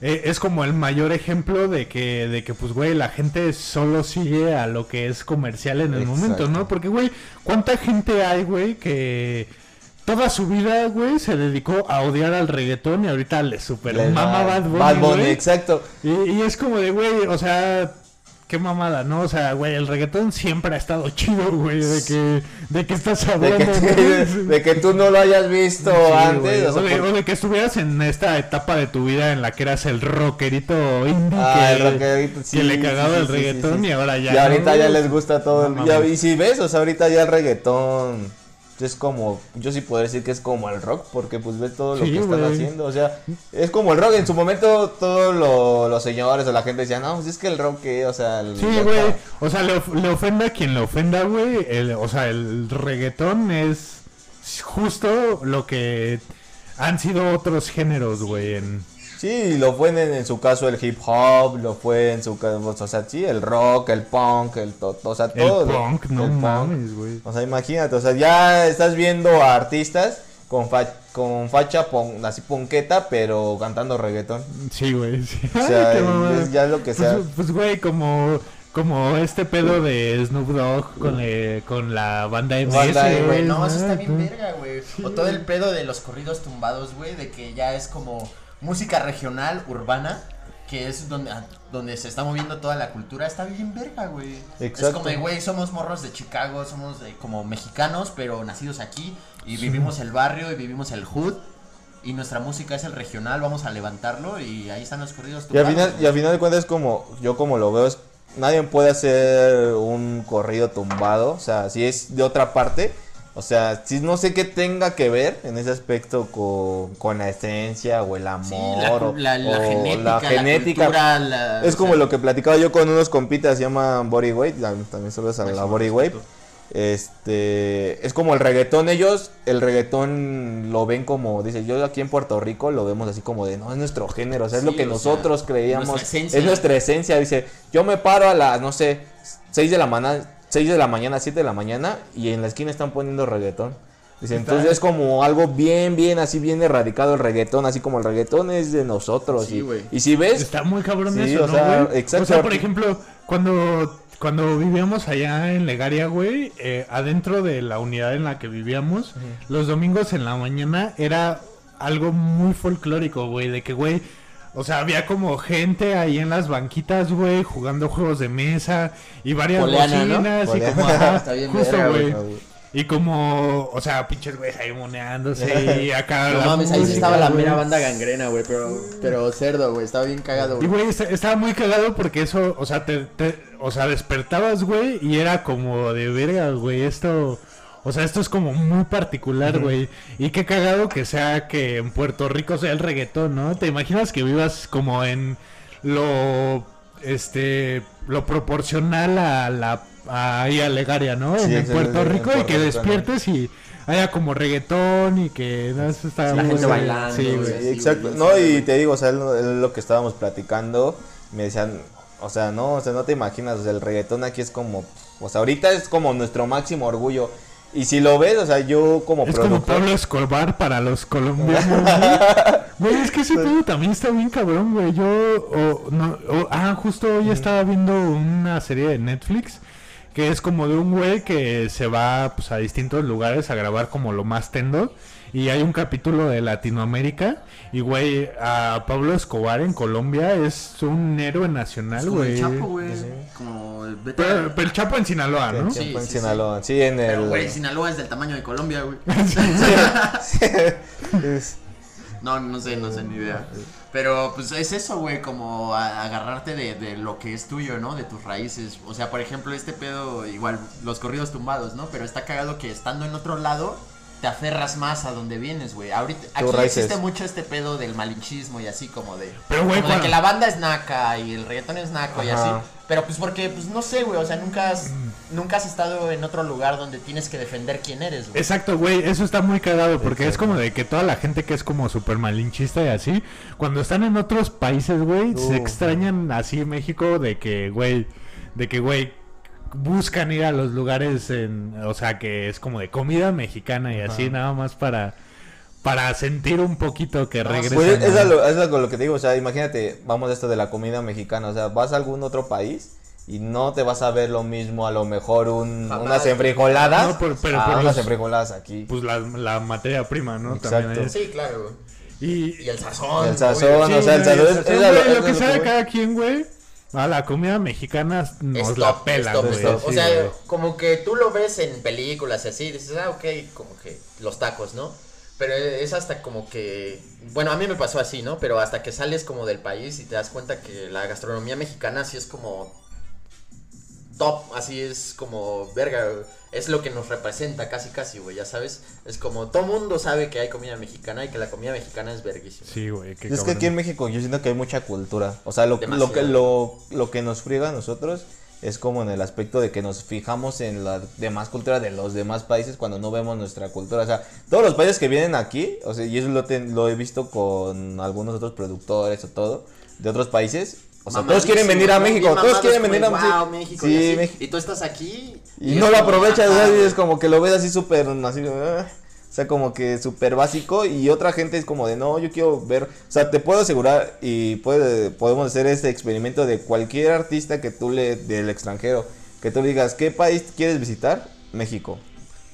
[SPEAKER 3] eh, es como el mayor ejemplo de que, de que, pues, güey, la gente solo sigue a lo que es comercial en el
[SPEAKER 4] Exacto.
[SPEAKER 3] momento, ¿no? Porque, güey, ¿cuánta gente hay, güey, que toda su vida, güey, se dedicó a odiar al reggaetón y ahorita le super
[SPEAKER 4] le
[SPEAKER 3] mama Bad Bunny,
[SPEAKER 4] Bad Bunny,
[SPEAKER 3] güey?
[SPEAKER 4] exacto.
[SPEAKER 3] Y, y es como de, güey, o sea, qué mamada, ¿no? O sea, güey, el reggaetón siempre ha estado chido, güey, de que, de que estás
[SPEAKER 4] De
[SPEAKER 3] hablando,
[SPEAKER 4] de que tú no lo hayas visto
[SPEAKER 3] Sí,
[SPEAKER 4] antes.
[SPEAKER 3] güey,
[SPEAKER 4] o sea,
[SPEAKER 3] de,
[SPEAKER 4] por-
[SPEAKER 3] o de que estuvieras en esta etapa de tu vida en la que eras el rockerito indie
[SPEAKER 4] Ah,
[SPEAKER 3] que,
[SPEAKER 4] el rockerito, sí,
[SPEAKER 3] que le cagaba
[SPEAKER 4] sí,
[SPEAKER 3] el reggaetón y ahora ya.
[SPEAKER 4] Y ahorita
[SPEAKER 3] ¿no?
[SPEAKER 4] ya les gusta todo.
[SPEAKER 3] No
[SPEAKER 4] el-
[SPEAKER 3] mames.
[SPEAKER 4] y si ves, o sea, ahorita ya el reggaetón es como, yo sí podría decir que es como el rock, porque pues ves todo lo
[SPEAKER 3] Sí,
[SPEAKER 4] que están haciendo. O sea, es como el rock. En su momento todos lo- los señores o la gente decían, no, pues es que el rock, ¿qué? o sea, el
[SPEAKER 3] Sí, güey. O sea, le, of- le ofenda a quien le ofenda, güey. el- O sea, el reggaetón es justo lo que han sido otros géneros, güey. En...
[SPEAKER 4] Sí, lo fue en, en su caso el hip hop, lo fue en su caso, o sea, sí, el rock, el punk, el to- o sea,
[SPEAKER 3] El
[SPEAKER 4] todo.
[SPEAKER 3] punk, no
[SPEAKER 4] el punk.
[SPEAKER 3] mames, güey.
[SPEAKER 4] O sea, imagínate, o sea, ya estás viendo a artistas con, fa- con facha pon- así punqueta, pero cantando reggaetón.
[SPEAKER 3] Sí, güey. sí.
[SPEAKER 4] O
[SPEAKER 3] Ay,
[SPEAKER 4] sea,
[SPEAKER 3] qué mamada.
[SPEAKER 4] es ya lo que
[SPEAKER 3] Pues,
[SPEAKER 4] sea.
[SPEAKER 3] pues, güey, como, como este pedo de Snoop Dogg con, eh, con la banda MS.
[SPEAKER 4] Banda
[SPEAKER 2] güey, no, eso está bien verga, güey. O todo el pedo de los corridos tumbados, güey, de que ya es como música regional, urbana, que es donde, a- donde se está moviendo toda la cultura, está bien verga, güey. Es
[SPEAKER 4] Exacto.
[SPEAKER 2] como, de, güey, somos morros de Chicago, somos de- como mexicanos, pero nacidos aquí, y vivimos el barrio, y vivimos el hood, y nuestra música es el regional, vamos a levantarlo, y ahí están los corridos
[SPEAKER 4] Y al final, y al final de cuentas es como, yo como lo veo, es, nadie puede hacer un corrido tumbado, o sea, si es de otra parte, o sea, si no sé qué tenga que ver en ese aspecto con, con la esencia o el amor
[SPEAKER 2] Sí, la,
[SPEAKER 4] o,
[SPEAKER 2] la- la
[SPEAKER 4] o
[SPEAKER 2] genética,
[SPEAKER 4] la genética.
[SPEAKER 2] cultura,
[SPEAKER 4] es como
[SPEAKER 2] sea,
[SPEAKER 4] lo que platicaba yo con unos compitas, se llaman Bodyweight, tam- también saludos a la Bodyweight. Este, es como el reggaetón, ellos el reggaetón lo ven como, dice, yo aquí en Puerto Rico lo vemos así como de, no, es nuestro género, o sea, es
[SPEAKER 2] Sí,
[SPEAKER 4] lo que
[SPEAKER 2] o sea,
[SPEAKER 4] nosotros creíamos,
[SPEAKER 2] nuestra
[SPEAKER 4] es nuestra esencia, dice, yo me paro a las, no sé, 6 de la mañana, 6 de la mañana, 7 de la mañana y en la esquina están poniendo reggaetón. Dice, entonces es como algo bien, bien, así bien erradicado el reggaetón, así como el reggaetón es de nosotros.
[SPEAKER 2] Sí,
[SPEAKER 4] y,
[SPEAKER 2] güey.
[SPEAKER 4] y si ves,
[SPEAKER 3] Está muy cabrón
[SPEAKER 4] Sí,
[SPEAKER 3] eso,
[SPEAKER 4] o
[SPEAKER 3] ¿no,
[SPEAKER 4] sea, exacto.
[SPEAKER 3] O sea, por ejemplo, cuando, cuando vivíamos allá en Legaria, güey, eh, adentro de la unidad en la que vivíamos, los domingos en la mañana era algo muy folclórico, güey, de que, güey, o sea, había como gente ahí en las banquitas, güey, jugando juegos de mesa y varias
[SPEAKER 2] Poleana, ¿no?
[SPEAKER 3] bocinas y como, ajá,
[SPEAKER 2] Está bien
[SPEAKER 3] justo,
[SPEAKER 2] verga,
[SPEAKER 3] güey.
[SPEAKER 4] güey.
[SPEAKER 3] Y como, o sea, pinches güeyes ahí moneándose y acá
[SPEAKER 2] No mames, ahí sí estaba la
[SPEAKER 3] güey.
[SPEAKER 2] mera banda gangrena, güey, pero, pero cerdo, güey, estaba bien cagado,
[SPEAKER 3] Y
[SPEAKER 2] güey.
[SPEAKER 3] güey, está- estaba muy cagado porque eso, o sea, te, te- o sea, despertabas, güey, y era como de verga, güey, esto, o sea, esto es como muy particular, güey. Y qué cagado que sea que en Puerto Rico sea el reggaetón, ¿no? ¿Te imaginas que vivas como en lo, este, lo proporcional a la, a, ahí a Legaria, ¿no?
[SPEAKER 4] Sí,
[SPEAKER 3] en,
[SPEAKER 4] el-
[SPEAKER 3] Puerto
[SPEAKER 4] en
[SPEAKER 3] Rico y
[SPEAKER 4] Puerto
[SPEAKER 3] que
[SPEAKER 4] Rico, ¿no?
[SPEAKER 3] despiertes y haya como reggaetón y que no, eso está
[SPEAKER 2] La
[SPEAKER 3] muy
[SPEAKER 2] gente bailando,
[SPEAKER 3] Sí,
[SPEAKER 2] güey.
[SPEAKER 4] Sí, exacto. No, y te digo, o sea, es lo, es lo que estábamos platicando. Me decían, o sea, no, o sea, no te imaginas, o sea, el reggaetón aquí es como, o sea, ahorita es como nuestro máximo orgullo. Y si lo ves, o sea, yo como
[SPEAKER 3] Es como. Pablo Escobar para los colombianos. güey. Güey, es que ese pedo también está bien cabrón, güey. Yo, o, no, o- ah, justo hoy estaba viendo una serie de Netflix que es como de un güey que se va pues, a distintos lugares a grabar como lo más tendo. Y hay un capítulo de Latinoamérica. Y, güey, a Pablo Escobar en Colombia es un héroe nacional,
[SPEAKER 2] Es como el
[SPEAKER 3] güey.
[SPEAKER 2] Chapo, güey. Como el vete
[SPEAKER 3] Pero,
[SPEAKER 2] a-
[SPEAKER 3] pero el Chapo en Sinaloa, ¿no?
[SPEAKER 2] Sí,
[SPEAKER 4] Tiempo en
[SPEAKER 2] sí.
[SPEAKER 4] Sinaloa. Sí, en el.
[SPEAKER 2] Pero, güey, Sinaloa es del tamaño de Colombia, güey.
[SPEAKER 4] Es-
[SPEAKER 2] No, no sé, no sé, ni idea. Pero pues es eso, güey, como a- agarrarte de, de lo que es tuyo, ¿no? De tus raíces. O sea, por ejemplo, este pedo, igual, los corridos tumbados, ¿no? Pero está cagado que estando en otro lado, te aferras más a donde vienes, güey. Ahorita, aquí
[SPEAKER 4] raíces.
[SPEAKER 2] existe mucho este pedo del malinchismo y así como de...
[SPEAKER 3] Pero, güey,
[SPEAKER 2] como de que la banda es naca y el reggaetón es naco y así. Pero pues porque, pues no sé, güey, o sea, nunca has, nunca has estado en otro lugar donde tienes que defender quién eres, güey.
[SPEAKER 3] Exacto, güey, eso está muy cagado porque es como de que toda la gente que es como súper malinchista y así, cuando están en otros países, güey, se extrañan así en México de que, güey, de que, güey, buscan ir a los lugares en, o sea, que es como de comida mexicana y así, nada más para, para sentir un poquito que
[SPEAKER 2] No,
[SPEAKER 3] regresan.
[SPEAKER 4] Pues es,
[SPEAKER 3] ¿no?
[SPEAKER 4] a lo, es a lo que te digo, o sea, imagínate, vamos a esto de la comida mexicana, o sea, vas a algún otro país y no te vas a ver lo mismo, a lo mejor un, unas enfrijoladas,
[SPEAKER 3] No, por- pero
[SPEAKER 4] a
[SPEAKER 3] por
[SPEAKER 4] unas
[SPEAKER 3] los-
[SPEAKER 4] enfrijoladas aquí.
[SPEAKER 3] Pues la, la materia prima, ¿no?
[SPEAKER 4] Exacto.
[SPEAKER 3] También es-
[SPEAKER 2] Sí, claro.
[SPEAKER 3] Y,
[SPEAKER 2] Y el sazón.
[SPEAKER 4] El sazón, o sea, el sazón es- es lo- es
[SPEAKER 3] lo
[SPEAKER 4] a
[SPEAKER 3] que
[SPEAKER 4] lo voy.
[SPEAKER 3] cada quien, güey. A la comida mexicana nos
[SPEAKER 2] Es
[SPEAKER 3] la pela,
[SPEAKER 2] es top,
[SPEAKER 3] güey.
[SPEAKER 2] es top. O
[SPEAKER 3] sí,
[SPEAKER 2] sea,
[SPEAKER 3] güey.
[SPEAKER 2] como que tú lo ves en películas y así, dices, ah, ok, como que los tacos, ¿no? Pero es hasta como que, bueno, a mí me pasó así, ¿no? Pero hasta que sales como del país y te das cuenta que la gastronomía mexicana sí es como top, así es como, verga, es lo que nos representa casi, casi, güey, ya sabes. Es como, todo mundo sabe que hay comida mexicana y que la comida mexicana es verguísima.
[SPEAKER 3] Sí, güey. qué
[SPEAKER 4] Es que aquí en México yo siento que hay mucha cultura. O sea, lo, lo, que,
[SPEAKER 2] Demasiado.
[SPEAKER 4] lo, lo que nos friega a nosotros es como en el aspecto de que nos fijamos en la demás cultura de los demás países cuando no vemos nuestra cultura. O sea, todos los países que vienen aquí, o sea, y eso lo, te- lo he visto con algunos otros productores o todo, de otros países. O sea, todos quieren venir a México, todos quieren venir a México.
[SPEAKER 2] "Wow, México.
[SPEAKER 4] Sí,
[SPEAKER 2] y, así.
[SPEAKER 4] México.
[SPEAKER 2] Y tú estás aquí.
[SPEAKER 4] Y, no lo aprovechas. Y es como que lo ves así súper, así. O O sea, como que súper básico y otra gente es como de, no, yo quiero ver, o sea, te puedo asegurar y puede, podemos hacer este experimento de cualquier artista que tú le, del extranjero, que tú le digas, ¿qué país quieres visitar? México.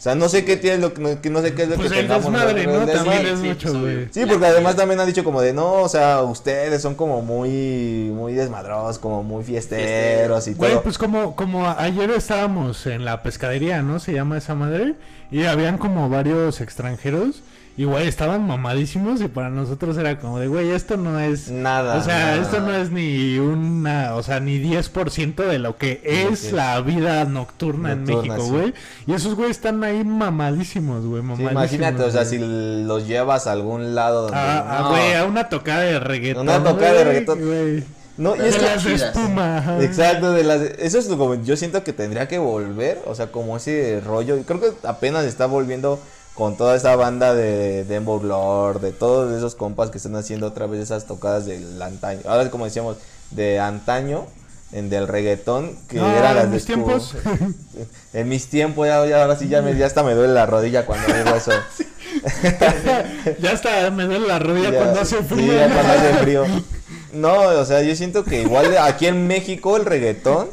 [SPEAKER 4] O sea, no sé qué tienes lo que no, sé qué es lo
[SPEAKER 3] Pues
[SPEAKER 4] que
[SPEAKER 3] el
[SPEAKER 4] tengamos.
[SPEAKER 3] desmadre, ¿no?
[SPEAKER 4] desmadre.
[SPEAKER 3] También es
[SPEAKER 2] sí,
[SPEAKER 3] mucho,
[SPEAKER 2] pues,
[SPEAKER 3] güey.
[SPEAKER 4] Sí, porque además también han dicho como de, no, o sea, ustedes son como muy, muy desmadrosos, como muy fiesteros y
[SPEAKER 3] Güey,
[SPEAKER 4] todo.
[SPEAKER 3] pues como, como ayer estábamos en la pescadería, ¿no? Se llama esa madre. Y habían como varios extranjeros. Y, güey, estaban mamadísimos. Y para nosotros era como de, güey, esto no es...
[SPEAKER 4] Nada.
[SPEAKER 3] O sea,
[SPEAKER 4] nada.
[SPEAKER 3] esto no es ni una, o sea, ni 10% de lo que es la vida nocturna, en
[SPEAKER 4] Nocturna,
[SPEAKER 3] México,
[SPEAKER 4] sí.
[SPEAKER 3] güey. Y esos güey están ahí mamadísimos, güey,
[SPEAKER 4] Sí,
[SPEAKER 3] mamadísimos.
[SPEAKER 4] imagínate, o sea, si los llevas a algún lado donde...
[SPEAKER 3] Ah, ah,
[SPEAKER 4] no.
[SPEAKER 3] güey, a una tocada de reggaetón.
[SPEAKER 4] Una tocada de reggaetón.
[SPEAKER 3] güey.
[SPEAKER 4] No, y
[SPEAKER 2] Pero
[SPEAKER 4] es
[SPEAKER 3] De las de espuma.
[SPEAKER 4] Exacto, de las... Eso es lo como yo siento que tendría que volver, o sea, como ese rollo. y Creo que apenas está volviendo con toda esa banda de Dembow Lord, de todos esos compas que están haciendo otra vez esas tocadas del antaño. Ahora como decíamos, de antaño, en del reggaetón, que
[SPEAKER 3] No,
[SPEAKER 4] eran las
[SPEAKER 3] en
[SPEAKER 4] de
[SPEAKER 3] mis tiempos.
[SPEAKER 4] En mis tiempos, ya, ya ahora sí ya, me, ya hasta me duele la rodilla cuando digo eso.
[SPEAKER 3] ya está, me duele la rodilla
[SPEAKER 4] Ya,
[SPEAKER 3] cuando hace
[SPEAKER 4] sí,
[SPEAKER 3] frío.
[SPEAKER 4] ya cuando hace frío. No, o sea, yo siento que igual aquí en México el reggaetón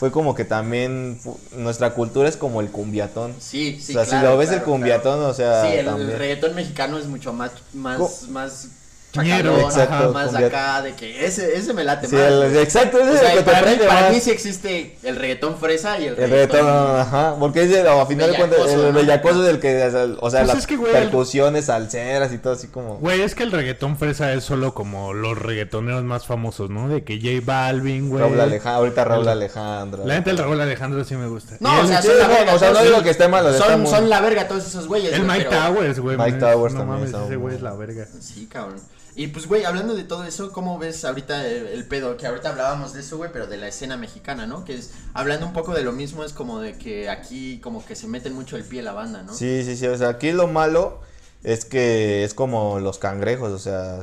[SPEAKER 4] fue como que también nuestra cultura es como el cumbiatón.
[SPEAKER 2] Sí, sí,
[SPEAKER 4] o sea, si lo ves
[SPEAKER 2] claro,
[SPEAKER 4] el cumbiatón,
[SPEAKER 2] claro.
[SPEAKER 4] o sea,
[SPEAKER 2] Sí, el,
[SPEAKER 4] también.
[SPEAKER 2] reggaetón mexicano es mucho más, más,
[SPEAKER 4] Co-
[SPEAKER 2] más chacalón,
[SPEAKER 4] exacto,
[SPEAKER 2] más
[SPEAKER 4] cumbiat-
[SPEAKER 2] acá, de que ese, ese me late
[SPEAKER 4] Sí,
[SPEAKER 2] más.
[SPEAKER 4] el- exacto, ese
[SPEAKER 2] O
[SPEAKER 4] es
[SPEAKER 2] sea,
[SPEAKER 4] el que te
[SPEAKER 2] para, mí,
[SPEAKER 4] prende
[SPEAKER 2] para
[SPEAKER 4] más.
[SPEAKER 2] mí sí existe el reggaetón fresa y el
[SPEAKER 4] El
[SPEAKER 2] reggaetón...
[SPEAKER 4] reggaetón, ajá, porque es de, a final de cuentas, el
[SPEAKER 2] ¿no?
[SPEAKER 4] bellacoso es el que, o sea,
[SPEAKER 3] Pues
[SPEAKER 4] las
[SPEAKER 3] es que, güey,
[SPEAKER 4] percusiones, salseras y todo así como...
[SPEAKER 3] Güey, es que el reggaetón fresa es solo como los reggaetoneros más famosos, ¿no? De que J Balvin, güey.
[SPEAKER 4] Raúl Alejandro, ahorita Raúl Alejandro.
[SPEAKER 3] La neta, el Raúl Alejandro sí me gusta.
[SPEAKER 2] No, o
[SPEAKER 3] el-
[SPEAKER 2] sea,
[SPEAKER 4] sí,
[SPEAKER 2] son la
[SPEAKER 4] no,
[SPEAKER 2] verga.
[SPEAKER 4] o sea, no
[SPEAKER 2] todos,
[SPEAKER 4] digo que esté mal, o sea, está
[SPEAKER 2] Son, son la verga todos esos güeyes.
[SPEAKER 3] el Mike Towers, güey.
[SPEAKER 4] Mike Towers
[SPEAKER 3] no
[SPEAKER 4] también
[SPEAKER 3] mames,
[SPEAKER 4] está
[SPEAKER 3] ese güey es la verga.
[SPEAKER 2] Sí, cabrón. Y pues, güey, hablando de todo eso, ¿cómo ves ahorita el, pedo? Que ahorita hablábamos de eso, güey, pero de la escena mexicana, ¿no? Que es, hablando un poco de lo mismo, es como de que aquí como que se meten mucho el pie la banda, ¿no?
[SPEAKER 4] Sí, sí, sí. O sea, aquí lo malo es que es como los cangrejos, o sea,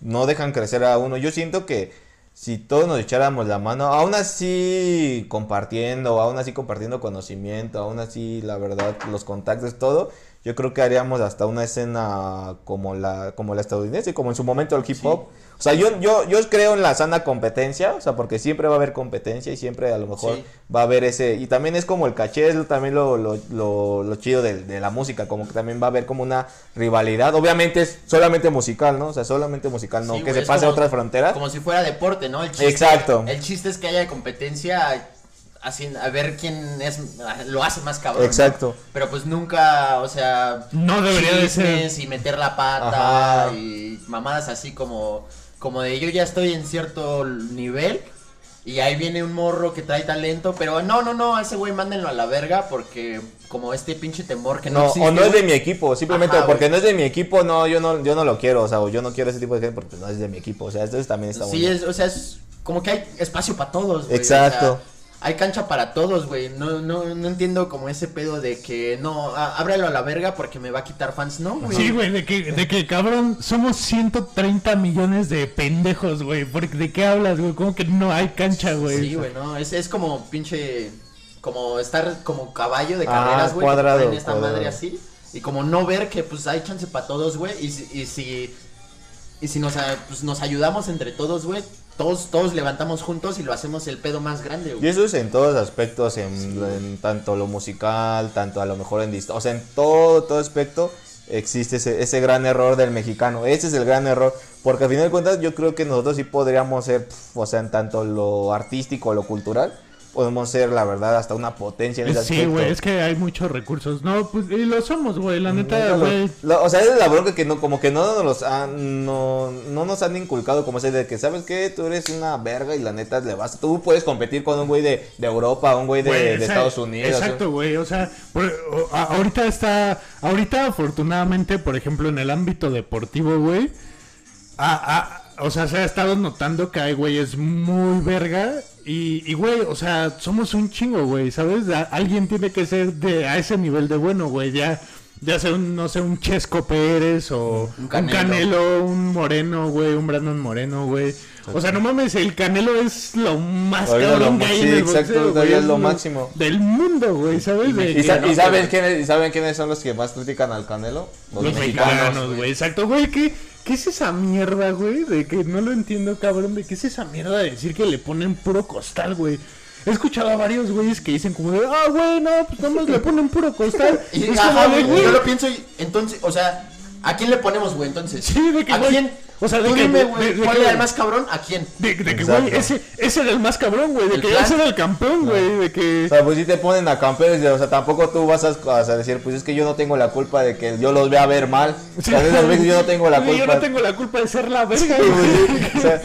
[SPEAKER 4] no dejan crecer a uno. Yo siento que si todos nos echáramos la mano, aún así compartiendo, aún así compartiendo conocimiento, aún así, la verdad, los contactos, todo, yo creo que haríamos hasta una escena como la, como la estadounidense, como en su momento el hip hop. O sea, yo, yo, yo creo en la sana competencia, o sea, porque siempre va a haber competencia y siempre a lo mejor
[SPEAKER 2] Sí.
[SPEAKER 4] va a haber ese, y también es como el caché, es también lo, lo, lo, lo chido de, de la música, como que también va a haber como una rivalidad, obviamente es solamente musical, ¿no? O sea, solamente musical, no
[SPEAKER 2] Sí,
[SPEAKER 4] que se pase a otras fronteras.
[SPEAKER 2] Como si fuera deporte, ¿no? El chiste,
[SPEAKER 4] Exacto.
[SPEAKER 2] El chiste es que haya competencia así, a ver quién es lo hace más cabrón. ¿no?
[SPEAKER 4] Exacto.
[SPEAKER 2] Pero pues nunca, o sea,
[SPEAKER 3] No debería de ser.
[SPEAKER 2] y meter la pata
[SPEAKER 4] Ajá.
[SPEAKER 2] y mamadas así como como de yo ya estoy en cierto nivel y ahí viene un morro que trae talento, pero no, no, no, a ese güey mándenlo a la verga porque como este pinche temor que no,
[SPEAKER 4] No,
[SPEAKER 2] existe.
[SPEAKER 4] o no es de mi equipo, simplemente
[SPEAKER 2] Ajá,
[SPEAKER 4] porque no es de mi equipo, no, yo no, yo no lo quiero, o sea, o yo no quiero ese tipo de gente porque no es de mi equipo, o sea, entonces también está
[SPEAKER 2] Sí,
[SPEAKER 4] bueno.
[SPEAKER 2] es, o sea, es como que hay espacio para todos, güey.
[SPEAKER 4] Exacto.
[SPEAKER 2] o sea, hay cancha para todos, güey. No, no, no entiendo como ese pedo de que no, á- ábrelo a la verga porque me va a quitar fans, ¿no, güey?
[SPEAKER 3] Sí, güey, de que, de que cabrón, somos 130 millones de pendejos, güey. ¿Por- ¿De qué hablas, güey? ¿Cómo que no hay cancha, güey?
[SPEAKER 2] Sí, güey, no, es, es como pinche, como estar como caballo de
[SPEAKER 4] Ah,
[SPEAKER 2] carreras, güey. que
[SPEAKER 4] cuadrado,
[SPEAKER 2] traen esta
[SPEAKER 4] cuadrado.
[SPEAKER 2] madre así. Y como no ver que pues hay chance para todos, güey. Y, si- y si, y si nos, a- pues, nos ayudamos entre todos, güey. Todos, todos levantamos juntos y lo hacemos el pedo más grande,
[SPEAKER 4] Y eso es en todos aspectos, en, en tanto lo musical, tanto a lo mejor en o sea, en todo, todo aspecto existe ese, ese gran error del mexicano. Ese es el gran error, porque al final de cuentas yo creo que nosotros sí podríamos ser, pf, o sea, en tanto lo artístico, lo cultural, podemos ser, la verdad, hasta una potencia en ese
[SPEAKER 3] Sí, güey, es que hay muchos recursos. No, pues, y lo somos, güey, la neta, güey.
[SPEAKER 4] o sea, es la bronca que no, como que no nos los han, no, no nos han inculcado como ese de que, ¿sabes qué? Tú eres una verga y la neta le vas, tú puedes competir con un güey de, de Europa, un güey de, Estados Unidos.
[SPEAKER 3] Exacto, güey. O sea, por- o- a- ahorita está. Ahorita, afortunadamente, por ejemplo, en el ámbito deportivo, güey. a- a- o sea, se ha estado notando que hay güeyes muy verga. Y, y, güey, o sea, somos un chingo, güey, ¿sabes? A- alguien tiene que ser de a ese nivel de bueno, güey. Ya. ya sea un, no sé, un Chesco Pérez o
[SPEAKER 2] Un
[SPEAKER 3] un
[SPEAKER 2] Canelo.
[SPEAKER 3] Un Moreno, güey, un Brandon Moreno, güey. O sea, no mames, el Canelo es lo más
[SPEAKER 4] Ahorita
[SPEAKER 3] cabrón
[SPEAKER 4] lo-
[SPEAKER 3] que hay
[SPEAKER 4] sí,
[SPEAKER 3] en el
[SPEAKER 4] exacto,
[SPEAKER 3] boxeo,
[SPEAKER 4] todavía
[SPEAKER 3] güey,
[SPEAKER 4] es lo máximo.
[SPEAKER 3] Del mundo, güey, ¿sabes? De
[SPEAKER 4] ¿Y,
[SPEAKER 3] que-
[SPEAKER 4] sa-
[SPEAKER 2] no,
[SPEAKER 4] y saben quiénes, y saben quiénes son los que más critican al Canelo?
[SPEAKER 3] Los mexicanos, güey. Exacto, güey. ¿qué, ¿Qué es esa mierda, güey? De que no lo entiendo, cabrón. De qué es esa mierda de decir que le ponen puro costal, güey. He escuchado a varios güeyes que dicen como de, ah, güey, no, pues nada más le ponen puro costal.
[SPEAKER 2] Y,
[SPEAKER 3] es
[SPEAKER 2] ajá,
[SPEAKER 3] como de,
[SPEAKER 2] güey,
[SPEAKER 3] güey.
[SPEAKER 2] yo lo pienso y entonces, o sea, ¿a quién le ponemos, güey, entonces?
[SPEAKER 3] Sí, de que,
[SPEAKER 2] ¿A
[SPEAKER 3] güey,
[SPEAKER 2] quién?
[SPEAKER 3] O sea, de
[SPEAKER 2] Tú
[SPEAKER 3] que-
[SPEAKER 2] dime, güey, ¿cuál
[SPEAKER 3] que-
[SPEAKER 2] era el más cabrón? ¿A quién?
[SPEAKER 3] De, de que,
[SPEAKER 4] Exacto.
[SPEAKER 3] güey, ese, ese era el más cabrón, güey. De
[SPEAKER 2] ¿El
[SPEAKER 3] que
[SPEAKER 2] plan?
[SPEAKER 3] ese era el campeón, güey. De que.
[SPEAKER 4] O sea, pues si te ponen a campeones, o sea, tampoco tú vas a, a decir, pues es que yo no tengo la culpa de que yo los vea ver mal. Esas veces yo no tengo la
[SPEAKER 3] Sí,
[SPEAKER 4] culpa.
[SPEAKER 3] Yo no tengo la culpa de ser la verga,
[SPEAKER 4] Sí,
[SPEAKER 3] güey.
[SPEAKER 4] sí. O sea,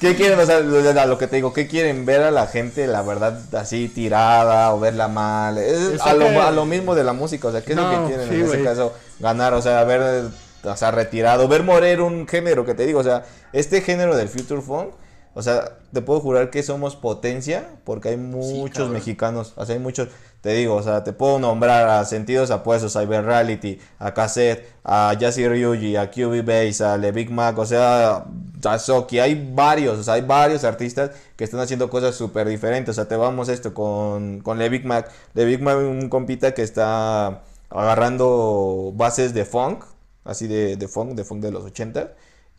[SPEAKER 4] ¿qué quieren? O sea, lo- a lo que te digo, ¿qué quieren? Ver a la gente, la verdad, así tirada o verla mal. Es a, lo, a lo mismo de la música, o sea, ¿qué es lo que quieren
[SPEAKER 3] sí,
[SPEAKER 4] en ese caso? Ganar, o sea, ver, o sea, retirado, ver morir un género que te digo, o sea, este género del Future Funk, o sea, te puedo jurar que somos potencia porque hay muchos mexicanos, o sea, hay muchos, te digo, o sea, te puedo nombrar a Sentidos Apuestos, a Cyber Reality, a Cassette, a Yassi Ryuji, a QB Bass, a Le Big Mac, o sea, a Soki, hay varios, o sea, hay varios artistas que están haciendo cosas súper diferentes, o sea, te vamos esto con, con Le Big Mac, Le Big Mac un compita que está agarrando bases de funk, así de, de funk, de funk de los 80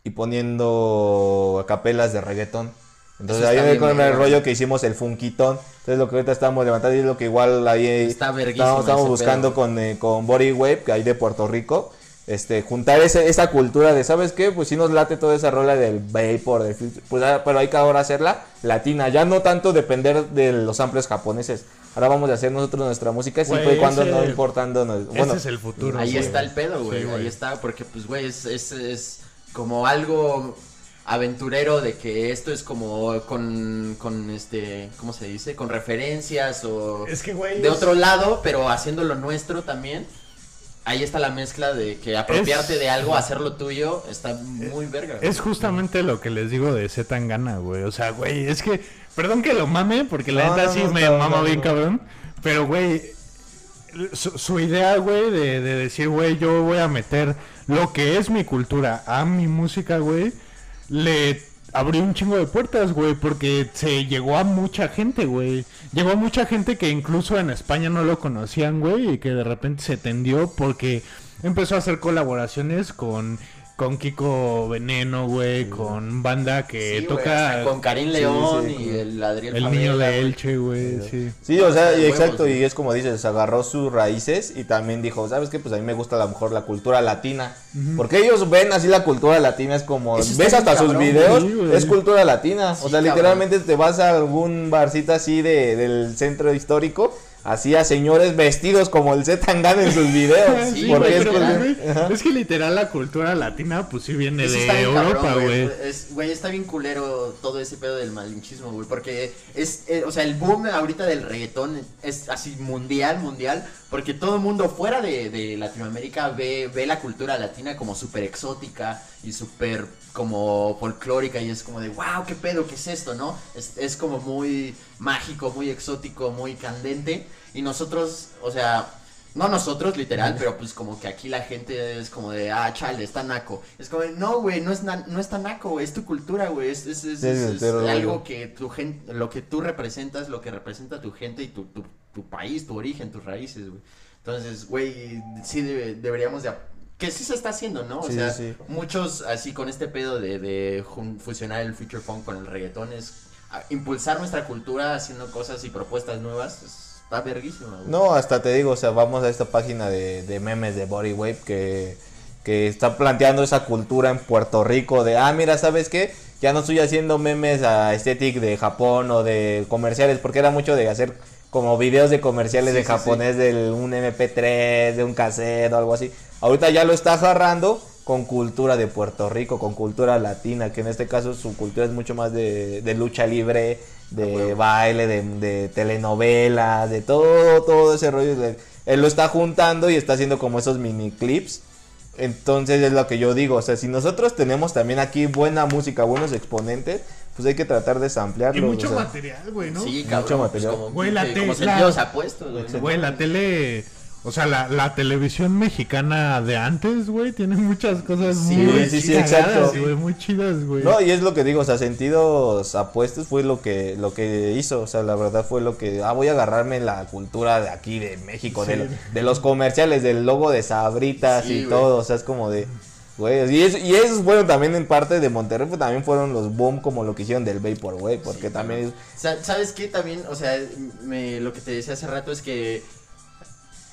[SPEAKER 4] y poniendo capelas de reggaetón. Entonces ahí
[SPEAKER 2] bien
[SPEAKER 4] con el rollo que hicimos el funkitón. Entonces lo que ahorita estamos levantando y es lo que igual ahí
[SPEAKER 2] Está
[SPEAKER 4] estamos, estamos buscando
[SPEAKER 2] pedo.
[SPEAKER 4] con, eh, con Body Wave, que hay de Puerto Rico. Este, juntar ese- esa cultura de, ¿sabes qué? Pues sí nos late toda esa rola del vapor, del pues, ah, pero hay que ahora hacerla latina, ya no tanto depender de los samples japoneses. Ahora vamos a hacer nosotros nuestra música siempre y cuando
[SPEAKER 3] ese-
[SPEAKER 4] no importando. nos- Bueno,
[SPEAKER 3] ese es el futuro.
[SPEAKER 2] Ahí
[SPEAKER 3] güey.
[SPEAKER 2] está el pedo, güey.
[SPEAKER 3] Sí,
[SPEAKER 2] ahí está, porque pues, güey, es, es, es como algo aventurero de que esto es como con, con este, ¿cómo se dice? Con referencias o
[SPEAKER 3] Es que, güey.
[SPEAKER 2] de
[SPEAKER 3] es-
[SPEAKER 2] otro lado, pero haciendo lo nuestro también. Ahí está la mezcla de que apropiarte
[SPEAKER 3] Es-
[SPEAKER 2] de algo, hacerlo tuyo, está muy verga. güey.
[SPEAKER 3] Es justamente lo que les digo de Z Tangana, güey. O sea, güey, es que. Perdón que lo mame, porque la neta
[SPEAKER 4] no,
[SPEAKER 3] sí
[SPEAKER 4] no,
[SPEAKER 3] me mama
[SPEAKER 4] no,
[SPEAKER 3] bien
[SPEAKER 4] no.
[SPEAKER 3] cabrón. Pero, güey, su, su idea, güey, de, de decir, güey, yo voy a meter lo que es mi cultura a mi música, güey, le abrió un chingo de puertas, güey, porque se llegó a mucha gente, güey. Llegó a mucha gente que incluso en España no lo conocían, güey, y que de repente se tendió porque empezó a hacer colaboraciones con, con Kiko Veneno, güey, con banda que
[SPEAKER 2] Sí,
[SPEAKER 3] toca
[SPEAKER 2] hasta con Karim León
[SPEAKER 4] sí,
[SPEAKER 2] y
[SPEAKER 4] con-
[SPEAKER 2] el Adriel
[SPEAKER 3] el
[SPEAKER 2] Favela,
[SPEAKER 3] niño de. Elche, güey, sí.
[SPEAKER 4] Sí, o sea, y exacto, y es como dices, agarró sus raíces y también dijo, ¿sabes qué? Pues a mí me gusta a lo mejor la cultura latina. Porque ellos ven así la cultura latina, es como,
[SPEAKER 2] Eso
[SPEAKER 4] ves hasta sus videos, es cultura latina.
[SPEAKER 2] Sí,
[SPEAKER 4] o sea,
[SPEAKER 2] cabrón.
[SPEAKER 4] literalmente te vas a algún barcito así de, del centro histórico, así a señores vestidos como el Z Tangana en sus videos.
[SPEAKER 2] Sí,
[SPEAKER 4] porque
[SPEAKER 2] güey,
[SPEAKER 4] es
[SPEAKER 3] que literal la cultura latina pues sí viene
[SPEAKER 2] Eso
[SPEAKER 3] de Europa,
[SPEAKER 2] cabrón,
[SPEAKER 3] güey.
[SPEAKER 2] Es- Güey, está bien culero todo ese pedo del malinchismo, güey. Porque es, eh, o sea, el boom ahorita del reggaetón es así mundial, mundial. Porque todo el mundo fuera de, de Latinoamérica ve, ve la cultura latina como súper exótica y súper como folclórica. Y es como de, wow, qué pedo, qué es esto, ¿no? Es, es como muy mágico, muy exótico, muy candente. Y nosotros, o sea, no nosotros, literal, pero pues como que aquí la gente es como de, ah, chale, está naco. Es como, de, no, güey, no es, na- no está naco, güey, es tu cultura, güey. Es, es, es-
[SPEAKER 4] Sí,
[SPEAKER 2] es- algo que tu gente, lo que tú representas, lo que representa tu gente y tu, tu, tu país, tu origen, tus raíces, güey. Entonces, güey, sí debe- deberíamos de... Que sí se está haciendo, ¿no? O
[SPEAKER 4] Sí,
[SPEAKER 2] sea,
[SPEAKER 4] sí.
[SPEAKER 2] muchos así con este pedo de, de fusionar el future funk con el reggaetón es a- impulsar nuestra cultura haciendo cosas y propuestas nuevas. es- Está verguísima.
[SPEAKER 4] No, hasta te digo, o sea, vamos a esta página de, de memes de Body Wave que, que está planteando esa cultura en Puerto Rico de, ah, mira, ¿sabes qué? Ya no estoy haciendo memes a Aesthetic de Japón o de comerciales, porque era mucho de hacer como videos de comerciales
[SPEAKER 2] Sí,
[SPEAKER 4] de japonés del un MP3, de un cassette o algo así. Ahorita ya lo está agarrando con cultura de Puerto Rico, con cultura latina, que en este caso su cultura es mucho más de, de lucha libre, de baile, de, de telenovelas, de todo, todo ese rollo. él lo está juntando y está haciendo como esos mini clips. Entonces es lo que yo digo, o sea, si nosotros tenemos también aquí buena música, buenos exponentes, pues hay que tratar de
[SPEAKER 3] Y
[SPEAKER 4] samplearlos.
[SPEAKER 3] mucho
[SPEAKER 4] o sea.
[SPEAKER 3] material, güey, ¿no?
[SPEAKER 2] Sí,
[SPEAKER 4] Mucho
[SPEAKER 2] cabrón. pues
[SPEAKER 4] material.
[SPEAKER 2] como,
[SPEAKER 3] Güey, la
[SPEAKER 2] que- como apuestos, güey.
[SPEAKER 3] Güey, la tele, O sea, la, la televisión mexicana de antes, güey, tiene muchas cosas
[SPEAKER 2] Sí,
[SPEAKER 3] muy
[SPEAKER 4] sí, sí,
[SPEAKER 3] cagadas,
[SPEAKER 4] exacto.
[SPEAKER 3] güey, muy chidas, güey.
[SPEAKER 4] No, y es lo que digo, o sea, sentidos apuestos fue lo que lo que hizo, o sea, la verdad fue lo que, ah, voy a agarrarme la cultura de aquí, de México, de, lo- de los comerciales, del logo de Sabritas
[SPEAKER 2] Sí,
[SPEAKER 4] y
[SPEAKER 2] güey.
[SPEAKER 4] todo, o sea, es como de, güey, y, eso- y esos fueron también en parte de Monterrey, pues también fueron los boom como lo que hicieron del Vaporwave, porque
[SPEAKER 2] Sí,
[SPEAKER 4] también,
[SPEAKER 2] Sa- ¿Sabes qué? También, o sea, me- lo que te decía hace rato es que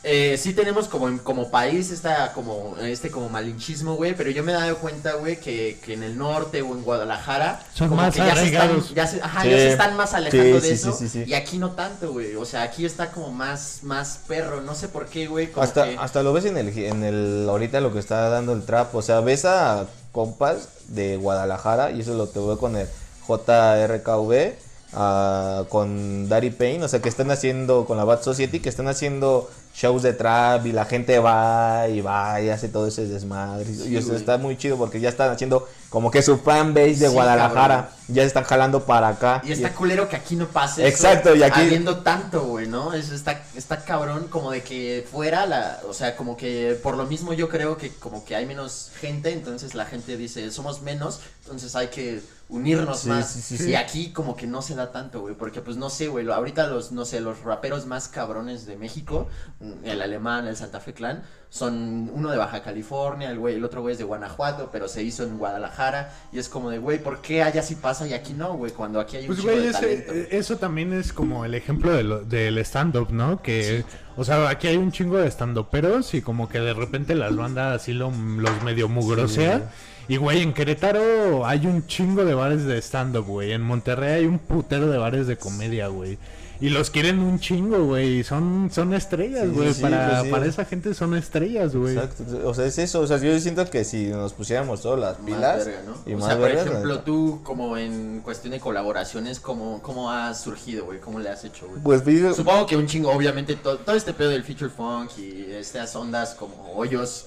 [SPEAKER 2] eh, sí tenemos como, en- como país esta, como, este como malinchismo, güey, pero yo me he dado cuenta, güey, que, que en el norte o en Guadalajara
[SPEAKER 3] Son
[SPEAKER 2] como
[SPEAKER 3] más
[SPEAKER 2] que ya se, están,
[SPEAKER 3] arraigados.
[SPEAKER 2] ya, se, ajá,
[SPEAKER 4] Sí.
[SPEAKER 2] ya se están más alejando
[SPEAKER 4] Sí,
[SPEAKER 2] de
[SPEAKER 4] sí,
[SPEAKER 2] eso
[SPEAKER 4] sí, sí, sí.
[SPEAKER 2] y aquí no tanto, güey, o sea, aquí está como más, más perro, no sé por qué, güey, como
[SPEAKER 4] hasta,
[SPEAKER 2] que...
[SPEAKER 4] hasta lo ves en el, en el, ahorita lo que está dando el trap, o sea, ves a compas de Guadalajara, y eso lo te veo con el JRKV, ah, con Daddy Payne, o sea, que están haciendo, con la Bad Society, que están haciendo shows de trap y la gente va y va y hace todo ese desmadre. y-
[SPEAKER 2] Sí,
[SPEAKER 4] y eso está muy chido porque ya están haciendo como que su fan base de
[SPEAKER 2] Sí,
[SPEAKER 4] Guadalajara,
[SPEAKER 2] cabrón.
[SPEAKER 4] ya se están jalando para acá.
[SPEAKER 2] Y está culero que aquí no pase.
[SPEAKER 4] Exacto,
[SPEAKER 2] eso,
[SPEAKER 4] y aquí-
[SPEAKER 2] Habiendo tanto, güey, ¿no? Eso está, está cabrón, como de que fuera la. O sea, como que por lo mismo yo creo que como que hay menos gente, entonces la gente dice, somos menos, entonces hay que unirnos
[SPEAKER 4] Sí,
[SPEAKER 2] más.
[SPEAKER 4] sí, sí,
[SPEAKER 2] y aquí como que no se da tanto, güey, porque pues no sé, güey, lo- ahorita los, no sé, los raperos más cabrones de México, mm, el alemán, el Santa Fe Clan, son uno de Baja California, el güey, el otro güey es de Guanajuato, pero se hizo en Guadalajara, y es como de, güey, ¿por qué allá sí pasa y aquí no, güey? Cuando aquí hay un
[SPEAKER 3] Pues,
[SPEAKER 2] chico
[SPEAKER 3] güey,
[SPEAKER 2] de
[SPEAKER 3] ese-
[SPEAKER 2] talento.
[SPEAKER 3] eh, eso también es como el ejemplo de lo- del stand-up, ¿no? Que, o sea, aquí hay un chingo de stand-uperos y como que de repente las bandas así lo- los medio mugrosea. Y, güey, en Querétaro hay un chingo de bares de stand-up, güey. En Monterrey hay un putero de bares de comedia, güey. Y los quieren un chingo, güey. Son, son estrellas,
[SPEAKER 4] sí,
[SPEAKER 3] güey.
[SPEAKER 4] sí,
[SPEAKER 3] para,
[SPEAKER 4] pues sí.
[SPEAKER 3] para esa gente son estrellas, güey.
[SPEAKER 4] Exacto, o sea, es eso, o sea, yo siento que si nos pusiéramos todas las
[SPEAKER 2] Más
[SPEAKER 4] pilas
[SPEAKER 2] verga, ¿no?
[SPEAKER 4] y
[SPEAKER 2] o
[SPEAKER 4] más
[SPEAKER 2] sea, por ejemplo,
[SPEAKER 4] neta.
[SPEAKER 2] tú como en cuestión de colaboraciones, ¿cómo, cómo has surgido, güey? ¿Cómo le has hecho, güey?
[SPEAKER 4] Pues fíjate-
[SPEAKER 2] Supongo que un chingo, obviamente, to- todo este pedo del feature funk y estas ondas como hoyos,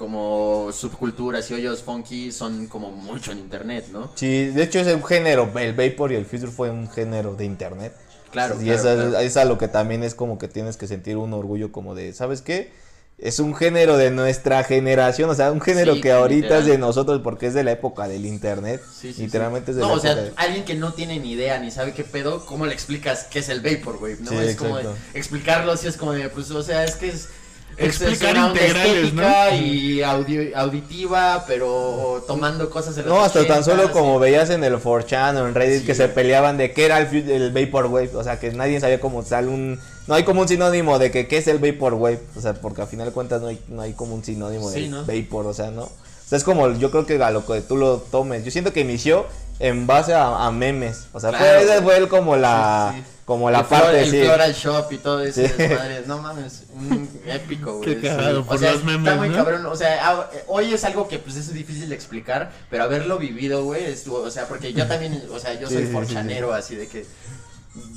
[SPEAKER 2] como subculturas y hoyos funky son como mucho en internet, ¿no?
[SPEAKER 4] Sí, de hecho es un género, el Vapor y el Future fue un género de internet.
[SPEAKER 2] Claro,
[SPEAKER 4] Y
[SPEAKER 2] claro, claro.
[SPEAKER 4] es a lo que también es como que tienes que sentir un orgullo como de, ¿sabes qué? Es un género de nuestra generación, o sea, un género
[SPEAKER 2] Sí,
[SPEAKER 4] que ahorita
[SPEAKER 2] literal.
[SPEAKER 4] es de nosotros porque es de la época del internet.
[SPEAKER 2] Sí, sí,
[SPEAKER 4] Literalmente es de
[SPEAKER 2] No,
[SPEAKER 4] la
[SPEAKER 2] o sea,
[SPEAKER 4] época de-
[SPEAKER 2] alguien que no tiene ni idea ni sabe qué pedo, ¿cómo le explicas qué es el vapor, güey? ¿No?
[SPEAKER 4] Sí,
[SPEAKER 2] es como de-
[SPEAKER 4] exacto.
[SPEAKER 2] explicarlo así es como de, pues, o sea, es que es... es- es
[SPEAKER 3] Explicar
[SPEAKER 2] onda
[SPEAKER 3] integrales, ¿no?
[SPEAKER 2] y audio- auditiva, pero tomando cosas los
[SPEAKER 4] No, hasta tan
[SPEAKER 2] 80s,
[SPEAKER 4] solo como veías en el 4chan o en Reddit
[SPEAKER 2] Sí,
[SPEAKER 4] que se peleaban de qué era el, el Vaporwave, o sea, que nadie sabía cómo tal un... No hay como un sinónimo de que qué es el Vaporwave, o sea, porque al final de cuentas no hay, no hay como un sinónimo
[SPEAKER 2] Sí,
[SPEAKER 4] de
[SPEAKER 2] ¿no?
[SPEAKER 4] Vapor, o sea, ¿no? O sea, es como, yo creo que a lo que tú lo tomes, yo siento que inició en base a, a memes, o sea, fue,
[SPEAKER 2] Claro,
[SPEAKER 4] fue el como la...
[SPEAKER 2] Sí.
[SPEAKER 4] Como la
[SPEAKER 2] el
[SPEAKER 4] parte,
[SPEAKER 2] el
[SPEAKER 4] sí.
[SPEAKER 2] floral shop y todo eso
[SPEAKER 4] Sí.
[SPEAKER 2] No mames, un épico, güey.
[SPEAKER 3] Qué cagado
[SPEAKER 2] O
[SPEAKER 3] por
[SPEAKER 2] sea,
[SPEAKER 3] los memes,
[SPEAKER 2] Está muy
[SPEAKER 3] ¿no?
[SPEAKER 2] cabrón, o sea, ah, hoy es algo que pues es difícil de explicar, pero haberlo vivido, güey, estuvo, o sea, porque yo también, o sea, yo
[SPEAKER 4] Sí,
[SPEAKER 2] soy
[SPEAKER 4] sí, sí,
[SPEAKER 2] forchanero, así de que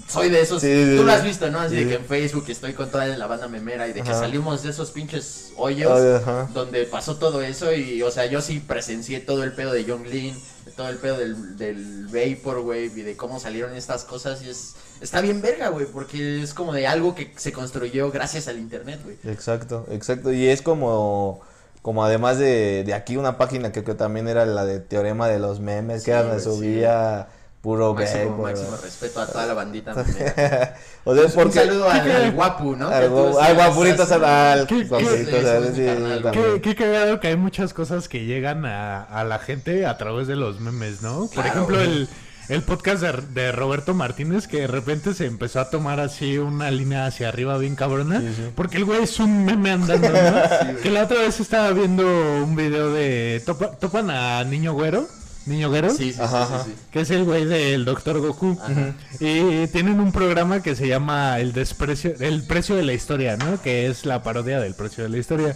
[SPEAKER 2] soy de esos,
[SPEAKER 4] Sí, sí,
[SPEAKER 2] tú lo has visto, ¿no? Así
[SPEAKER 4] Sí.
[SPEAKER 2] de que en Facebook estoy con toda la banda memera y de que
[SPEAKER 4] Ajá.
[SPEAKER 2] salimos de esos pinches hoyos
[SPEAKER 4] Ajá.
[SPEAKER 2] donde pasó todo eso y, o sea, yo sí presencié todo el pedo de Young Lean, todo el pedo del, del Vaporwave y de cómo salieron estas cosas y es, está bien verga, güey, porque es como de algo que se construyó gracias al internet, güey.
[SPEAKER 4] Exacto, exacto. Y es como, como además de, de aquí una página que, que también era la de Teorema de los Memes,
[SPEAKER 2] Sí,
[SPEAKER 4] que era donde
[SPEAKER 2] güey, sí.
[SPEAKER 4] subía puro
[SPEAKER 2] Máximo,
[SPEAKER 4] vapor,
[SPEAKER 2] máximo respeto a toda la bandita.
[SPEAKER 4] o sea,
[SPEAKER 2] Un
[SPEAKER 4] porque...
[SPEAKER 2] saludo al, al guapu, ¿no?
[SPEAKER 4] Al guapu- al guapurito, al
[SPEAKER 3] ¿Qué- cagado que hay muchas cosas que llegan a, a la gente a través de los memes, ¿no? Por ejemplo,
[SPEAKER 2] güey.
[SPEAKER 3] el, el podcast de, de Roberto Martínez que de repente se empezó a tomar así una línea hacia arriba bien cabrona.
[SPEAKER 4] Sí, sí.
[SPEAKER 3] Porque el güey es un meme andando, ¿no? que la otra vez estaba viendo un video de... topa- ¿Topan a Niño Güero? ¿Niño Güero?
[SPEAKER 2] Sí, sí, sí.
[SPEAKER 3] Que es el güey del Doctor Goku.
[SPEAKER 2] Ajá.
[SPEAKER 3] Y tienen un programa que se llama El desprecio, el precio de la historia, ¿no? Que es la parodia del precio de la historia.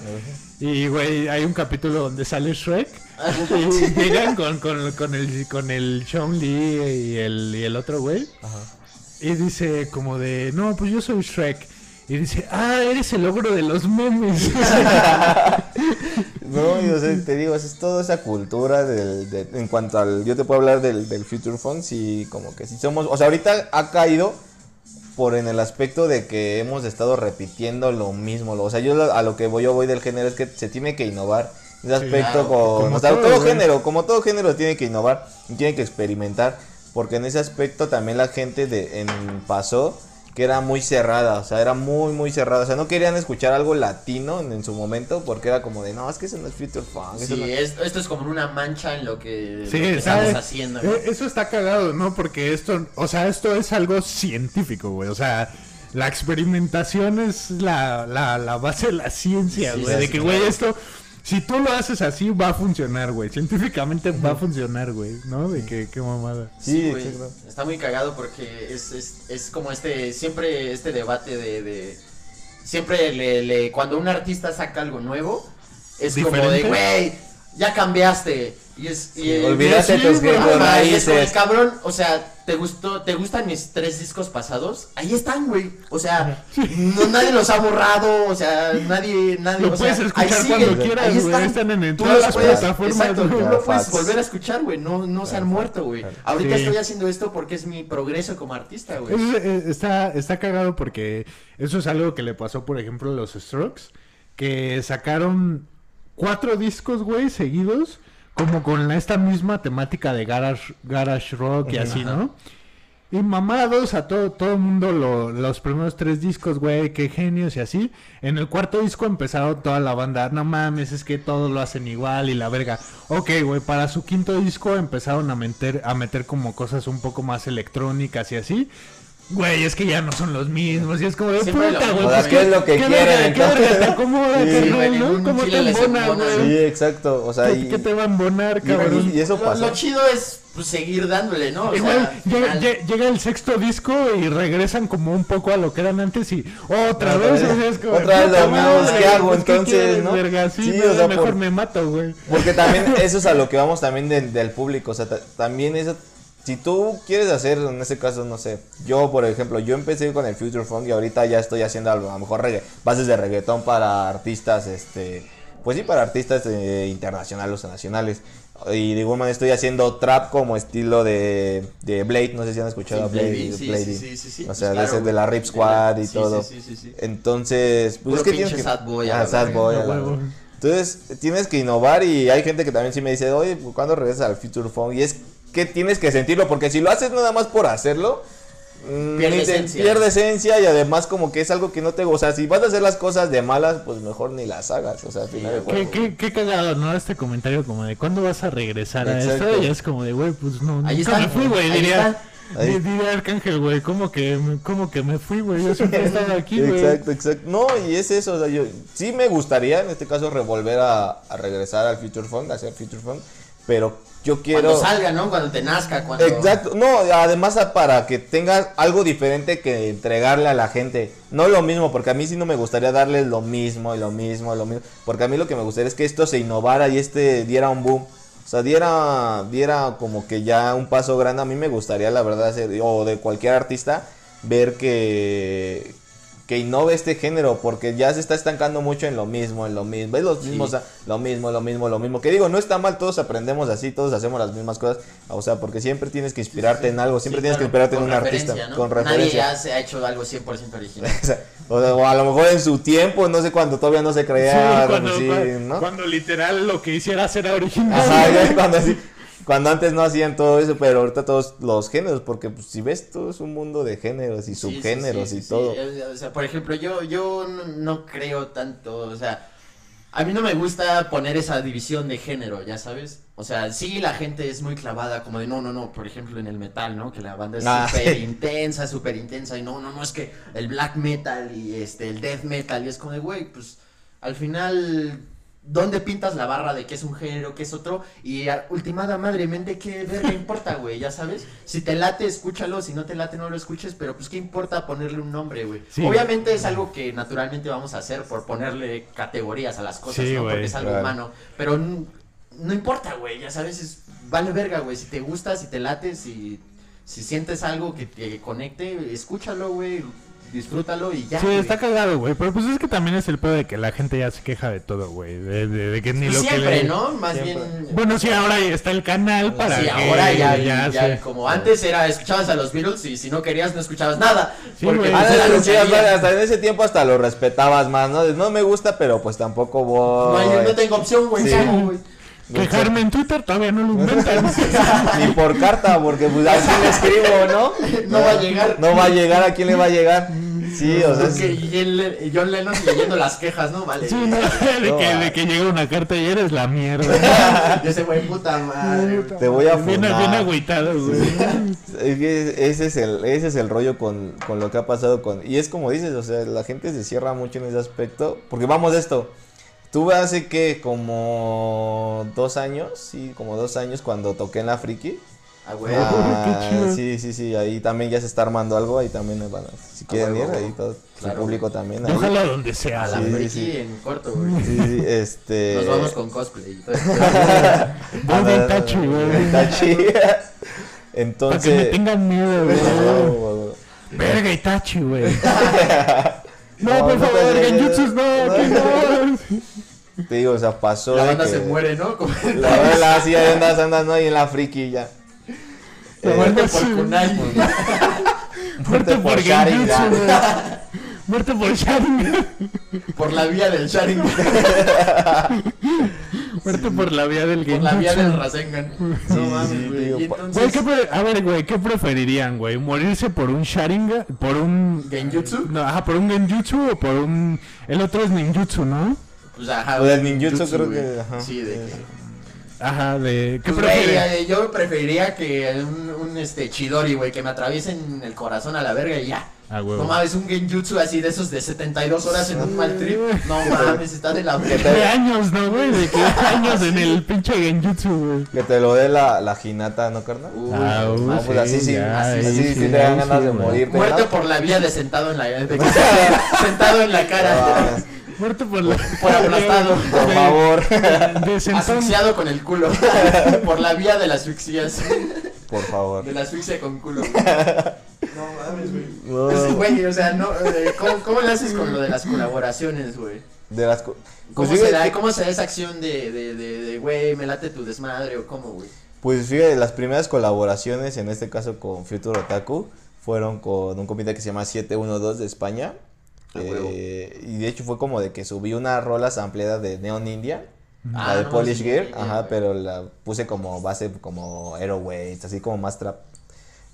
[SPEAKER 3] Y güey, hay un capítulo donde sale Shrek. y llegan con, con, con el con el Sean Lee y el, y el otro güey.
[SPEAKER 4] Ajá.
[SPEAKER 3] Y dice como de, no, pues yo soy Shrek. Y dice, ah, eres el logro de los memes.
[SPEAKER 4] No, y, o sea, te digo, es toda esa cultura del, de- en cuanto al, yo te puedo hablar del, del Future Funk, y como que si somos, o sea, ahorita ha caído por en el aspecto de que hemos estado repitiendo lo mismo. lo- O sea, yo lo- a lo que voy, yo voy del género es que se tiene que innovar. En ese
[SPEAKER 3] Sí,
[SPEAKER 4] aspecto
[SPEAKER 2] claro,
[SPEAKER 4] con
[SPEAKER 3] como
[SPEAKER 4] o sea,
[SPEAKER 3] todo,
[SPEAKER 4] todo,
[SPEAKER 3] güey.
[SPEAKER 4] género, como todo género tiene que innovar, y tiene que experimentar, porque en ese aspecto también la gente de en pasó que era muy cerrada, o sea, era muy muy cerrada, o sea, no querían escuchar algo latino en, en su momento porque era como de, no, es que eso no es future funk,
[SPEAKER 2] Sí,
[SPEAKER 4] no-
[SPEAKER 2] es- esto es como una mancha en lo que,
[SPEAKER 3] Sí,
[SPEAKER 2] lo que
[SPEAKER 3] ¿sabes?
[SPEAKER 2] estamos haciendo.
[SPEAKER 3] Eh, Eso está cagado, ¿no? Porque esto, o sea, esto es algo científico, güey. O sea, la experimentación es la, la, la base de la ciencia,
[SPEAKER 2] Sí,
[SPEAKER 3] güey.
[SPEAKER 2] sí,
[SPEAKER 3] de
[SPEAKER 2] sí,
[SPEAKER 3] que, güey, esto, si tú lo haces así, va a funcionar, güey. Científicamente va a funcionar, güey, ¿no? De que, qué mamada.
[SPEAKER 4] Sí,
[SPEAKER 2] güey. Está muy cagado porque es, es, es como este, siempre este debate de, de siempre le, le, cuando un artista saca algo nuevo, es como de, güey, ya cambiaste. Y es, y-
[SPEAKER 4] olvídate
[SPEAKER 3] tus
[SPEAKER 2] como,
[SPEAKER 4] raíces.
[SPEAKER 2] cabrón, o sea, ¿te gustó, te gustan mis tres discos pasados? Ahí están, güey. O sea, no, nadie los ha borrado, o sea, nadie, nadie,
[SPEAKER 3] Lo
[SPEAKER 2] o sea,
[SPEAKER 3] puedes escuchar
[SPEAKER 2] ahí
[SPEAKER 3] cuando
[SPEAKER 2] siguen,
[SPEAKER 3] quieras,
[SPEAKER 2] ahí
[SPEAKER 3] güey,
[SPEAKER 2] están.
[SPEAKER 3] están en
[SPEAKER 2] Tú
[SPEAKER 3] todas las
[SPEAKER 2] puedes-
[SPEAKER 3] plataformas,
[SPEAKER 2] Exacto, tú
[SPEAKER 3] güey.
[SPEAKER 2] lo puedes volver a escuchar, güey, no, no se han muerto, güey. Ahorita
[SPEAKER 3] Sí.
[SPEAKER 2] estoy haciendo esto porque es mi progreso como artista, güey.
[SPEAKER 3] Es- eh, está, está cagado porque eso es algo que le pasó, por ejemplo, a los Strokes, que sacaron cuatro discos, güey, seguidos, como con esta misma temática de garage, garage rock y así, ¿no? Y mamados a todo, todo el mundo lo- los primeros tres discos, güey, qué genios y así. En el cuarto disco empezaron toda la banda, no mames, es que todos lo hacen igual y la verga. Ok, güey, para su quinto disco empezaron a meter, a meter como cosas un poco más electrónicas y así. Güey, es que ya no son los mismos. Y es como de
[SPEAKER 2] Siempre
[SPEAKER 3] puta, güey. pues,
[SPEAKER 4] güey. ¿Qué es lo que
[SPEAKER 3] qué
[SPEAKER 4] quieren,
[SPEAKER 3] ¿Qué
[SPEAKER 4] entonces?
[SPEAKER 3] verga te acomoda,
[SPEAKER 4] Sí,
[SPEAKER 3] carnal, ¿no? ¿Cómo te embona, güey?
[SPEAKER 4] Sí, exacto, o sea,
[SPEAKER 3] ¿Qué,
[SPEAKER 4] y,
[SPEAKER 3] qué te va a embonar,
[SPEAKER 4] y-
[SPEAKER 3] cabrón?
[SPEAKER 4] y eso
[SPEAKER 2] lo,
[SPEAKER 4] pasó.
[SPEAKER 2] lo chido es pues, seguir dándole, ¿no? O
[SPEAKER 3] Igual llega,
[SPEAKER 2] final-
[SPEAKER 3] lle- llega el sexto disco y regresan como un poco a lo que eran antes y otra vez, es como,
[SPEAKER 4] otra vez lo mismo, ¿qué hago
[SPEAKER 3] pues,
[SPEAKER 4] entonces, no?
[SPEAKER 3] verga? Sí,
[SPEAKER 4] Sí, o sea,
[SPEAKER 3] mejor
[SPEAKER 4] por-
[SPEAKER 3] me mato, güey.
[SPEAKER 4] Porque también eso es a lo que vamos también del, del público. O sea, ta- también eso. Si tú quieres hacer, en este caso, no sé. Yo, por ejemplo, yo empecé con el Future Funk y ahorita ya estoy haciendo a lo mejor regga- bases de reggaetón para artistas, este. Pues sí, para artistas eh, internacionales o nacionales. Y de igual manera estoy haciendo trap como estilo de, de Blade. No sé si han escuchado
[SPEAKER 2] Sí,
[SPEAKER 4] Blade.
[SPEAKER 2] Blade, sí,
[SPEAKER 4] Blade.
[SPEAKER 2] sí, sí,
[SPEAKER 4] O
[SPEAKER 2] pues
[SPEAKER 4] sea, de,
[SPEAKER 2] claro,
[SPEAKER 4] ese- de la. Rip Squad y todo.
[SPEAKER 2] sí, sí, sí, sí.
[SPEAKER 4] Entonces, pues
[SPEAKER 2] Puro
[SPEAKER 4] es que tienes que...
[SPEAKER 2] sad boy
[SPEAKER 4] Ah, sad boy. Entonces, tienes que innovar y hay gente que también sí me dice, oye, ¿cuándo regresas al Future Funk? Y es que tienes que sentirlo, porque si lo haces nada más por hacerlo, mm,
[SPEAKER 2] Pierde esencia.
[SPEAKER 4] pierde esencia y además como que es algo que no te... O sea, si vas a hacer las cosas de malas, pues mejor ni las hagas, o sea, al final de
[SPEAKER 3] Qué, qué, qué cagado, ¿no? Este comentario como de ¿cuándo vas a regresar a
[SPEAKER 4] Exacto.
[SPEAKER 3] esto? Y es como de, güey, pues no,
[SPEAKER 2] Ahí
[SPEAKER 3] nunca
[SPEAKER 2] está,
[SPEAKER 3] me fui, güey,
[SPEAKER 2] ahí
[SPEAKER 3] diría.
[SPEAKER 2] está.
[SPEAKER 4] Ahí.
[SPEAKER 3] di- Diría Arcángel, güey, ¿cómo que, me- cómo que me fui, güey? Yo siempre he estado aquí, güey.
[SPEAKER 4] Exacto, exacto. No, y es eso, o sea, yo sí me gustaría en este caso revolver a, a regresar al Future Funk, a hacer Future Funk, pero yo quiero...
[SPEAKER 2] Cuando salga, ¿no? Cuando te nazca, cuando...
[SPEAKER 4] Exacto, no, además para que tengas algo diferente que entregarle a la gente. No lo mismo, porque a mí sí no me gustaría darles lo mismo y lo mismo y lo mismo. Porque a mí lo que me gustaría es que esto se innovara y este diera un boom. O sea, diera, diera como que ya un paso grande. A mí me gustaría, la verdad, hacer, o de cualquier artista, ver que, que innove este género, porque ya se está estancando mucho en lo mismo, en lo mismo. Es los mismos, lo mismo, lo mismo, lo mismo. Que digo, no está mal, todos aprendemos así, todos hacemos las mismas cosas. O sea, porque siempre tienes que inspirarte en algo, siempre
[SPEAKER 2] Sí,
[SPEAKER 4] tienes que inspirarte en un artista, con
[SPEAKER 2] Nadie
[SPEAKER 4] referencia.
[SPEAKER 2] ya se ha hecho algo 100% original.
[SPEAKER 4] O sea, a lo mejor en su tiempo, no sé cuándo todavía no se
[SPEAKER 3] Sí,
[SPEAKER 4] creía,
[SPEAKER 3] cuando,
[SPEAKER 4] ¿no?
[SPEAKER 3] cuando literal lo que hicieras era original.
[SPEAKER 4] Ajá, ya cuando así, cuando antes no hacían todo eso, pero ahorita todos los géneros, porque pues, si ves todo es un mundo de géneros y
[SPEAKER 2] sí,
[SPEAKER 4] subgéneros
[SPEAKER 2] sí, sí,
[SPEAKER 4] y todo.
[SPEAKER 2] O sea, por ejemplo, yo, yo no, no creo tanto, o sea, a mí no me gusta poner esa división de género, ya sabes. O sea, sí la gente es muy clavada, como de no, no, no, por ejemplo en el metal, ¿no? Que la banda es
[SPEAKER 4] Ah,
[SPEAKER 2] súper
[SPEAKER 4] sí.
[SPEAKER 2] intensa, súper intensa, y no, no, no, es que el black metal y este, el death metal, y es como de, güey, pues al final, ¿dónde pintas la barra de qué es un género, qué es otro? Y ultimada madremente, ¿qué verga importa, güey? Ya sabes. Si te late, escúchalo, si no te late, no lo escuches, pero pues qué importa ponerle un nombre, güey.
[SPEAKER 3] Sí.
[SPEAKER 2] Obviamente es algo que naturalmente vamos a hacer por ponerle categorías a las cosas,
[SPEAKER 3] Sí,
[SPEAKER 2] ¿no? Porque es algo
[SPEAKER 4] claro.
[SPEAKER 2] humano. Pero no importa, güey, ya sabes, es, vale verga, güey. Si te gusta, si te late, si, si sientes algo que te conecte, escúchalo, güey. Disfrútalo y ya.
[SPEAKER 3] Sí,
[SPEAKER 2] güey.
[SPEAKER 3] está cagado, güey. Pero pues es que también es el pedo de que la gente ya se queja de todo, güey. De, de- de que ni lo que
[SPEAKER 2] Siempre,
[SPEAKER 3] le...
[SPEAKER 2] ¿no? Más
[SPEAKER 4] Siempre.
[SPEAKER 2] bien.
[SPEAKER 3] Bueno, sí, ahora está el canal para
[SPEAKER 2] sí,
[SPEAKER 3] que
[SPEAKER 2] ahora ya, ya,
[SPEAKER 3] ya se-
[SPEAKER 2] como antes era escuchabas a los Beatles y si no querías no escuchabas nada.
[SPEAKER 3] Sí,
[SPEAKER 2] porque
[SPEAKER 3] güey.
[SPEAKER 2] pues,
[SPEAKER 4] Ah,
[SPEAKER 2] lo
[SPEAKER 4] no, sí, hasta, hasta en ese tiempo hasta lo respetabas más, ¿no? No me gusta, pero pues tampoco voy.
[SPEAKER 2] no, hay- no tengo opción, güey.
[SPEAKER 4] Sí.
[SPEAKER 3] Quejarme en Twitter todavía no lo inventan.
[SPEAKER 4] Ni por carta, porque pues a quién le escribo, ¿no?
[SPEAKER 2] No va a llegar.
[SPEAKER 4] No va a llegar, ¿a quién le va a llegar? Sí, o sea, es-
[SPEAKER 2] Que- y el- y John Lennon leyendo las quejas, ¿no? Vale.
[SPEAKER 3] Sí, no, de,
[SPEAKER 4] No,
[SPEAKER 3] que, de que llega una carta y eres la mierda.
[SPEAKER 2] Y ese güey, puta madre.
[SPEAKER 4] te voy a
[SPEAKER 3] Bien, bien
[SPEAKER 4] funar.
[SPEAKER 3] agüitado, güey.
[SPEAKER 4] Es que ese es el, ese es el rollo con, con lo que ha pasado con... Y es como dices, o sea, la gente se cierra mucho en ese aspecto. Porque vamos de esto. Tuve hace que como dos años, sí, como dos años cuando toqué en la Friki.
[SPEAKER 2] Ah, güey.
[SPEAKER 4] Ah, sí, sí, sí, ahí también ya se está armando algo, ahí también me van a- si quieren ir, ahí todo,
[SPEAKER 2] Claro.
[SPEAKER 4] su público también. ahí.
[SPEAKER 3] Ojalá donde sea.
[SPEAKER 2] La
[SPEAKER 4] Sí,
[SPEAKER 2] friki
[SPEAKER 4] sí.
[SPEAKER 2] en corto, güey.
[SPEAKER 4] Sí, sí, este...
[SPEAKER 2] Nos vamos con cosplay.
[SPEAKER 3] Body Itachi, güey.
[SPEAKER 4] Itachi.
[SPEAKER 3] Para
[SPEAKER 4] Entonces...
[SPEAKER 3] que me tengan miedo, güey.
[SPEAKER 4] No, güey.
[SPEAKER 3] Verga Itachi, güey. No,
[SPEAKER 4] No,
[SPEAKER 3] por
[SPEAKER 4] no
[SPEAKER 3] favor, Genjutsus, no, que no.
[SPEAKER 4] Te digo, o sea, pasó
[SPEAKER 2] La
[SPEAKER 4] de
[SPEAKER 2] banda
[SPEAKER 4] que-
[SPEAKER 2] se muere, ¿no? Como-
[SPEAKER 4] La verdad, sí, ahí andas, andas, ¿no? Ahí en la friki ya.
[SPEAKER 2] La
[SPEAKER 4] Eh,
[SPEAKER 2] muerte por Kunai.
[SPEAKER 3] Muerte por Genjutsu,
[SPEAKER 4] Sharingan.
[SPEAKER 3] Muerte por Sharingan.
[SPEAKER 2] Por la vía del Sharingan.
[SPEAKER 3] Muerte por la vía del
[SPEAKER 2] Por la vía del
[SPEAKER 3] Genjutsu.
[SPEAKER 2] Rasengan.
[SPEAKER 4] Sí,
[SPEAKER 2] No mames, güey. entonces.
[SPEAKER 3] ¿qué pre- a ver, güey, ¿qué preferirían, güey? ¿Morirse por un Sharingan? ¿Por un...
[SPEAKER 2] Genjutsu.
[SPEAKER 3] No, ajá, por un Genjutsu o por un... El otro es Ninjutsu, ¿no?
[SPEAKER 2] Pues ajá.
[SPEAKER 4] Lo del ninjutsu creo
[SPEAKER 2] güey.
[SPEAKER 4] que, ajá.
[SPEAKER 2] Sí, de que.
[SPEAKER 3] Ajá, de... ¿Qué
[SPEAKER 2] Pues, güey, eh, yo preferiría que un, un este Chidori, güey, que me atraviesen el corazón a la verga y ya.
[SPEAKER 3] Ah,
[SPEAKER 2] No
[SPEAKER 3] huevo.
[SPEAKER 2] mames, un genjutsu así de esos de 72 horas en un mal trip. No mames, está de la
[SPEAKER 3] De
[SPEAKER 2] verga.
[SPEAKER 3] años, ¿no, güey? De que años en el pinche Genjutsu, güey.
[SPEAKER 4] Que te lo dé la, la Hinata, ¿no, carnal?
[SPEAKER 2] Uy,
[SPEAKER 3] Ah,
[SPEAKER 2] no
[SPEAKER 4] No, pues así sí,
[SPEAKER 3] ya,
[SPEAKER 4] así, sí, te dan ganas de
[SPEAKER 3] güey.
[SPEAKER 4] morirte.
[SPEAKER 2] Muerte
[SPEAKER 4] ¿no?
[SPEAKER 2] por la vía de sentado en la de que- sentado en la
[SPEAKER 4] No,
[SPEAKER 2] cara.
[SPEAKER 3] Muerte por la...
[SPEAKER 2] Por aplastado.
[SPEAKER 4] Por favor.
[SPEAKER 2] Asfixiado con el culo. Por la vía de las asfixias.
[SPEAKER 4] por favor.
[SPEAKER 2] De la asfixia con culo. güey. No mames, güey.
[SPEAKER 4] No,
[SPEAKER 2] Es güey, o sea, no, eh, ¿cómo, ¿cómo le haces con lo de las colaboraciones, güey?
[SPEAKER 4] de las co-
[SPEAKER 2] ¿Cómo,
[SPEAKER 4] Pues
[SPEAKER 2] se da, ¿Cómo se da esa acción de, de, de, de, güey, me late tu desmadre o cómo, güey?
[SPEAKER 4] pues fíjate, las primeras colaboraciones, en este caso con Future Otaku, fueron con un comité que se llama 712 de España.
[SPEAKER 2] Ah.
[SPEAKER 4] Eh, y de hecho fue como de que subí una rola ampliada de Neon India.
[SPEAKER 2] Ah,
[SPEAKER 4] la de
[SPEAKER 2] no,
[SPEAKER 4] Polish Gear, ajá, pero la puse como base como Aeroweights, así como más trap.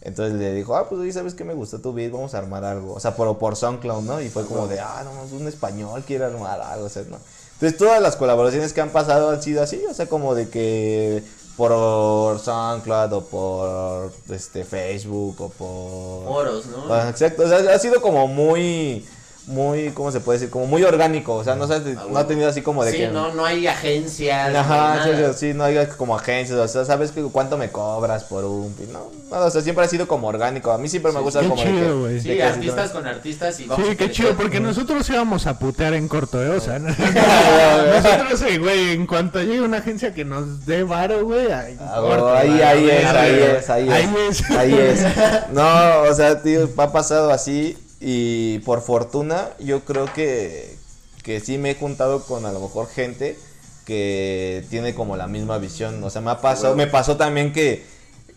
[SPEAKER 4] Entonces le dijo, ah, pues oye, ¿sabes qué me gustó tu beat? Vamos a armar algo. O sea, por, por SoundCloud, ¿no? Y fue como de, ah, no, es un español, quiere armar algo, o sea, ¿no? Entonces todas las colaboraciones que han pasado han sido así, o sea, como de que por SoundCloud o por este Facebook o por...
[SPEAKER 2] Oros, ¿no?
[SPEAKER 4] Ah, Exacto, o sea, ha sido como muy, muy, ¿cómo se puede decir? Como muy orgánico, o sea, no, sabes,
[SPEAKER 2] Ah,
[SPEAKER 4] no ha tenido así como de
[SPEAKER 2] sí,
[SPEAKER 4] que...
[SPEAKER 2] no, no hay agencia.
[SPEAKER 4] Ajá, sí,
[SPEAKER 2] nada.
[SPEAKER 4] sí, sí, no hay como agencias, o sea, sabes que cuánto me cobras por un... No, no, o sea, siempre ha sido como orgánico, a mí siempre me gusta
[SPEAKER 3] qué
[SPEAKER 4] como de
[SPEAKER 3] chido,
[SPEAKER 4] que- de
[SPEAKER 2] Sí,
[SPEAKER 4] que
[SPEAKER 2] artistas con artistas y vamos
[SPEAKER 3] Sí, qué chido, porque nosotros íbamos a putear en corto, ¿eh? O sea, nosotros, eh, güey, en cuanto llegue una agencia que nos dé varo, güey, ahí,
[SPEAKER 4] Ah, ahí, ahí es, ahí es. Ahí es.
[SPEAKER 3] Ahí es.
[SPEAKER 4] No, o sea, tío, ha pasado así y por fortuna yo creo que, que sí me he juntado con a lo mejor gente que tiene como la misma visión. O sea, me ha pasado, me pasó también que,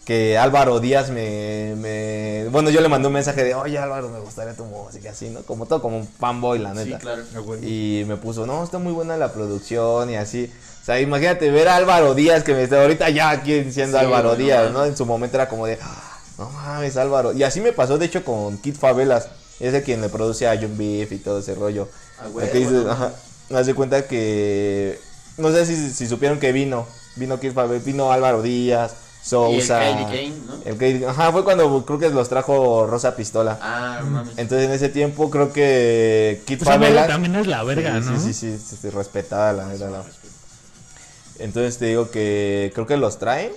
[SPEAKER 4] que Álvaro Díaz me, me... Bueno, yo le mandé un mensaje de, oye Álvaro, me gustaría tu música, así, ¿no? Como todo, como un fanboy, la
[SPEAKER 2] Sí,
[SPEAKER 4] neta.
[SPEAKER 2] claro.
[SPEAKER 4] Y me puso, no, está muy buena la producción y así. O sea, imagínate ver a Álvaro Díaz, que me está ahorita ya aquí diciendo
[SPEAKER 2] Sí,
[SPEAKER 4] Álvaro Díaz. ¿no? En su momento era como de, "Ah, no mames, Álvaro. Y así me pasó, de hecho, con Kid Favelas. Ese quien le produce a John Beef y todo ese rollo.
[SPEAKER 2] Ah, güey,
[SPEAKER 4] que dices,
[SPEAKER 2] bueno.
[SPEAKER 4] ajá, me hace cuenta que, no sé si, si supieron que vino, vino Favelas, vino Álvaro Díaz,
[SPEAKER 2] Y el
[SPEAKER 4] Sousa.
[SPEAKER 2] Kylie Kane, ¿no?
[SPEAKER 4] el ajá, fue cuando creo que los trajo Rosa Pistola.
[SPEAKER 2] Ah, no mames.
[SPEAKER 4] Entonces en ese tiempo creo que Kid
[SPEAKER 3] Pues también es la verga,
[SPEAKER 4] sí,
[SPEAKER 3] ¿no?
[SPEAKER 4] Sí, sí, sí, sí, respetada la neta, la- Entonces te digo que creo que los traen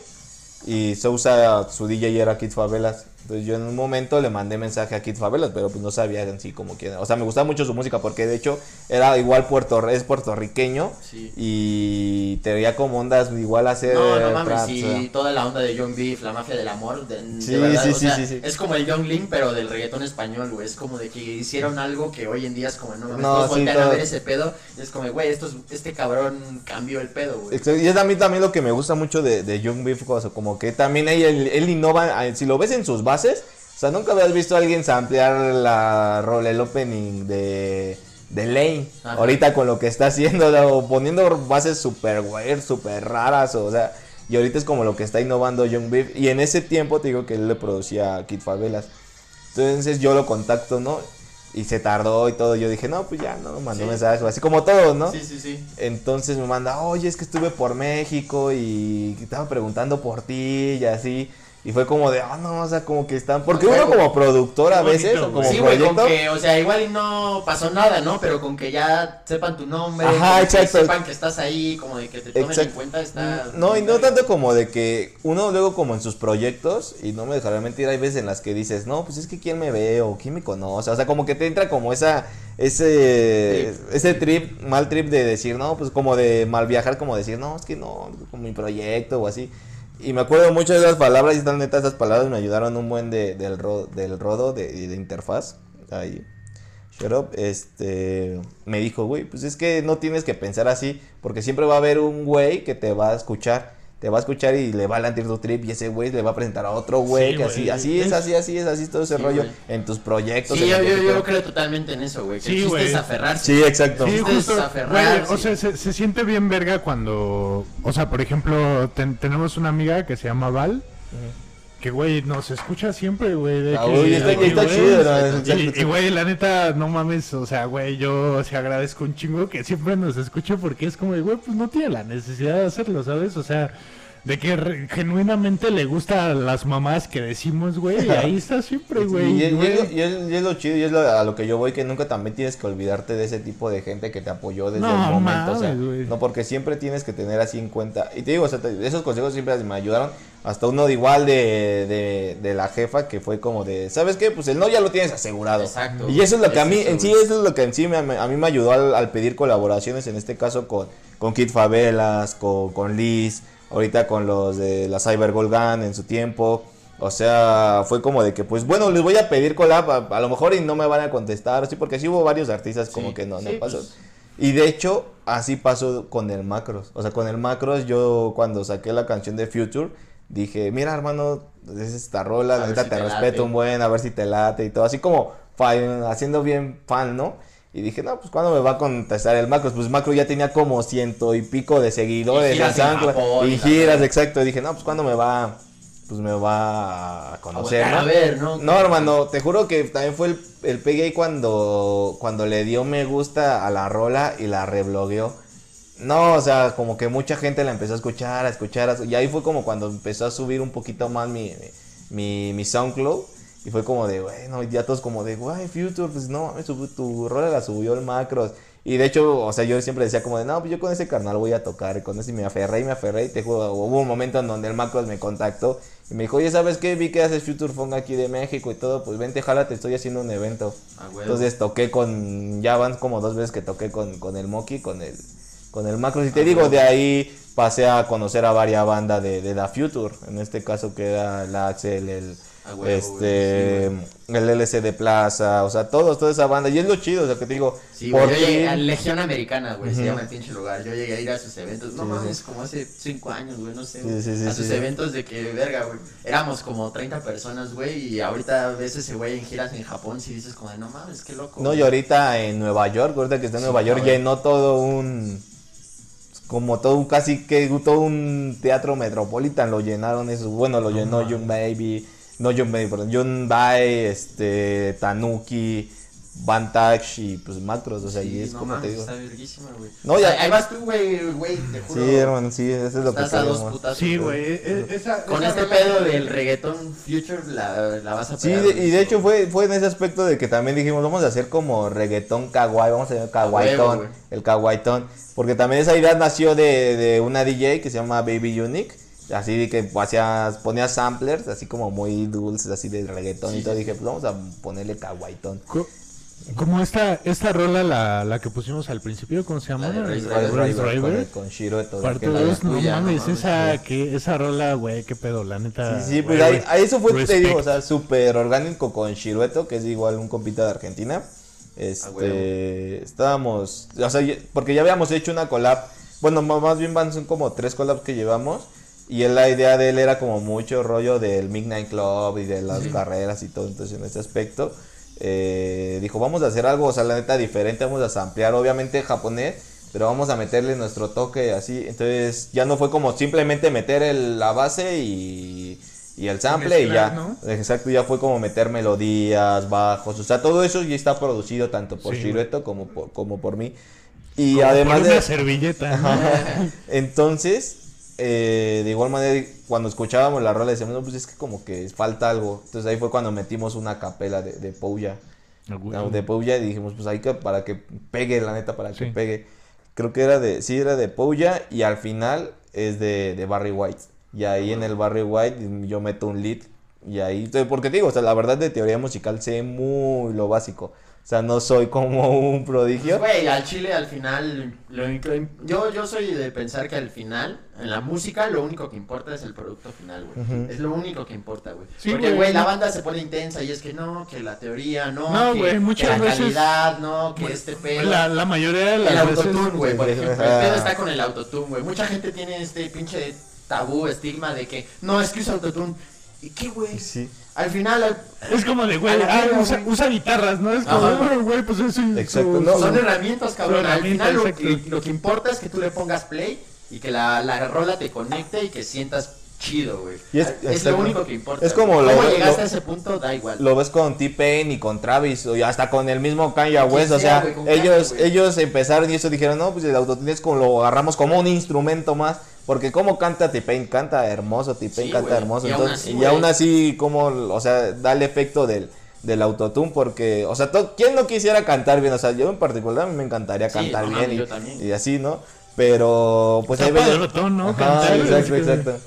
[SPEAKER 4] y Sousa, su DJ era Kid Favelas. Entonces yo en un momento le mandé mensaje a Kid Favelas, pero pues no sabía en sí como quién. O sea, me gustaba mucho su música porque de hecho era igual puerto, es puertorriqueño
[SPEAKER 2] Sí.
[SPEAKER 4] y te veía como ondas igual hacer
[SPEAKER 2] No, no mames, sí,
[SPEAKER 4] o sea.
[SPEAKER 2] toda la onda de Young Beef, la mafia del amor, de, de
[SPEAKER 4] Sí,
[SPEAKER 2] verdad,
[SPEAKER 4] sí,
[SPEAKER 2] o
[SPEAKER 4] sí,
[SPEAKER 2] sea,
[SPEAKER 4] sí, sí.
[SPEAKER 2] es como el Young Link, pero del reggaetón español, güey, es como de que hicieron algo que hoy en día es como, no mames,
[SPEAKER 4] No,
[SPEAKER 2] voltean a
[SPEAKER 4] todo.
[SPEAKER 2] ver ese pedo, es como, güey, esto es- este cabrón cambió el pedo, güey.
[SPEAKER 4] Y es a mí también lo que me gusta mucho de, de Young Beef, como que también él, él, él innova, si lo ves en sus bases, o sea, nunca habías visto a alguien samplear la rol, el opening de, de Lane,
[SPEAKER 2] Ajá.
[SPEAKER 4] ahorita con lo que está haciendo, o poniendo bases super weird, super raras, o sea, y ahorita es como lo que está innovando Young Beef, y en ese tiempo te digo que él le producía a Kid Favelas, entonces yo lo contacto, ¿no? Y se tardó y todo, yo dije, no, pues ya, no, mandó
[SPEAKER 2] Sí.
[SPEAKER 4] mensaje, así como todos, ¿no?
[SPEAKER 2] Sí, sí, sí.
[SPEAKER 4] Entonces me manda, oye, es que estuve por México y estaba preguntando por ti y así. Y fue como de, ah, no, o sea, como que están. Porque uno como productor a veces, o como
[SPEAKER 2] sí, con
[SPEAKER 4] proyecto.
[SPEAKER 2] que, o sea, igual y no pasó nada, ¿no? Pero con que ya sepan tu nombre,
[SPEAKER 4] Ajá,
[SPEAKER 2] que sepan que estás ahí, como de que te tomen en cuenta, está...
[SPEAKER 4] No, y no tanto como de que uno luego como en sus proyectos, y no me dejaré mentir, hay veces en las que dices, no, pues es que quién me ve o quién me conoce, o sea, como que te entra como esa, ese, ese trip, mal trip de decir, no, pues como de mal viajar, como decir, no, es que no, como mi proyecto o así. Y me acuerdo mucho de esas palabras, y están neta, esas palabras me ayudaron un buen de, del, ro- del rodo de, de interfaz, ahí. Shut up, este, me dijo, güey, pues es que no tienes que pensar así, porque siempre va a haber un güey que te va a escuchar, te va a escuchar y le va a lanzar tu trip y ese güey le va a presentar a otro güey,
[SPEAKER 3] Sí,
[SPEAKER 4] que así, así es,
[SPEAKER 3] Es-
[SPEAKER 4] así, así es, así es todo ese
[SPEAKER 2] Sí,
[SPEAKER 4] rollo en tus proyectos.
[SPEAKER 2] Sí, yo, creo totalmente en eso, güey. Que
[SPEAKER 3] Sí, güey.
[SPEAKER 2] aferrarse.
[SPEAKER 4] Sí, exacto.
[SPEAKER 3] Sí, justo.
[SPEAKER 2] aferrarse.
[SPEAKER 3] o sea, se, se siente bien verga cuando. O sea, por ejemplo, ten- tenemos una amiga que se llama Val. Que, güey, nos escucha siempre, güey. de
[SPEAKER 4] Ah,
[SPEAKER 3] que-
[SPEAKER 4] está, está chido.
[SPEAKER 3] Y, güey, la neta, no mames, o sea, güey, yo se agradezco un chingo que siempre nos escuche porque es como, güey, pues no tiene la necesidad de hacerlo, ¿sabes? O sea, de que re- genuinamente le gusta a las mamás que decimos, güey, y ahí está siempre, güey.
[SPEAKER 4] y, es- y lo- y es- y es lo chido y es lo- a lo que yo voy que nunca también tienes que olvidarte de ese tipo de gente que te apoyó desde
[SPEAKER 3] No,
[SPEAKER 4] el momento. o sea,
[SPEAKER 3] mames, güey.
[SPEAKER 4] no, porque siempre tienes que tener así en cuenta. Y te digo, o sea, te- esos consejos siempre me ayudaron. Hasta uno de igual de, de, de la jefa que fue como de, ¿sabes qué? Pues el no ya lo tienes asegurado.
[SPEAKER 2] Exacto.
[SPEAKER 4] Y eso es lo que a mí,
[SPEAKER 2] eso,
[SPEAKER 4] en sí, eso es lo que en sí me, a mí me ayudó al, al pedir colaboraciones, en este caso con, con Kid Favelas, con, con Liz, ahorita con los de la Cyber Gold Gun en su tiempo. O sea, fue como de que, pues bueno, les voy a pedir collab, a, a lo mejor y no me van a contestar, sí, porque sí hubo varios artistas como
[SPEAKER 2] Sí,
[SPEAKER 4] que no, no
[SPEAKER 2] sí,
[SPEAKER 4] pasó.
[SPEAKER 2] pues.
[SPEAKER 4] Y de hecho, así pasó con el Macros. O sea, con el Macros, yo cuando saqué la canción de Future, dije, mira, hermano, es esta rola, la neta
[SPEAKER 2] si
[SPEAKER 4] te,
[SPEAKER 2] te
[SPEAKER 4] respeto
[SPEAKER 2] late".
[SPEAKER 4] un buen, a ver si te late y todo. Así como fan, haciendo bien fan, ¿no? Y dije, no, pues ¿cuándo me va a contestar el Macros? Pues Macro ya tenía como ciento y pico de seguidores
[SPEAKER 2] Y giras
[SPEAKER 4] en
[SPEAKER 2] Japón
[SPEAKER 4] y giras, exacto. Y dije, no, pues ¿cuándo me va, pues me va a conocer,
[SPEAKER 2] voltear
[SPEAKER 4] ¿no?
[SPEAKER 2] a ver, ¿no?
[SPEAKER 4] No, hermano, te juro que también fue el, el pegue cuando, cuando le dio me gusta a la rola y la reblogueó. No, o sea, como que mucha gente la empezó a escuchar, a escuchar, a- y ahí fue como cuando empezó a subir un poquito más mi, mi, mi SoundCloud. Y fue como de, bueno, ya todos como de, guay, Future, pues no, su- tu rola la subió el Macros. Y de hecho, o sea, yo siempre decía como de, no, pues yo con ese carnal voy a tocar. Con ese me aferré y me aferré. Y te juro, hubo un momento en donde el Macros me contactó y me dijo, oye, ¿sabes qué? Vi que haces Future Funk aquí de México y todo. Pues vente, jálate, estoy haciendo un evento.
[SPEAKER 2] Ah.
[SPEAKER 4] Entonces toqué con, ya van como dos veces que toqué con, con el Moki, con el, con el Macros. Y te
[SPEAKER 2] Ah,
[SPEAKER 4] digo, de ahí pasé a conocer a varias bandas de, de la Future. En este caso que era la Axel, el,
[SPEAKER 2] Ah,
[SPEAKER 4] este,
[SPEAKER 2] güey,
[SPEAKER 4] el LC de Plaza, o sea, todos, toda esa banda. Y es lo chido, o sea, que te digo,
[SPEAKER 2] Sí,
[SPEAKER 4] por
[SPEAKER 2] yo llegué a Legión Americana, güey, se llama el pinche lugar. Yo llegué a ir a sus eventos, no
[SPEAKER 4] Sí,
[SPEAKER 2] mames,
[SPEAKER 4] sí.
[SPEAKER 2] como hace cinco años, güey, no sé.
[SPEAKER 4] Sí, sí, sí,
[SPEAKER 2] a sus
[SPEAKER 4] sí.
[SPEAKER 2] eventos de que, verga, güey. Éramos como 30 personas, güey, y ahorita ves ese güey en giras en Japón, si dices como de, no mames, qué loco.
[SPEAKER 4] No,
[SPEAKER 2] güey".
[SPEAKER 4] y ahorita en Nueva York, ahorita que está en
[SPEAKER 2] Sí,
[SPEAKER 4] Nueva York, llenó todo un. Como todo un casi que todo un teatro metropolitan lo llenaron eso. Bueno, lo llenó Young Baby, no Young Baby, perdón, Young Bai, este, Tanuki, Vantage y pues Macros, o sea, y
[SPEAKER 2] Sí,
[SPEAKER 4] es
[SPEAKER 2] no
[SPEAKER 4] como te digo.
[SPEAKER 2] está verguísima, güey.
[SPEAKER 4] No, ya-
[SPEAKER 2] ahí vas tú, güey, güey, te juro.
[SPEAKER 4] Sí, hermano, sí, eso es lo que
[SPEAKER 2] Estás a dos.
[SPEAKER 3] Sí, güey. e- e-
[SPEAKER 2] Con
[SPEAKER 3] esa
[SPEAKER 2] este
[SPEAKER 3] rola-
[SPEAKER 2] pedo del reggaetón future la, la vas a
[SPEAKER 4] Sí,
[SPEAKER 2] pegar,
[SPEAKER 4] de-
[SPEAKER 2] güey,
[SPEAKER 4] y de hecho
[SPEAKER 2] sí,
[SPEAKER 4] fue, fue en ese aspecto de que también dijimos, vamos a hacer como reggaetón kawaii, vamos a hacer
[SPEAKER 2] güey.
[SPEAKER 4] el kawaitón, porque también esa idea nació de, de una DJ que se llama Baby Unique, Así de que hacías, ponías samplers, así como muy dulces, así de reggaetón y todo. Dije, pues vamos a ponerle.
[SPEAKER 3] Co- Como esta, esta rola, la, la que pusimos al principio, ¿cómo se llama?
[SPEAKER 2] La de Race
[SPEAKER 3] Race
[SPEAKER 4] Driver,
[SPEAKER 3] Driver.
[SPEAKER 4] Con, Shiro y todo.
[SPEAKER 3] Parte
[SPEAKER 4] que la-
[SPEAKER 3] 2, no mames, esa, que, esa rola, güey, qué pedo, la neta.
[SPEAKER 4] Sí, sí, pues
[SPEAKER 3] güey,
[SPEAKER 4] ahí, ahí eso fue, te
[SPEAKER 3] respect.
[SPEAKER 4] digo, o sea, súper orgánico con Shirueto, que es igual un compita de Argentina. Este, estábamos, o sea, porque ya habíamos hecho una collab, bueno, más más bien van, son como tres collabs que llevamos, y él, la idea de él era como mucho rollo del Midnight Club y de las carreras y todo, entonces en ese aspecto, eh, dijo, vamos a hacer algo, o sea, la neta diferente, vamos a samplear, obviamente japonés, pero vamos a meterle nuestro toque así, entonces ya no fue como simplemente meter el- la base y, y el sample y ya,
[SPEAKER 3] ¿no?
[SPEAKER 4] exacto, ya fue como meter melodías, bajos, o sea, todo eso ya está producido tanto por
[SPEAKER 3] Sí,
[SPEAKER 4] Shirueto como por, como por mí. Y
[SPEAKER 3] Como
[SPEAKER 4] además
[SPEAKER 3] por una
[SPEAKER 4] de...
[SPEAKER 3] servilleta.
[SPEAKER 4] Entonces, eh, de igual manera, cuando escuchábamos la rola decíamos, no, pues es que como que falta algo. Entonces ahí fue cuando metimos una capela de, de Pouya. No, de Pouya y dijimos, pues ahí que para que pegue, la neta, para que pegue. Creo que era de, sí, era de Pouya y al final es de, de Barry White. Y ahí en el Barry White yo meto un lead. Y ahí, porque te digo, o sea, la verdad de teoría musical sé muy lo básico. O sea, no soy como un prodigio.
[SPEAKER 2] Pues, Güey, al chile al final, lo único- yo, yo soy de pensar que al final, en la música, lo único que importa es el producto final, güey. Es lo único que importa, güey.
[SPEAKER 3] Sí,
[SPEAKER 2] Porque,
[SPEAKER 3] güey,
[SPEAKER 2] la banda se pone intensa y es que no, que la teoría, no,
[SPEAKER 3] No,
[SPEAKER 2] que, la
[SPEAKER 3] veces-
[SPEAKER 2] calidad, no, que este pedo.
[SPEAKER 3] La, la mayoría de las
[SPEAKER 2] el
[SPEAKER 3] veces...
[SPEAKER 2] autotune, güey, por ejemplo. El pedo está con el autotune, güey. Mucha gente tiene este pinche tabú, estigma de que no, es que usa autotune. ¿Y qué, güey?
[SPEAKER 4] Sí.
[SPEAKER 2] Al final, al-
[SPEAKER 3] Es como de, güey, ah, usa,
[SPEAKER 2] güey.
[SPEAKER 3] usa guitarras, ¿no? Es como,
[SPEAKER 2] Ajá.
[SPEAKER 3] "Ah, güey, pues es su-
[SPEAKER 4] Exacto,
[SPEAKER 3] su-
[SPEAKER 4] no,
[SPEAKER 2] son herramientas, cabrón. Al final, lo, que- lo que importa es que tú le pongas play y que la, la rola te conecte y que sientas chido, güey.
[SPEAKER 4] Y es-
[SPEAKER 2] Es, lo único que importa.
[SPEAKER 4] Es como
[SPEAKER 2] güey.
[SPEAKER 4] lo-
[SPEAKER 2] ¿Cómo llegaste
[SPEAKER 4] lo-
[SPEAKER 2] a ese punto? Da igual.
[SPEAKER 4] Lo ves con T-Pain y con Travis, y hasta con el mismo Kanye West, o
[SPEAKER 2] sea,
[SPEAKER 4] ellos,
[SPEAKER 2] Kanye,
[SPEAKER 4] ellos empezaron y eso dijeron, no, pues el autotune es como lo agarramos como un instrumento más, porque como canta T-Pain, canta hermoso, T-Pain
[SPEAKER 2] Sí,
[SPEAKER 4] canta hermoso,
[SPEAKER 2] y aún
[SPEAKER 4] entonces,
[SPEAKER 2] así,
[SPEAKER 4] y aún así, como, o sea, da el efecto del, del autotune, porque, o sea, to- ¿quién no quisiera cantar bien? O sea, yo en particular a mí me encantaría cantar
[SPEAKER 2] no
[SPEAKER 4] bien y,
[SPEAKER 2] yo también.
[SPEAKER 4] y así, ¿no? Pero, pues
[SPEAKER 3] Está
[SPEAKER 4] hay veces-
[SPEAKER 3] padrotón, ¿no?
[SPEAKER 4] Ajá,
[SPEAKER 3] Cantar,
[SPEAKER 4] exacto,
[SPEAKER 3] es que-
[SPEAKER 4] exacto.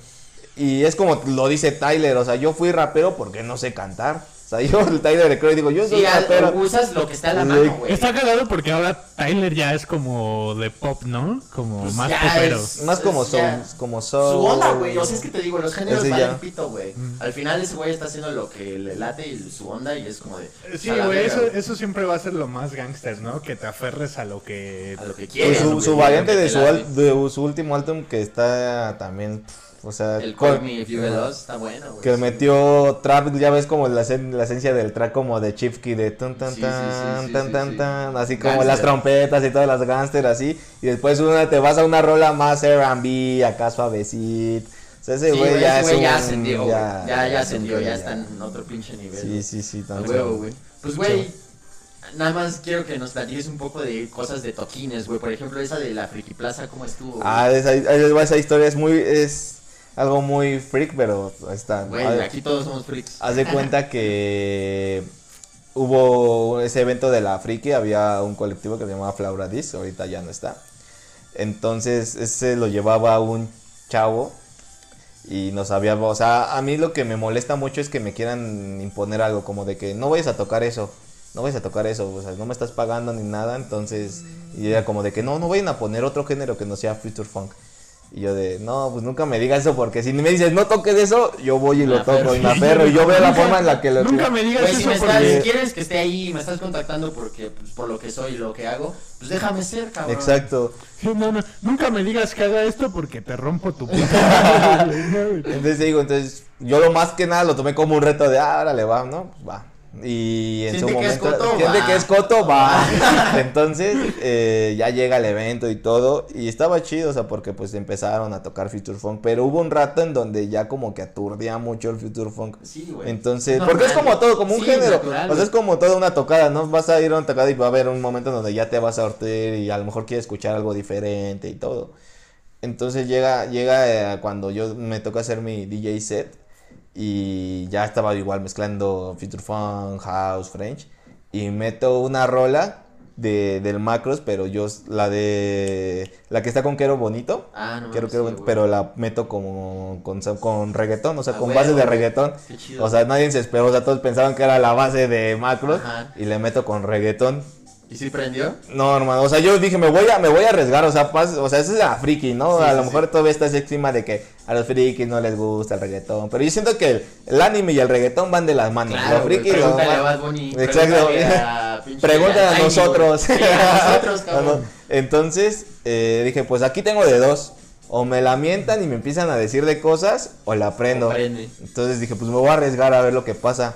[SPEAKER 4] Y es como lo dice Tyler, o sea, yo fui rapero porque no sé cantar. Sea, yo el Tyler le creo y digo, yo soy
[SPEAKER 2] Sí,
[SPEAKER 4] rapero.
[SPEAKER 2] usas lo que está a la
[SPEAKER 4] Sí.
[SPEAKER 2] mano, güey.
[SPEAKER 3] Está cagado porque ahora Tyler ya es como de pop, ¿no? Como
[SPEAKER 2] Pues
[SPEAKER 3] más popero.
[SPEAKER 2] es-
[SPEAKER 4] Más como
[SPEAKER 2] es
[SPEAKER 4] soul,
[SPEAKER 2] ya
[SPEAKER 4] como soul.
[SPEAKER 2] Su onda, güey. O sea, es que te digo, los géneros
[SPEAKER 4] ya.
[SPEAKER 2] pito, güey. Al final ese güey está haciendo lo que le late y su onda y es como de.
[SPEAKER 3] Sí,
[SPEAKER 2] a la
[SPEAKER 3] güey, eso, eso siempre va a ser lo más gangster, ¿no? Que te aferres a lo que...
[SPEAKER 2] A lo que
[SPEAKER 4] Pues
[SPEAKER 2] quieres.
[SPEAKER 4] su, su variante de su, de su último álbum que está también, pf, o sea,
[SPEAKER 2] El Call Me If You Lost está bueno, güey.
[SPEAKER 4] que
[SPEAKER 2] sí.
[SPEAKER 4] metió trap, ya ves como la, esen- la esencia del trap como de Chifky de tan tan tan tan tan tan, así como
[SPEAKER 2] Gangster.
[SPEAKER 4] las trompetas y todas las gangster así, y después una te vas a una rola más R&B, acá suavecito. O sea, ese
[SPEAKER 2] Sí,
[SPEAKER 4] güey ya
[SPEAKER 2] ese
[SPEAKER 4] es
[SPEAKER 2] güey ya
[SPEAKER 4] un-
[SPEAKER 2] ascendió. Ya, ya, ascendió, ya está en otro pinche nivel.
[SPEAKER 4] Sí,
[SPEAKER 2] güey.
[SPEAKER 4] sí, sí,
[SPEAKER 2] A
[SPEAKER 4] tanto.
[SPEAKER 2] huevo, güey. Pues, güey, nada más quiero que nos platiques un poco de cosas de toquines, güey. Por ejemplo, esa de la Friki Plaza, ¿cómo estuvo? güey?
[SPEAKER 4] Ah, esa, esa- esa historia es muy, es algo muy freak, pero ahí está.
[SPEAKER 2] Güey,
[SPEAKER 4] Haz-
[SPEAKER 2] aquí todos somos freaks.
[SPEAKER 4] Haz de cuenta que hubo ese evento de la friki, había un colectivo que se llamaba Flauradis, ahorita ya no está. Entonces, ese lo llevaba un chavo y nos había, o sea, a mí lo que me molesta mucho es que me quieran imponer algo como de que no vayas a tocar eso, no vayas a tocar eso, o sea, no me estás pagando ni nada, entonces, y era como de que no, no vayan a poner otro género que no sea future funk. Y yo de, no, pues nunca me digas eso, porque si me dices, no toques eso, yo voy y
[SPEAKER 2] Me
[SPEAKER 4] lo toco y me aferro. Y yo veo la forma en la que lo...
[SPEAKER 3] Nunca me digas eso
[SPEAKER 2] me
[SPEAKER 3] porque...
[SPEAKER 2] si quieres que esté ahí y me estás contactando porque, pues, por lo que soy y lo que hago, pues déjame ser, cabrón.
[SPEAKER 4] Exacto.
[SPEAKER 3] Sí, no, no, nunca me digas que haga esto porque te rompo tu puta.
[SPEAKER 4] Entonces digo, entonces yo lo más que nada lo tomé como un reto de, ah, órale, va, ¿no? Pues va. Y en su
[SPEAKER 2] es
[SPEAKER 4] momento,
[SPEAKER 2] coto, va.
[SPEAKER 4] que es coto, va. Entonces eh, ya llega el evento y todo. Y estaba chido, o sea, porque pues empezaron a tocar Future Funk. Pero hubo un rato en donde ya como que aturdía mucho el Future Funk.
[SPEAKER 2] Sí, güey.
[SPEAKER 4] Entonces,
[SPEAKER 2] Es
[SPEAKER 4] porque es como todo, como un género.
[SPEAKER 2] natural,
[SPEAKER 4] o sea, es como toda una tocada, ¿no? Vas a ir a una tocada y va a haber un momento en donde ya te vas a hortir y a lo mejor quieres escuchar algo diferente y todo. Entonces llega, llega eh, cuando yo me toca hacer mi DJ set y ya estaba igual mezclando Future Funk, House, French y meto una rola de, del Macros, pero yo la de la que está con Quero Bonito.
[SPEAKER 2] Ah, no
[SPEAKER 4] quiero,
[SPEAKER 2] sí,
[SPEAKER 4] pero la meto como con, con reggaetón, o sea,
[SPEAKER 2] Ah,
[SPEAKER 4] con
[SPEAKER 2] huevo,
[SPEAKER 4] base de reggaetón.
[SPEAKER 2] Qué chido.
[SPEAKER 4] O sea, nadie se esperó, o sea, todos pensaban que era la base de Macros
[SPEAKER 2] Ajá.
[SPEAKER 4] y le meto con reggaetón.
[SPEAKER 2] ¿Y si prendió?
[SPEAKER 4] No, hermano, o sea, yo dije, me voy a, me voy a arriesgar, o sea, pas- o sea, eso es la friki, ¿no?
[SPEAKER 2] Sí,
[SPEAKER 4] a
[SPEAKER 2] sí,
[SPEAKER 4] lo
[SPEAKER 2] sí.
[SPEAKER 4] mejor todavía está ese de que a los frikis no les gusta el reggaetón, pero yo siento que el, el anime y el reggaetón van de las manos.
[SPEAKER 2] Claro,
[SPEAKER 4] los frikis, los-
[SPEAKER 2] a.
[SPEAKER 4] Exacto.
[SPEAKER 2] pregúntale a
[SPEAKER 4] a nosotros.
[SPEAKER 2] Sí, a nosotros,
[SPEAKER 4] No,
[SPEAKER 2] cabrón.
[SPEAKER 4] Entonces, eh, dije, pues aquí tengo de dos. O me la mientan y me empiezan a decir de cosas, o la prendo.
[SPEAKER 2] Prende.
[SPEAKER 4] Entonces dije, pues me voy a arriesgar a ver lo que pasa.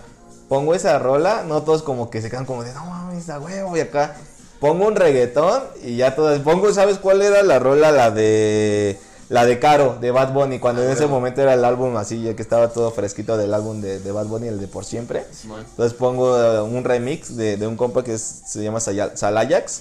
[SPEAKER 4] Pongo esa rola, no todos como que se quedan como de, no mames, a huevo, y acá. Pongo un reggaetón y ya todas. Pongo, ¿sabes cuál era la rola? La de. La de Caro, de Bad Bunny, cuando
[SPEAKER 2] Ah,
[SPEAKER 4] en ese
[SPEAKER 2] huevo.
[SPEAKER 4] momento era el álbum así, ya que estaba todo fresquito del álbum de, de Bad Bunny, el de Por Siempre. Entonces pongo eh, un remix de, de un compa que es- se llama Salayax.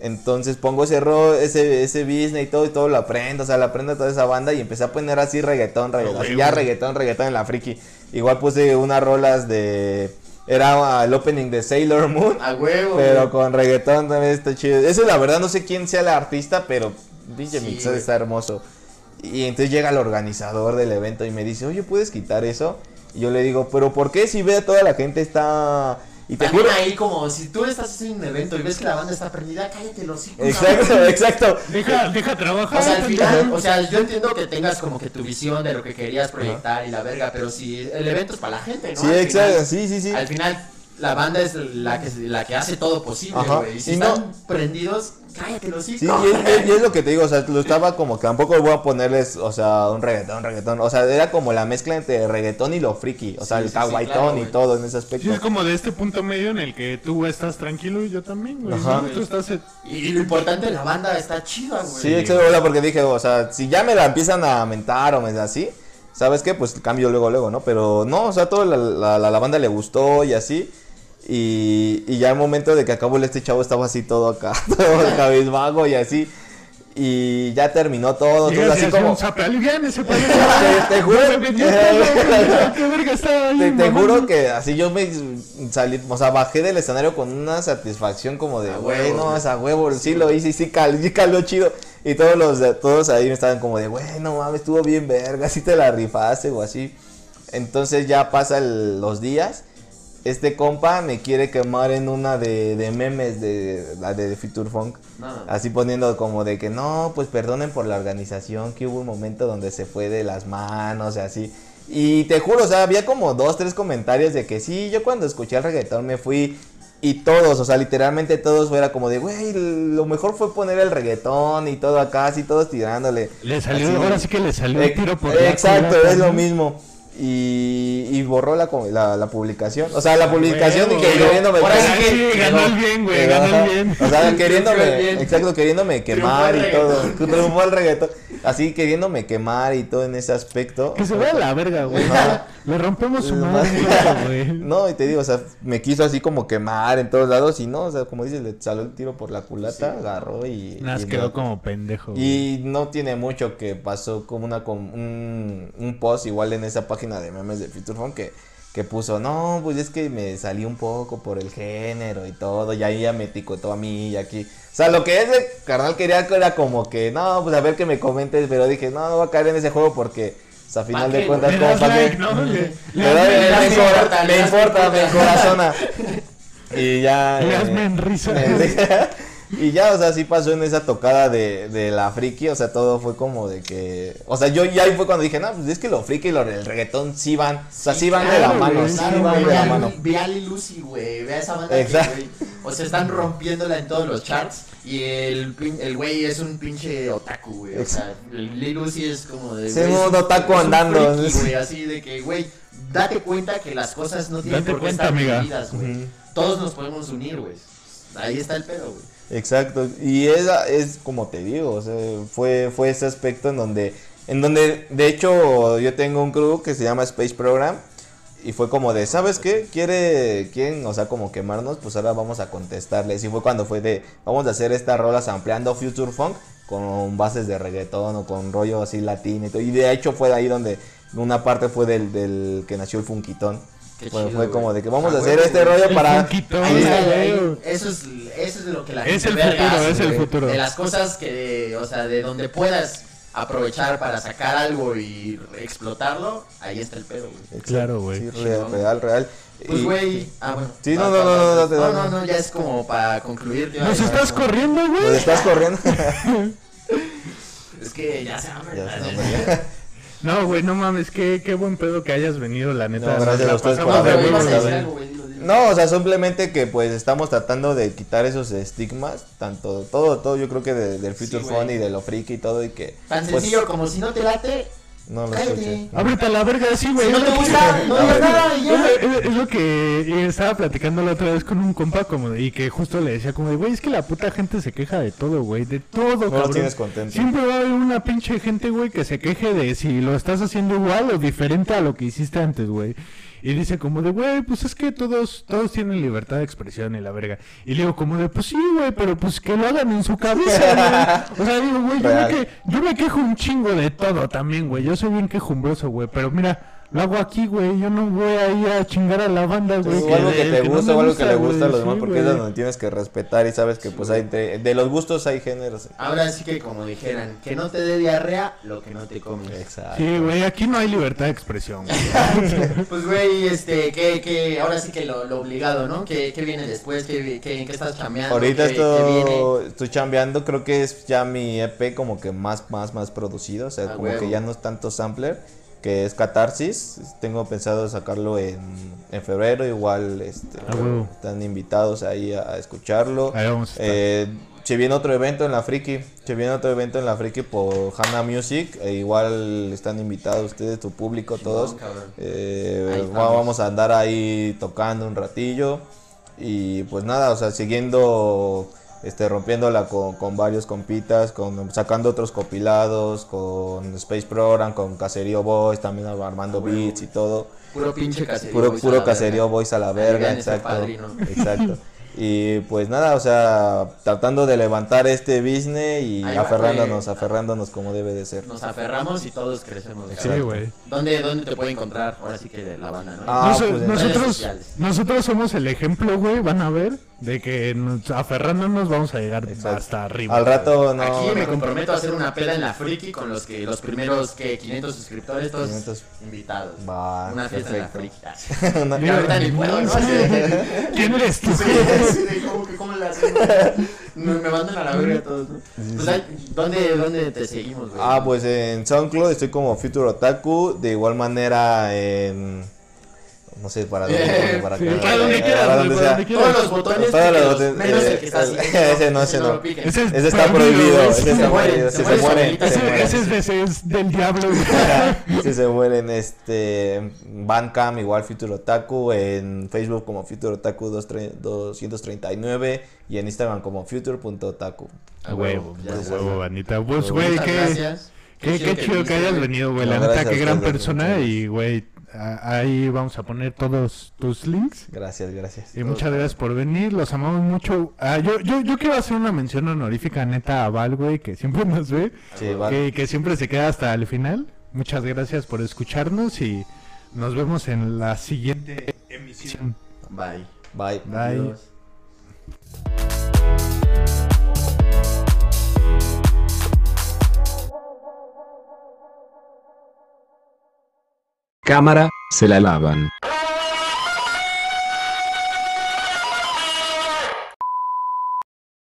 [SPEAKER 4] Entonces pongo ese ro, ese, ese business y todo, y todo lo aprendo, o sea, lo aprendo toda esa banda y empecé a poner así reggaetón, reggaetón, así ya reggaetón, reggaetón en la friki. Igual puse unas rolas de, era el opening de Sailor Moon,
[SPEAKER 2] A huevo.
[SPEAKER 4] pero con reggaetón también está chido. Eso la verdad no sé quién sea el artista, pero pinche
[SPEAKER 2] Sí,
[SPEAKER 4] mix está hermoso. Y entonces llega el organizador del evento y me dice, oye, ¿puedes quitar eso? Y yo le digo, pero ¿por qué si ve a toda la gente está... Y te
[SPEAKER 2] También
[SPEAKER 4] juro...
[SPEAKER 2] ahí como si tú estás haciendo un evento y ves que la banda está prendida, cállate los hijos.
[SPEAKER 4] Exacto, exacto.
[SPEAKER 3] Deja, deja trabajar.
[SPEAKER 2] O sea, al final, o sea, yo entiendo que tengas como que tu visión de lo que querías proyectar y la verga, pero si el evento es para la gente, ¿no?
[SPEAKER 4] Sí,
[SPEAKER 2] Al
[SPEAKER 4] exacto,
[SPEAKER 2] final-
[SPEAKER 4] sí, sí, sí.
[SPEAKER 2] Al final, la banda es la que, la que hace todo posible, güey. Y si
[SPEAKER 4] y no-
[SPEAKER 2] están prendidos, cállate los hijos.
[SPEAKER 4] Sí, y es, y es lo que te digo, o sea, lo estaba como que tampoco voy a ponerles, o sea, un reggaetón, reggaetón, o sea, era como la mezcla entre reggaetón y lo friki, o sea,
[SPEAKER 2] Sí,
[SPEAKER 4] el
[SPEAKER 2] sí, sí, claro,
[SPEAKER 4] y todo en ese
[SPEAKER 3] Sí,
[SPEAKER 4] aspecto.
[SPEAKER 3] es como de este punto medio en el que tú estás tranquilo y yo también, güey. Tú estás...
[SPEAKER 2] Y lo importante, la banda está chida, güey.
[SPEAKER 4] Sí, exacto, o sea, porque dije, o sea, si ya me la empiezan a mentar o me así, ¿sabes qué? Pues cambio luego, luego, ¿no? Pero no, o sea, toda la, la, la- la banda le gustó y así. Y, y ya el momento de que acabó este chavo estaba así todo acá, todo cabizbajo y así. Y ya terminó todo, así como... Te- juro-
[SPEAKER 3] Me vendió todo, ¿Qué verga estaba ahí,
[SPEAKER 4] Te, juro que así yo me salí, o sea, bajé del escenario con una satisfacción como de, güey,
[SPEAKER 2] huevo,
[SPEAKER 4] no,
[SPEAKER 2] güey.
[SPEAKER 4] es a huevo, sí lo hice, sí, cal, sí caló chido. Y todos los, todos ahí me estaban como de, güey, no mames, estuvo bien verga, sí te la rifaste o así. Entonces ya pasan los días, este compa me quiere quemar en una de, de memes de la de Future Funk. Así poniendo como de que no, pues perdonen por la organización, que hubo un momento donde se fue de las manos y así. Y te juro, o sea, había como dos, tres comentarios de que sí, yo cuando escuché el reggaetón me fui y todos, o sea, literalmente todos fuera como de, güey, lo mejor fue poner el reggaetón y todo acá, así todos tirándole.
[SPEAKER 3] Le salió,
[SPEAKER 4] Así.
[SPEAKER 3] ahora sí que le salió el tiro por
[SPEAKER 4] Exacto, es lo mismo. Y, y borró la, la, la publicación. O sea, la publicación y
[SPEAKER 3] huevo.
[SPEAKER 4] que queriéndome.
[SPEAKER 2] Sí,
[SPEAKER 3] ganó el bien, güey, ganó el bien.
[SPEAKER 4] O sea, queriéndome, exacto, queriéndome quemar y todo. Triunfó el reggaetón. Así queriéndome quemar y todo en ese aspecto.
[SPEAKER 3] Que se vea la verga, güey. Le rompemos su madre,
[SPEAKER 4] más-
[SPEAKER 3] güey.
[SPEAKER 4] No, y te digo, o sea, me quiso así como quemar en todos lados y no, o sea, como dices, le salió el tiro por la culata, agarró y...
[SPEAKER 3] Nas
[SPEAKER 4] y
[SPEAKER 3] quedó
[SPEAKER 4] no.
[SPEAKER 3] como pendejo. güey.
[SPEAKER 4] Y no tiene mucho que pasó como una com- un, un post igual en esa página de memes de Future Funk que, que puso, no, pues es que me salí un poco por el género y todo, y ahí ya me ticotó a mí y aquí. O sea, lo que ese carnal quería que era como que, no, pues a ver que me comentes, pero dije, no, no voy a caer en ese juego porque, o sea, a final de cuentas, como para
[SPEAKER 3] like. ¿no? Le, le
[SPEAKER 2] le
[SPEAKER 4] importa, me encorazona. Y ya...
[SPEAKER 3] Le das
[SPEAKER 4] eh,
[SPEAKER 3] risa.
[SPEAKER 4] y ya, o sea, sí pasó en esa tocada de, de la friki, o sea, todo fue como de que... O sea, yo ya ahí fue cuando dije, no, pues es que lo friki y lo, el reggaetón sí van, o sea, sí, van de la mano,
[SPEAKER 3] güey,
[SPEAKER 4] sí
[SPEAKER 2] Claro,
[SPEAKER 4] van
[SPEAKER 2] güey,
[SPEAKER 4] de la
[SPEAKER 2] ve
[SPEAKER 4] mano.
[SPEAKER 2] Ve a Lil Uzi, güey. Ve a esa banda
[SPEAKER 4] Exacto.
[SPEAKER 2] que, güey, O sea, están rompiéndola en todos los charts. Y el, el güey es un pinche otaku, güey. O sea, el Lil Uzi es como de.
[SPEAKER 4] Sí,
[SPEAKER 2] güey,
[SPEAKER 4] un otaku
[SPEAKER 2] es un
[SPEAKER 4] andando.
[SPEAKER 2] friki, güey, así de que, güey, date cuenta que las cosas no tienen
[SPEAKER 3] Date
[SPEAKER 2] por qué
[SPEAKER 3] cuenta,
[SPEAKER 2] estar
[SPEAKER 3] amiga.
[SPEAKER 2] divididas, güey.
[SPEAKER 4] Ujú.
[SPEAKER 2] Todos nos podemos unir, güey. Ahí está el pedo, güey.
[SPEAKER 4] Exacto, y esa es como te digo, fue, fue ese aspecto en donde, en donde, de hecho, yo tengo un crew que se llama Space Program, y fue como de, ¿sabes qué? ¿Quiere, quieren, o sea, como quemarnos? Pues ahora vamos a contestarles, y fue cuando fue de, vamos a hacer estas rolas ampliando Future Funk con bases de reggaetón o con rollo así latino y todo, y de hecho fue de ahí donde una parte fue del, del que nació el Funkitón.
[SPEAKER 2] Qué
[SPEAKER 4] Bueno,
[SPEAKER 2] chido,
[SPEAKER 4] fue como de que vamos
[SPEAKER 2] Ah,
[SPEAKER 4] a hacer este
[SPEAKER 2] güey.
[SPEAKER 4] rollo para...
[SPEAKER 3] Funkito,
[SPEAKER 2] Ahí eso es, eso es lo que la
[SPEAKER 3] Es
[SPEAKER 2] gente
[SPEAKER 3] el
[SPEAKER 2] verga
[SPEAKER 3] futuro,
[SPEAKER 2] hace,
[SPEAKER 3] es el
[SPEAKER 2] güey.
[SPEAKER 3] futuro.
[SPEAKER 2] De las cosas que, o sea, de donde puedas aprovechar para sacar algo y explotarlo, ahí está el pedo, güey.
[SPEAKER 3] Claro, güey.
[SPEAKER 4] Sí, real, real, real.
[SPEAKER 2] Pues,
[SPEAKER 4] Y-
[SPEAKER 2] güey, ah, bueno.
[SPEAKER 4] Sí, no,
[SPEAKER 2] Va,
[SPEAKER 4] no,
[SPEAKER 2] va,
[SPEAKER 4] no,
[SPEAKER 2] va,
[SPEAKER 4] no,
[SPEAKER 2] va.
[SPEAKER 4] no, te
[SPEAKER 2] no,
[SPEAKER 4] da-
[SPEAKER 2] no, no, ya es como para concluir.
[SPEAKER 3] ¿Nos estás corriendo,
[SPEAKER 4] ¿Nos
[SPEAKER 3] güey?
[SPEAKER 4] estás corriendo?
[SPEAKER 2] Es que ya se hambre.
[SPEAKER 4] Ya.
[SPEAKER 3] No, güey, no mames, qué, qué buen pedo que hayas venido, la neta.
[SPEAKER 4] No, gracias a ustedes por
[SPEAKER 2] No,
[SPEAKER 4] o sea, simplemente que pues estamos tratando de quitar esos estigmas, tanto, todo, todo, yo creo que de- del future
[SPEAKER 2] Sí,
[SPEAKER 4] fun y de lo friki y todo y que...
[SPEAKER 2] Tan
[SPEAKER 4] pues,
[SPEAKER 2] sencillo como si no te late,
[SPEAKER 4] No lo escuché.
[SPEAKER 3] Ábrete a la verga, sí, güey.
[SPEAKER 2] Si no
[SPEAKER 3] es
[SPEAKER 2] te
[SPEAKER 3] lo que-
[SPEAKER 2] gusta, no digas nada y
[SPEAKER 3] Es,
[SPEAKER 2] ya.
[SPEAKER 3] es- es lo que estaba platicando la otra vez con un compa como de- y que justo le decía como de, güey, es que la puta gente se queja de todo, güey, de todo,
[SPEAKER 4] No tienes contento.
[SPEAKER 3] Siempre va a haber una pinche gente, güey, que se queje de si lo estás haciendo igual o diferente a lo que hiciste antes, güey. Y dice como de, güey, pues es que todos todos tienen libertad de expresión y la verga. Y le digo como de, pues sí, güey, pero pues que lo hagan en su cabeza, güey. O sea, digo, güey, yo me, que, yo me quejo un chingo de todo también, güey. Yo soy bien quejumbroso, güey. Pero mira, lo hago aquí, güey. Yo no voy a ir a chingar a la banda, güey.
[SPEAKER 4] o algo que te
[SPEAKER 3] no
[SPEAKER 4] gusta o algo que le gusta a los
[SPEAKER 3] sí,
[SPEAKER 4] demás porque es
[SPEAKER 3] güey.
[SPEAKER 4] donde tienes que respetar y sabes que pues hay de, de los gustos hay géneros.
[SPEAKER 2] Ahora sí que como dijeran, que no te dé diarrea lo que no te comes.
[SPEAKER 4] Exacto.
[SPEAKER 3] Sí, güey, aquí no hay libertad de expresión, güey.
[SPEAKER 2] Pues güey, este, que, que, ahora sí que lo, lo obligado, ¿no? ¿Qué, qué viene después? ¿Qué, qué, ¿En qué estás chambeando?
[SPEAKER 4] Ahorita
[SPEAKER 2] ¿Qué, qué viene?
[SPEAKER 4] estoy, estoy chambeando, creo que es ya mi EP como que más, más, más producido, o sea,
[SPEAKER 2] Ah,
[SPEAKER 4] como que ya no es tanto sampler, que es Catarsis, tengo pensado sacarlo en, en febrero, igual este,
[SPEAKER 3] Ah,
[SPEAKER 4] están invitados ahí a, a escucharlo.
[SPEAKER 3] Ahí vamos a estar.
[SPEAKER 4] Eh, se viene otro evento en la Friki, se viene otro evento en la Friki por Hana Music, e igual están invitados ustedes, tu público, todos. Eh, vamos a andar ahí tocando un ratillo y pues nada, o sea, siguiendo este rompiéndola con, con varios compitas, con sacando otros compilados, con Space Program, con Caserío Boys, también armando beats y todo.
[SPEAKER 2] Puro pinche caserío.
[SPEAKER 4] Puro,
[SPEAKER 2] boys a
[SPEAKER 4] puro
[SPEAKER 2] la
[SPEAKER 4] caserío
[SPEAKER 2] verga.
[SPEAKER 4] Boys a la verga, exacto. Exacto. Y pues nada, o sea, tratando de levantar este business y
[SPEAKER 2] Ahí
[SPEAKER 4] aferrándonos, aferrándonos como debe de ser.
[SPEAKER 2] Nos aferramos y todos crecemos.
[SPEAKER 3] Sí, güey.
[SPEAKER 2] ¿Dónde, ¿Dónde te puede encontrar? Ahora sí que de la banda, ¿no?
[SPEAKER 4] Ah,
[SPEAKER 3] Nos-
[SPEAKER 4] pues,
[SPEAKER 3] nosotros, nosotros somos el ejemplo, güey, van a ver, de que nos- aferrándonos vamos a llegar
[SPEAKER 4] Exacto.
[SPEAKER 3] hasta arriba.
[SPEAKER 4] Al rato no.
[SPEAKER 2] Aquí me comprometo a hacer una peda en la Friki con los que los primeros que 500 suscriptores, todos
[SPEAKER 4] 500.
[SPEAKER 2] invitados.
[SPEAKER 4] Va,
[SPEAKER 2] una fiesta
[SPEAKER 4] perfecto.
[SPEAKER 2] en la Friki.
[SPEAKER 4] Una-
[SPEAKER 2] Y ahorita ni puedo, ¿no? Así de-
[SPEAKER 3] ¿Quién eres tú?
[SPEAKER 2] Sí, así de cómo que cómo le hacemos. Me, me mandan a la verga todos, ¿no? Pues, ahí, ¿dónde, ¿Dónde te seguimos, güey?
[SPEAKER 4] Ah, pues en SoundCloud estoy como Future Otaku. De igual manera en. No sé para dónde. Para,
[SPEAKER 3] Sí,
[SPEAKER 4] acá,
[SPEAKER 3] para donde
[SPEAKER 4] eh,
[SPEAKER 3] quieras,
[SPEAKER 4] para donde sea.
[SPEAKER 2] Todos los botones,
[SPEAKER 4] Todos los botones,
[SPEAKER 2] menos
[SPEAKER 4] eh,
[SPEAKER 2] el que está así.
[SPEAKER 4] ese- no, ese no.
[SPEAKER 3] Ese es
[SPEAKER 4] Ese está
[SPEAKER 3] prohibido.
[SPEAKER 4] Ese
[SPEAKER 2] Se
[SPEAKER 4] está prohibido.
[SPEAKER 2] se
[SPEAKER 4] Si se
[SPEAKER 2] mueren
[SPEAKER 3] Ese, es, del diablo.
[SPEAKER 4] Si se mueren, este. Bandcamp, igual Future Otaku. En Facebook como Future Otaku 239. Y en Instagram como future.otaku.
[SPEAKER 3] A huevo, a huevo, bandita. Pues, güey, qué,
[SPEAKER 2] gracias.
[SPEAKER 3] qué, chido que hayas venido, güey. La neta, qué gran persona. Y, güey, ahí vamos a poner todos tus links.
[SPEAKER 4] Gracias, gracias.
[SPEAKER 3] Y muchas gracias por venir, los amamos mucho. Ah, yo, yo, yo quiero hacer una mención honorífica neta a Val, güey, que siempre nos ve,
[SPEAKER 4] Sí,
[SPEAKER 3] que siempre se queda hasta el final. Muchas gracias por escucharnos y nos vemos en la siguiente emisión.
[SPEAKER 2] Bye.
[SPEAKER 4] Bye.
[SPEAKER 3] Bye.
[SPEAKER 2] Adiós.
[SPEAKER 1] Cámara, se la lavan.